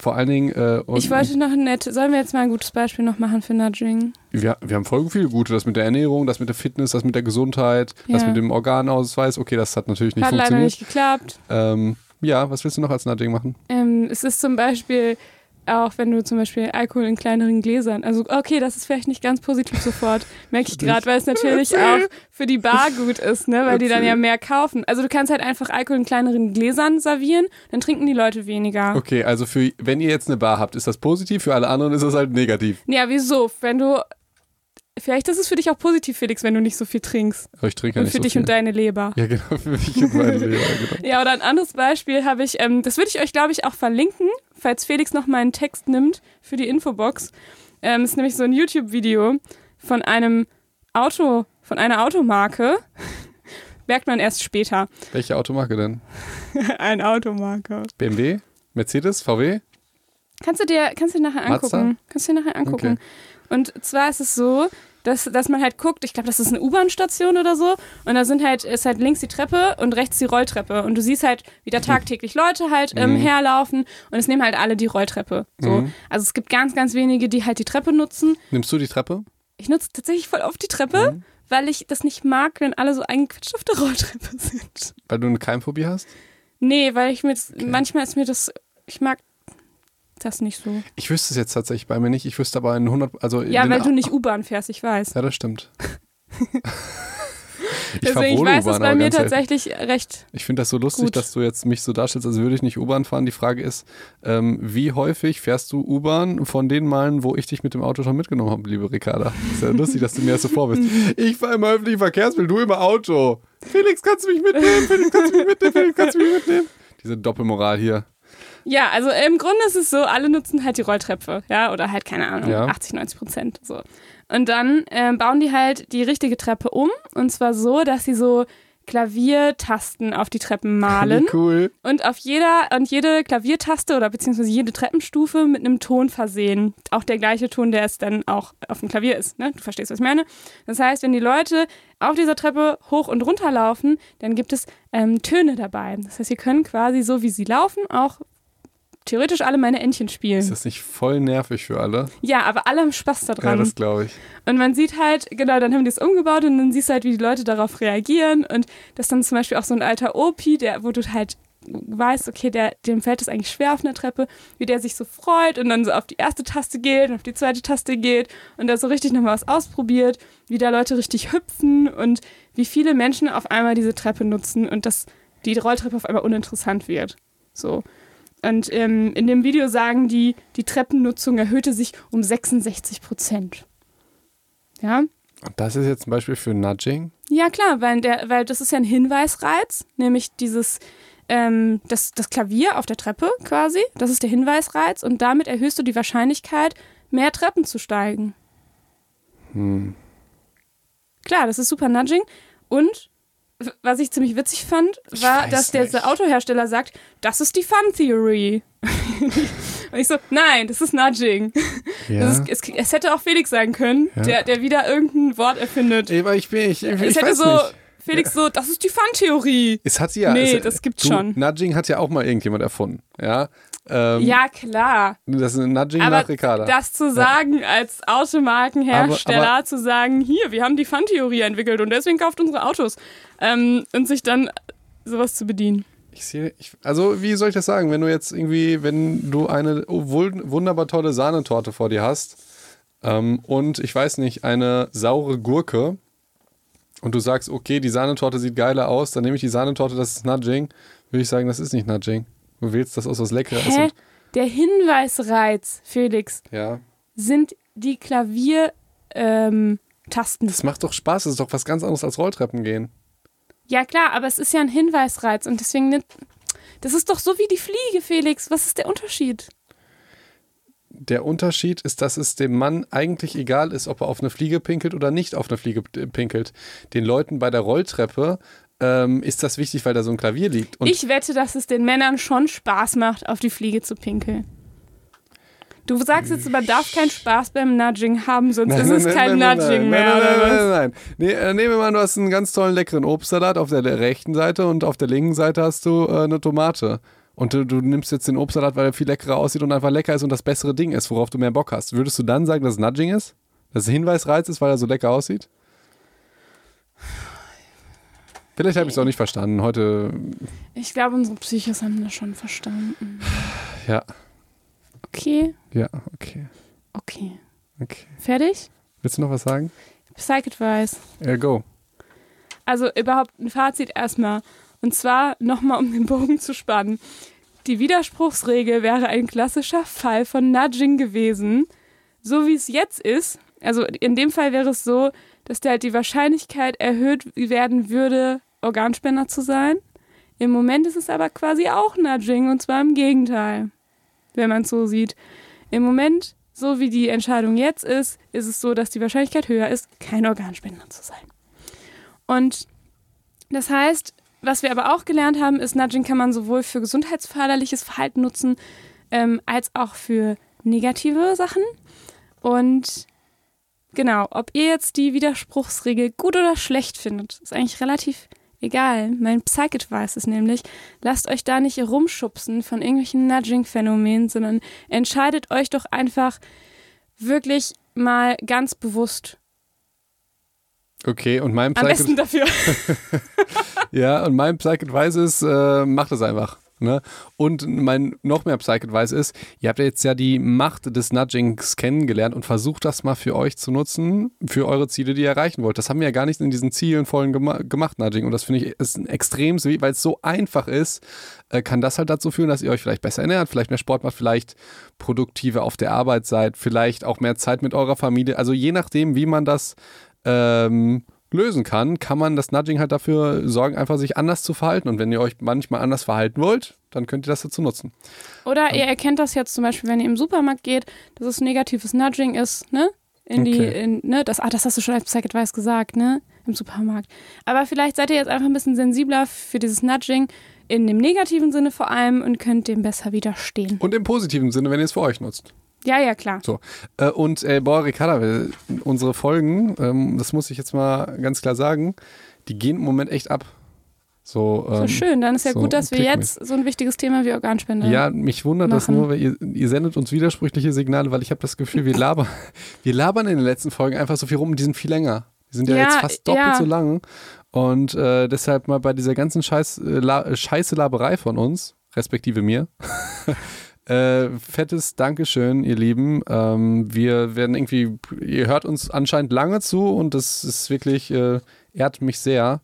Vor allen Dingen, äh, ich wollte noch ein nett, sollen wir jetzt mal ein gutes Beispiel noch machen für Nudging? wir, wir haben voll viele gute. Das mit der Ernährung, das mit der Fitness, das mit der Gesundheit, das Ja. mit dem Organausweis. Okay, das hat natürlich nicht Hat leider funktioniert. nicht geklappt. Ähm, ja, was willst du noch als Nudging machen? Ähm, es ist zum Beispiel auch, wenn du zum Beispiel Alkohol in kleineren Gläsern, also okay, das ist vielleicht nicht ganz positiv sofort, merke ich gerade, weil es natürlich auch für die Bar gut ist, ne, weil die dann ja mehr kaufen. Also du kannst halt einfach Alkohol in kleineren Gläsern servieren, dann trinken die Leute weniger. Okay, also für, wenn ihr jetzt eine Bar habt, ist das positiv, für alle anderen ist das halt negativ. Ja, wieso? Wenn du, vielleicht ist es für dich auch positiv, Felix, wenn du nicht so viel trinkst. Aber ich trinke Und nicht für so dich viel. und deine Leber. ja, genau, für mich und meine Leber, genau. Ja, oder ein anderes Beispiel habe ich, ähm, das würde ich euch, glaube ich, auch verlinken, falls Felix noch mal einen Text nimmt für die Infobox. Ähm, ist nämlich so ein YouTube-Video von einem Auto, von einer Automarke. Merkt man erst später. Welche Automarke denn? Ein Automarke. BMW? Mercedes? VW? Kannst du dir, kannst du dir nachher Mazda? angucken. Kannst du dir nachher angucken. Okay. Und zwar ist es so, dass, dass man halt guckt, ich glaube, das ist eine U-Bahn-Station oder so. Und da sind halt, ist halt links die Treppe und rechts die Rolltreppe. Und du siehst halt, wie da tagtäglich Leute halt ähm, Mhm. herlaufen und es nehmen halt alle die Rolltreppe. So. Mhm. Also es gibt ganz, ganz wenige, die halt die Treppe nutzen. Nimmst du die Treppe? Ich nutze tatsächlich voll oft die Treppe, Mhm. weil ich das nicht mag, wenn alle so eingequetscht auf der Rolltreppe sind. Weil du eine Keimphobie hast? Nee, weil ich mir das, manchmal ist mir das, ich mag das nicht so. Ich wüsste es jetzt tatsächlich bei mir nicht. Ich wüsste aber in 100, also Ja, weil du nicht U-Bahn fährst, ich weiß. Ja, das stimmt. ich Deswegen, ich weiß es bei mir tatsächlich recht. Ich finde das so lustig, Gut. dass du jetzt mich so darstellst, als würde ich nicht U-Bahn fahren. Die Frage ist, ähm, wie häufig fährst du U-Bahn von den Malen, wo ich dich mit dem Auto schon mitgenommen habe, liebe Ricarda? Ist ja lustig, dass du mir das so vorwirfst. Ich fahre immer öffentlichen Verkehrsmittel, du immer Auto. Felix, kannst du mich mitnehmen? Felix, kannst du mich mitnehmen? Felix, kannst du mich mitnehmen? Diese Doppelmoral hier. Ja, also im Grunde ist es so, alle nutzen halt die Rolltreppe, ja, oder halt, keine Ahnung, Ja. 80, 90 Prozent. So. Und dann ähm, bauen die halt die richtige Treppe um. Und zwar so, dass sie so Klaviertasten auf die Treppen malen. Cool. und auf jeder und jede Klaviertaste oder beziehungsweise jede Treppenstufe mit einem Ton versehen. Auch der gleiche Ton, der es dann auch auf dem Klavier ist. Ne? Du verstehst, was ich meine. Das heißt, wenn die Leute auf dieser Treppe hoch und runter laufen, dann gibt es ähm, Töne dabei. Das heißt, sie können quasi so, wie sie laufen, auch theoretisch alle meine Entchen Ist spielen. das nicht voll nervig für alle? Ja, aber alle haben Spaß Ja, daran. das glaube ich. Und man sieht halt, genau, dann haben die es umgebaut und dann siehst du halt, wie die Leute darauf reagieren. Und das ist dann zum Beispiel auch so ein alter Opi, der, wo du halt weißt, okay, der, dem fällt es eigentlich schwer auf einer Treppe, wie der sich so freut und dann so auf die erste Taste geht und auf die zweite Taste geht und da so richtig nochmal was ausprobiert, wie da Leute richtig hüpfen und wie viele Menschen auf einmal diese Treppe nutzen und dass die Rolltreppe auf einmal uninteressant wird. So. Und ähm, in dem Video sagen die, die Treppennutzung erhöhte sich um 66 Prozent. Ja? Und das ist jetzt zum Beispiel für Nudging? Ja, klar, weil, der, weil das ist ja ein Hinweisreiz, nämlich dieses, ähm, das, das Klavier auf der Treppe quasi, das ist der Hinweisreiz und damit erhöhst du die Wahrscheinlichkeit, mehr Treppen zu steigen. Hm. Klar, das ist super Nudging. Und was ich ziemlich witzig fand, war, dass der nicht. Autohersteller sagt, das ist die Fun Theory. Und ich so, nein, das ist Nudging. Ja. Das ist, es, es hätte auch Felix sein können, Ja. der, der wieder irgendein Wort erfindet. Aber ich bin, ich, ich, es ich hätte so, nicht. Felix so, das ist die Fun-Theorie. Es hat sie ja. Nee, es, das gibt's du, schon. Nudging hat ja auch mal irgendjemand erfunden. Ja. Ähm, Ja, klar. Das ist ein Nudging Aber nach Ricarda. das zu sagen, als Automarkenhersteller, Aber- zu sagen, hier, wir haben die Fun-Theorie entwickelt und deswegen kauft unsere Autos. Ähm, und sich dann sowas zu bedienen. Ich sehe, ich, also wie soll ich das sagen, wenn du jetzt irgendwie, wenn du eine wul- wunderbar tolle Sahnetorte vor dir hast ähm, und ich weiß nicht, eine saure Gurke und du sagst, okay, die Sahnetorte sieht geiler aus, dann nehme ich die Sahnetorte, das ist Nudging, würde ich sagen, das ist nicht Nudging. Du wählst das aus, was lecker ist. Hä? Und, Der Hinweisreiz, Felix, ja, sind die Klaviertasten. Ähm, Tasten. das macht doch Spaß, das ist doch was ganz anderes als Rolltreppen gehen. ja, klar, aber es ist ja ein Hinweisreiz und deswegen. Das ist doch so wie die Fliege, Felix. Was ist der Unterschied? Der Unterschied ist, dass es dem Mann eigentlich egal ist, ob er auf eine Fliege pinkelt oder nicht auf eine Fliege äh, pinkelt. Den Leuten bei der Rolltreppe ähm, ist das wichtig, weil da so ein Klavier liegt. Und ich wette, dass es den Männern schon Spaß macht, auf die Fliege zu pinkeln. Du sagst jetzt, man darf keinen Spaß beim Nudging haben, sonst ist es kein Nudging nein, mehr, nein, nein, nein, nein. Nee, äh, nehmen wir mal, du hast einen ganz tollen leckeren Obstsalat auf der rechten Seite und auf der linken Seite hast du äh, eine Tomate. Und du, du nimmst jetzt den Obstsalat, weil er viel leckerer aussieht und einfach lecker ist und das bessere Ding ist, worauf du mehr Bock hast. Würdest du dann sagen, dass es Nudging ist? Dass es Hinweisreiz ist, weil er so lecker aussieht? Vielleicht habe ich es auch nicht verstanden. Heute, Ich glaube, unsere Psychos haben das schon verstanden. ja, Okay, ja, okay, okay. okay. Fertig? Willst du noch was sagen? Psych-Advice. Ja, go. Also überhaupt ein Fazit erstmal. Und zwar nochmal, um den Bogen zu spannen. Die Widerspruchsregel wäre ein klassischer Fall von Nudging gewesen. So wie es jetzt ist. Also in dem Fall wäre es so, dass da halt die Wahrscheinlichkeit erhöht werden würde, Organspender zu sein. Im Moment ist es aber quasi auch Nudging und zwar im Gegenteil, wenn man es so sieht. Im Moment, so wie die Entscheidung jetzt ist, ist es so, dass die Wahrscheinlichkeit höher ist, kein Organspender zu sein. Und das heißt, was wir aber auch gelernt haben, ist, Nudging kann man sowohl für gesundheitsförderliches Verhalten nutzen, ähm, als auch für negative Sachen. Und genau, ob ihr jetzt die Widerspruchsregel gut oder schlecht findet, ist eigentlich relativ egal. Mein Psych-Advice ist nämlich, lasst euch da nicht rumschubsen von irgendwelchen Nudging-Phänomenen, sondern entscheidet euch doch einfach wirklich mal ganz bewusst. Okay, und mein Am besten Psych dafür. Ja, und mein Psych-Advice ist, äh, macht es einfach. Ne? Und mein noch mehr Psych-Advice ist, ihr habt jetzt ja die Macht des Nudgings kennengelernt und versucht das mal für euch zu nutzen, für eure Ziele, die ihr erreichen wollt. Das haben wir ja gar nicht in diesen Zielen vollen gema gemacht, Nudging. Und das finde ich ist ein extrem, weil es so einfach ist, äh, kann das halt dazu führen, dass ihr euch vielleicht besser ernährt, vielleicht mehr Sport macht, vielleicht produktiver auf der Arbeit seid, vielleicht auch mehr Zeit mit eurer Familie. Also je nachdem, wie man das ähm, lösen kann, kann man das Nudging halt dafür sorgen, einfach sich anders zu verhalten. Und wenn ihr euch manchmal anders verhalten wollt, dann könnt ihr das dazu nutzen. Oder ihr erkennt das jetzt zum Beispiel, wenn ihr im Supermarkt geht, dass es negatives Nudging ist, ne? In die, Okay. in, ne, das, ah, das hast du schon als Psych-Advice gesagt, ne? Im Supermarkt. Aber vielleicht seid ihr jetzt einfach ein bisschen sensibler für dieses Nudging, in dem negativen Sinne vor allem, und könnt dem besser widerstehen. Und im positiven Sinne, wenn ihr es für euch nutzt. Ja, ja, klar. So. Äh, und äh, boah, Ricarda, wir- unsere Folgen, ähm, das muss ich jetzt mal ganz klar sagen, die gehen im Moment echt ab. So, So ähm, schön, dann ist ja so gut, dass wir jetzt so ein wichtiges Thema wie Organspende Ja, mich wundert das machen. nur, weil ihr, ihr sendet uns widersprüchliche Signale, weil ich habe das Gefühl, wir labern, wir labern in den letzten Folgen einfach so viel rum und die sind viel länger. Die sind ja, Ja, jetzt fast doppelt ja. so lang. Und äh, deshalb mal bei dieser ganzen Scheiß, äh, La äh, scheiße Laberei von uns, respektive mir, äh, fettes Dankeschön, ihr Lieben. Ähm, wir werden irgendwie, ihr hört uns anscheinend lange zu und das ist wirklich, äh, ehrt mich sehr.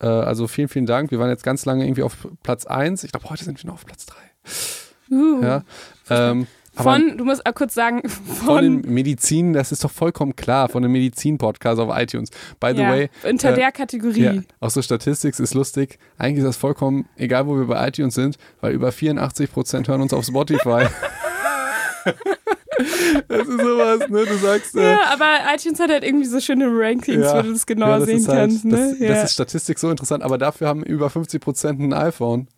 Äh, also vielen, vielen Dank. Wir waren jetzt ganz lange irgendwie auf Platz 1. Ich glaube, heute sind wir noch auf Platz 3. Uh. Ja. Ähm, aber Von, du musst auch kurz sagen, von von, den Medizin, das ist doch vollkommen klar, von dem Medizin-Podcast auf iTunes. By the ja, way, unter äh, der Kategorie. Ja, auch so Statistics ist lustig. Eigentlich ist das vollkommen egal, wo wir bei iTunes sind, weil über 84% hören uns auf Spotify. das ist sowas, ne? Du sagst. Äh, Ja, aber iTunes hat halt irgendwie so schöne Rankings, Ja. wo du das genauer ja, das sehen halt, kannst. Ne? das, ja. das ist Statistik so interessant, aber dafür haben über 50% ein iPhone.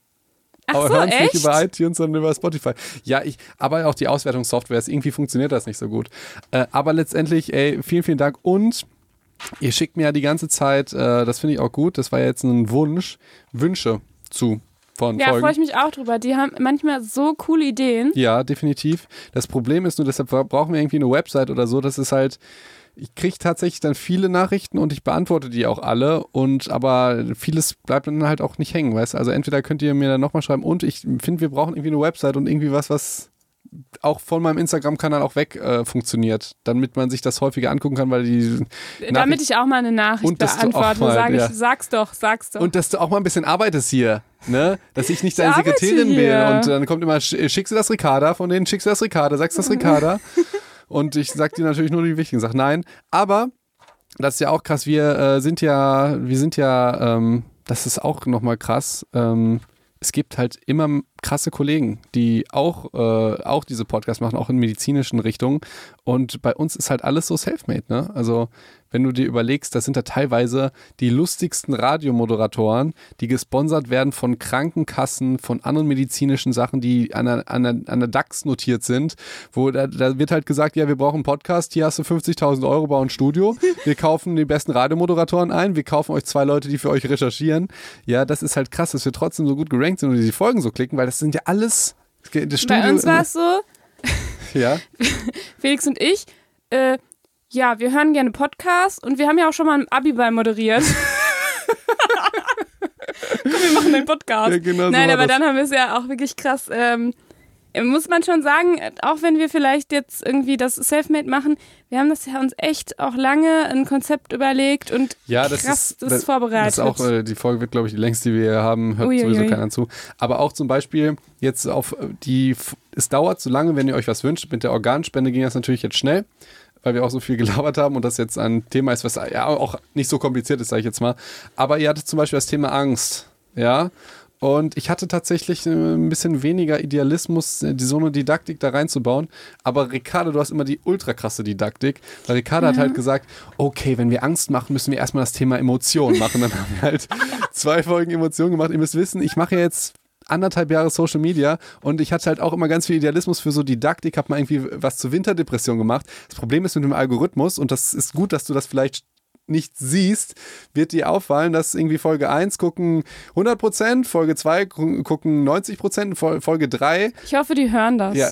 Ach aber so, hören es nicht über iTunes, sondern über Spotify. Ja, ich, aber auch die Auswertungssoftware, ist- irgendwie funktioniert das nicht so gut. Äh, aber letztendlich, ey, vielen, vielen Dank. Und ihr schickt mir ja die ganze Zeit, äh, das finde ich auch gut, das war ja jetzt ein Wunsch, Wünsche zu von ja, freue Folgen. ich mich auch drüber. Die haben manchmal so coole Ideen. Ja, definitiv. Das Problem ist nur, deshalb brauchen wir irgendwie eine Website oder so. Das ist halt, ich kriege tatsächlich dann viele Nachrichten und ich beantworte die auch alle. Und aber vieles bleibt dann halt auch nicht hängen, weißt du? Also entweder könnt ihr mir dann nochmal schreiben und ich finde, wir brauchen irgendwie eine Website und irgendwie was, was auch von meinem Instagram-Kanal auch weg äh, funktioniert, damit man sich das häufiger angucken kann, weil die Damit ich auch mal eine Nachricht Und beantworte, mal, sage ich, ja. sag's doch, sag's doch. Und dass du auch mal ein bisschen arbeitest hier, ne? Dass ich nicht Ich deine Sekretärin bin. Und dann kommt immer, sch- schickst du das Ricarda, von denen schickst du das Ricarda, sagst du das Ricarda. Und ich sag dir natürlich nur die wichtigen Sachen. Nein, aber das ist ja auch krass. Wir äh, sind ja, wir sind ja, ähm, das ist auch nochmal krass. Ähm, es gibt halt immer krasse Kollegen, die auch, äh, auch diese Podcasts machen, auch in medizinischen Richtungen. Und bei uns ist halt alles so self-made, ne? Also, wenn du dir überlegst, das sind da teilweise die lustigsten Radiomoderatoren, die gesponsert werden von Krankenkassen, von anderen medizinischen Sachen, die an der, an der, an der DAX notiert sind, wo da, da wird halt gesagt, ja, wir brauchen einen Podcast, hier hast du 50.000 Euro, bau ein Studio, wir kaufen die besten Radiomoderatoren ein, wir kaufen euch zwei Leute, die für euch recherchieren. Ja, das ist halt krass, dass wir trotzdem so gut gerankt sind und die Folgen so klicken, weil das sind ja alles das Studio, Bei uns war es so, ja, Felix und ich, äh, ja, wir hören gerne Podcasts und wir haben ja auch schon mal ein Abiball moderiert. Komm, wir machen einen Podcast. Ja, genau so Nein, war aber das. dann haben wir es ja auch wirklich krass. Ähm, muss man schon sagen, auch wenn wir vielleicht jetzt irgendwie das Selfmade machen, wir haben das ja uns echt auch lange ein Konzept überlegt und Ja, das krass ist, das das, vorbereitet. Das ist auch, äh, die Folge wird, glaube ich, die längste, die wir haben, hört Uiuiui. sowieso keiner zu. Aber auch zum Beispiel jetzt auf die, es dauert so lange, wenn ihr euch was wünscht. Mit der Organspende ging das natürlich jetzt schnell, weil wir auch so viel gelabert haben und das jetzt ein Thema ist, was ja auch nicht so kompliziert ist, sage ich jetzt mal. Aber ihr hattet zum Beispiel das Thema Angst, ja. Und ich hatte tatsächlich äh, ein bisschen weniger Idealismus, äh, die so eine Didaktik da reinzubauen. Aber Ricardo, du hast immer die ultra krasse Didaktik. Weil Ricardo hat halt gesagt, okay, wenn wir Angst machen, müssen wir erstmal das Thema Emotionen machen. Dann haben wir halt zwei Folgen Emotionen gemacht. Ihr müsst wissen, ich mache ja jetzt anderthalb Jahre Social Media und ich hatte halt auch immer ganz viel Idealismus für so Didaktik, habe mal irgendwie was zur Winterdepression gemacht. Das Problem ist mit dem Algorithmus und das ist gut, dass du das vielleicht nicht siehst, wird dir auffallen, dass irgendwie Folge 1 gucken 100%, Folge 2 gu- gucken 90%, Fol- Folge 3 ich hoffe, die hören das. ja,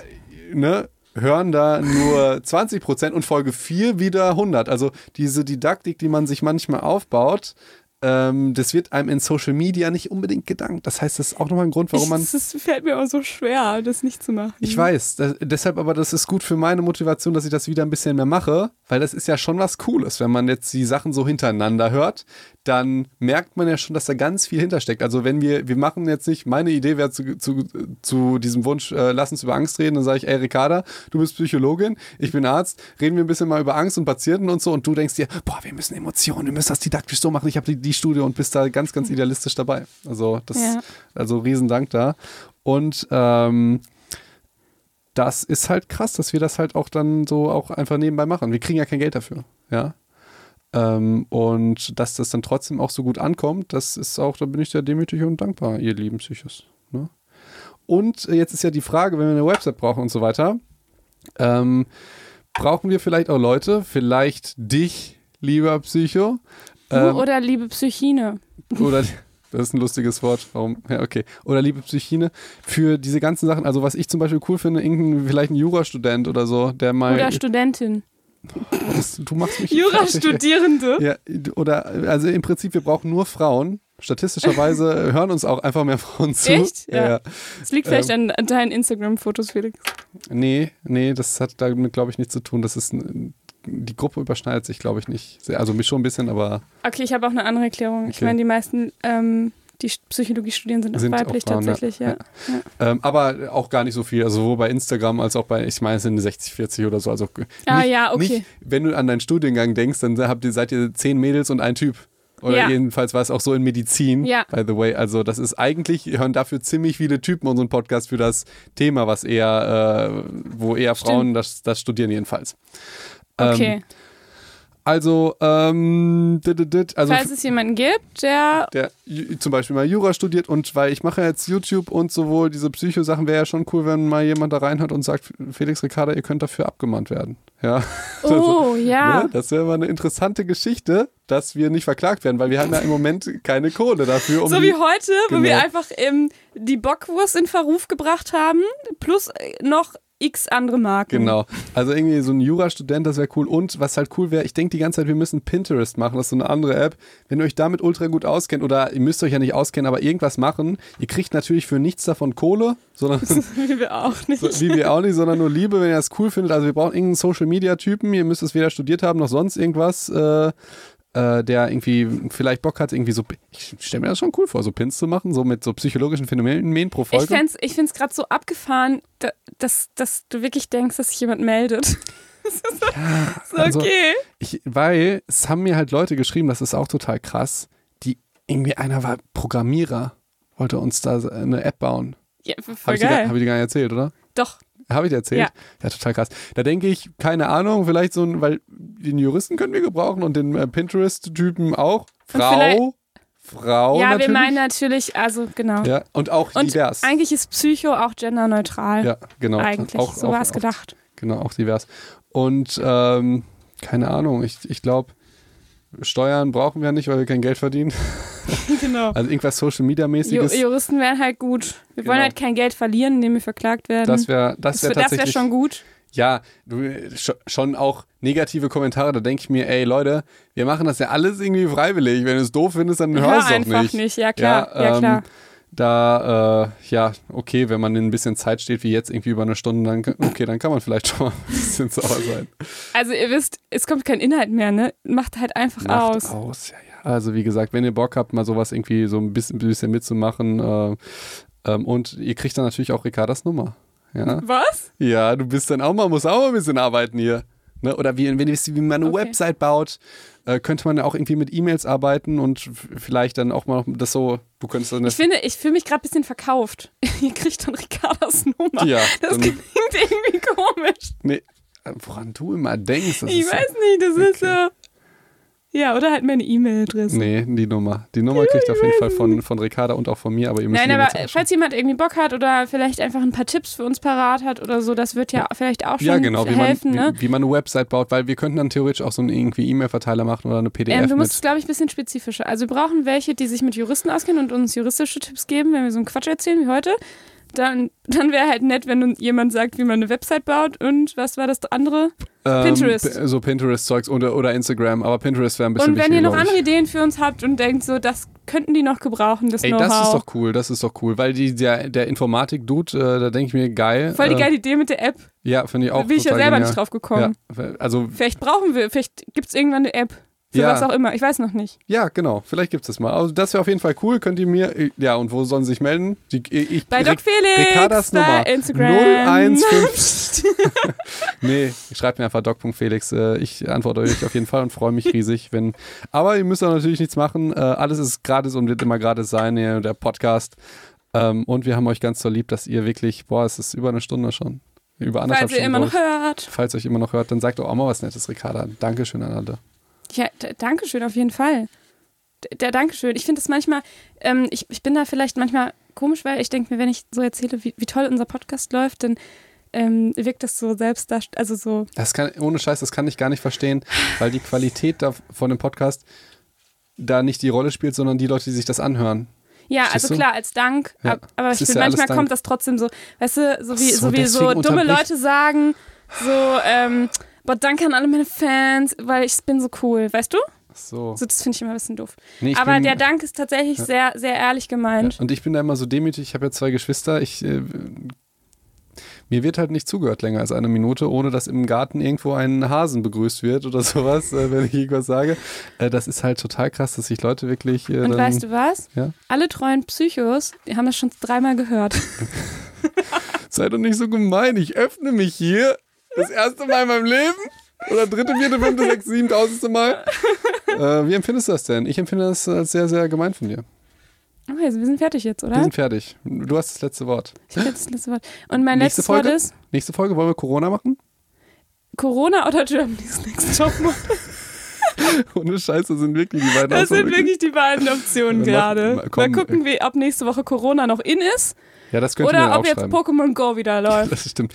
ne, hören da nur 20% und Folge 4 wieder 100. Also diese Didaktik, die man sich manchmal aufbaut, ähm, das wird einem in Social Media nicht unbedingt gedankt. Das heißt, das ist auch nochmal ein Grund, warum man es fällt mir auch so schwer, das nicht zu machen. ich weiß, das, deshalb aber das ist gut für meine Motivation, dass ich das wieder ein bisschen mehr mache, weil das ist ja schon was Cooles, wenn man jetzt die Sachen so hintereinander hört, dann merkt man ja schon, dass da ganz viel hintersteckt. Also wenn wir, wir machen jetzt nicht, meine Idee wäre zu, zu, zu diesem Wunsch, äh, lass uns über Angst reden, dann sage ich, ey Ricarda, du bist Psychologin, ich bin Arzt, reden wir ein bisschen mal über Angst und Patienten und so und du denkst dir, boah, wir müssen Emotionen, wir müssen das didaktisch so machen, ich habe die, die Studie und bist da ganz, ganz idealistisch dabei. Also das, Ja. also riesen Dank da. Und ähm, das ist halt krass, dass wir das halt auch dann so auch einfach nebenbei machen. Wir kriegen ja kein Geld dafür, ja. Ähm, und dass das dann trotzdem auch so gut ankommt, das ist auch, da bin ich sehr demütig und dankbar, ihr lieben Psychos. Ne? Und äh, jetzt ist ja die Frage, wenn wir eine Website brauchen und so weiter, ähm, brauchen wir vielleicht auch Leute, vielleicht dich, lieber Psycho, ähm, oder liebe Psychine. oder das ist ein lustiges Wort. Warum? Ja, okay. Oder liebe Psychine, für diese ganzen Sachen, also was ich zum Beispiel cool finde, irgendein, vielleicht ein Jurastudent oder so, der mal. Oder Studentin. das, du machst mich. Jurastudierende. Ja, oder also im Prinzip, wir brauchen nur Frauen. Statistischerweise hören uns auch einfach mehr Frauen zu. Echt? Ja. Ja. Das liegt vielleicht Ähm. an, an deinen Instagram-Fotos, Felix. Nee, nee, das hat damit, glaube ich, nichts zu tun. Das ist ein, die Gruppe überschneidet sich, glaube ich, nicht. Sehr, also mich schon ein bisschen, aber Okay, ich habe auch eine andere Erklärung. Ich Okay. meine, die meisten, ähm, Die Psychologie studieren sind auch Sind auch weiblich Frauen, ja. tatsächlich, ja. Ähm, aber auch gar nicht so viel. Also sowohl bei Instagram als auch bei, ich meine, es sind 60, 40 oder so. Also Ah, nicht, ja, okay. Nicht, wenn du an deinen Studiengang denkst, dann habt ihr, seid ihr zehn Mädels und ein Typ. Oder Ja. jedenfalls war es auch so in Medizin, Ja. by the way. Also das ist eigentlich, hören dafür ziemlich viele Typen unseren Podcast für das Thema, was eher, äh, wo eher. Frauen das, das studieren jedenfalls. Ähm, Okay. Also, ähm, dit, dit, also Falls es jemanden gibt, der. der zum Beispiel mal Jura studiert und weil ich mache ja jetzt YouTube und sowohl diese Psycho-Sachen wäre ja schon cool, wenn mal jemand da reinhört und sagt, Felix Ricarda, ihr könnt dafür abgemahnt werden. Ja. Oh, ja. Ne? Das wäre mal eine interessante Geschichte, dass wir nicht verklagt werden, weil wir haben ja im Moment keine Kohle dafür. Um So wie heute, wo Genau. wir einfach ähm, die Bockwurst in Verruf gebracht haben, plus äh, noch x andere Marken. Genau. Also irgendwie so ein Jurastudent, das wäre cool. Und was halt cool wäre, ich denke die ganze Zeit, wir müssen Pinterest machen. Das ist so eine andere App. Wenn ihr euch damit ultra gut auskennt, oder ihr müsst euch ja nicht auskennen, aber irgendwas machen, ihr kriegt natürlich für nichts davon Kohle, sondern Wie wir auch nicht. so, wie wir auch nicht, sondern nur Liebe, wenn ihr das cool findet. Also wir brauchen irgendeinen Social Media Typen, ihr müsst es weder studiert haben noch sonst irgendwas, äh, äh, der irgendwie vielleicht Bock hat, irgendwie so, ich stelle mir das schon cool vor, so Pins zu machen, so mit so psychologischen Phänomenen pro Ich Folge. ich find's gerade so abgefahren, da, dass, dass du wirklich denkst, dass sich jemand meldet. Das ist so, so also- okay. Ich, weil es haben mir halt Leute geschrieben, das ist auch total krass, die irgendwie einer war Programmierer, wollte uns da eine App bauen. Ja, voll Habe gar- geil. hab ich dir gar nicht erzählt, oder? Doch. Habe ich erzählt? Ja. ja, total krass. Da denke ich, keine Ahnung, vielleicht so ein, weil den Juristen können wir gebrauchen und den äh, Pinterest-Typen auch. Frau, Frau ja, natürlich. wir meinen natürlich, also genau. ja, und auch Und divers. eigentlich ist Psycho auch genderneutral. Ja, genau. Eigentlich. Auch, so war es gedacht. Genau, auch divers. Und ähm, keine Ahnung, ich, ich glaube, Steuern brauchen wir nicht, weil wir kein Geld verdienen. genau. Also irgendwas Social Media Ju mäßiges. Juristen wären halt gut. Wir wollen Genau. halt kein Geld verlieren, indem wir verklagt werden. Das wäre das das wär das tatsächlich. schon gut. Ja, du, sch- schon auch negative Kommentare. Da denke ich mir, ey Leute, wir machen das ja alles irgendwie freiwillig. Wenn du es doof findest, dann Hör hörst du einfach doch nicht. Ja, klar. Ja, Ja, ähm, klar. Da, äh, ja, okay, wenn man in ein bisschen Zeit steht, wie jetzt irgendwie über eine Stunde, dann, kann- okay, dann kann man vielleicht schon mal ein bisschen sauer sein. Also ihr wisst, es kommt kein Inhalt mehr, ne? Macht halt einfach Macht aus. aus, ja, ja. Also wie gesagt, wenn ihr Bock habt, mal sowas irgendwie so ein bisschen, bisschen mitzumachen äh, ähm, und ihr kriegt dann natürlich auch Ricardas Nummer. Ja, Was? ja du bist dann auch mal, musst auch mal ein bisschen arbeiten hier. Ne? Oder wie, wenn ihr wisst, wie man eine Okay. Website baut, äh, könnte man ja auch irgendwie mit E-Mails arbeiten und vielleicht dann auch mal das so, du könntest dann Ich finde, ich fühle mich gerade ein bisschen verkauft. Ihr kriegt dann Ricardas Nummer. ja, Das klingt irgendwie komisch. nee, äh, woran du immer denkst. Das Ich weiß nicht, das ist so. Ja, oder halt meine E-Mail-Adresse. Nee, die Nummer. Die Nummer kriegt auf jeden Fall von, von Ricarda und auch von mir, aber ihr müsst Nein, aber falls jemand irgendwie Bock hat oder vielleicht einfach ein paar Tipps für uns parat hat oder so, das wird ja vielleicht auch schon Ja, genau, wie man, helfen, ne? wie, wie man eine Website baut, weil wir könnten dann theoretisch auch so einen irgendwie E-Mail-Verteiler machen oder eine PDF Ähm, du musst es, glaube ich, ein bisschen spezifischer. Also wir brauchen welche, die sich mit Juristen auskennen und uns juristische Tipps geben, wenn wir so einen Quatsch erzählen wie heute. Dann, dann wäre halt nett, wenn uns jemand sagt, wie man eine Website baut und was war das andere? Ähm, Pinterest. So Pinterest-Zeugs oder, oder Instagram, aber Pinterest wäre ein bisschen Und wenn ihr noch andere Ideen für uns habt und denkt, so, das könnten die noch gebrauchen, das Ey, das ist doch cool, das ist doch cool, weil die, der, der Informatik-Dude, äh, da denke ich mir, geil. Voll die äh, geile Idee mit der App. Ja, finde ich Da auch bin ich ja selber genial. nicht drauf gekommen. Ja, also, Vielleicht brauchen wir, vielleicht gibt es irgendwann eine App. Für Ja. was auch immer. Ich weiß noch nicht. ja, genau, vielleicht gibt es das mal. Also das wäre auf jeden Fall cool, könnt ihr mir, ja, und wo sollen sie sich melden? Die, ich, Bei Doc Felix, Ricardas bei Nummer Instagram. 015. Nee, schreibt mir einfach doc.felix. Äh, Ich antworte euch auf jeden Fall und freue mich riesig, wenn. Aber ihr müsst auch natürlich nichts machen. Äh, Alles ist gratis und wird immer gratis sein, der Podcast. Ähm, Und wir haben euch ganz so lieb, dass ihr wirklich, boah, es ist über eine Stunde schon. Über anderthalb Falls ihr Stunden. immer noch glaub ich. hört. Falls ihr euch immer noch hört, dann sagt doch auch mal was Nettes, Ricarda. Dankeschön an alle. Ja, d- Dankeschön, auf jeden Fall. D- Der Dankeschön. Ich finde es manchmal, ähm, ich, ich bin da vielleicht manchmal komisch, weil ich denke mir, wenn ich so erzähle, wie, wie toll unser Podcast läuft, dann ähm, wirkt das so selbst, also so. Das kann, ohne Scheiß, das kann ich gar nicht verstehen, weil die Qualität da von dem Podcast da nicht die Rolle spielt, sondern die Leute, die sich das anhören. Ja, Verstehst also du? klar, als Dank, Ja, ab- aber ich finde, ja manchmal kommt das trotzdem so, weißt du, so wie so, so, wie so dumme Leute sagen, so, ähm, boah, danke an alle meine Fans, weil ich bin so cool, weißt du? Ach so. So, das finde ich immer ein bisschen doof. Nee, aber bin, der Dank ist tatsächlich sehr, sehr ehrlich gemeint. Und ich bin da immer so demütig. Ich habe ja zwei Geschwister. Ich äh, Mir wird halt nicht zugehört länger als eine Minute, ohne dass im Garten irgendwo ein Hasen begrüßt wird oder sowas, äh, wenn ich irgendwas sage. Äh, das ist halt total krass, dass sich Leute wirklich. Äh, Und dann, weißt du was? Ja? Alle treuen Psychos, die haben das schon dreimal gehört. Sei doch nicht so gemein. Ich öffne mich hier das erste Mal in meinem Leben. Oder dritte, vierte, fünfte, sechste, siebentausendste Mal. Äh, wie empfindest du das denn? Ich empfinde das als sehr, sehr gemein von dir. Okay, also wir sind fertig jetzt, Wir oder? sind fertig. Du hast das letzte Wort. Ich hab jetzt das letzte Wort. Und mein Nächste letztes Wort Folge? ist Nächste Folge wollen wir Corona machen? Corona oder Germany's Next Topmodel. Ohne Scheiße sind wirklich die beiden Das sind wirklich die beiden Optionen gerade. mal- Mal, gucken, wie, ob nächste Woche Corona noch in ist Ja, das könnte man oder auch ob jetzt schreiben. Pokémon Go wieder läuft. Das stimmt.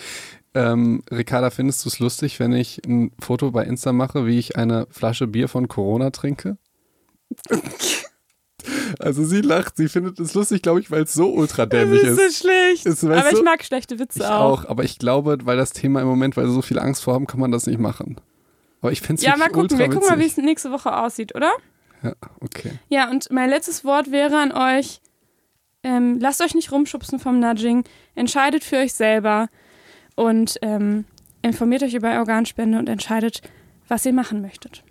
Ähm, Ricarda, findest du es lustig, wenn ich ein Foto bei Insta mache, wie ich eine Flasche Bier von Corona trinke? also sie lacht, sie findet es lustig, glaube ich, weil es so ultra Das dämlich ist ist. so schlecht. Ist, Aber ich mag schlechte Witze Ich auch. auch, aber ich glaube, weil das Thema im Moment, weil sie so viel Angst vor haben, kann man das nicht machen. Aber ich finde es Ja, mal gucken. Wir gucken mal, wie es nächste Woche aussieht, oder? Ja, okay. Ja, und mein letztes Wort wäre an euch: ähm, Lasst euch nicht rumschubsen vom Nudging. Entscheidet für euch selber und ähm, informiert euch über Organspende und entscheidet, was ihr machen möchtet.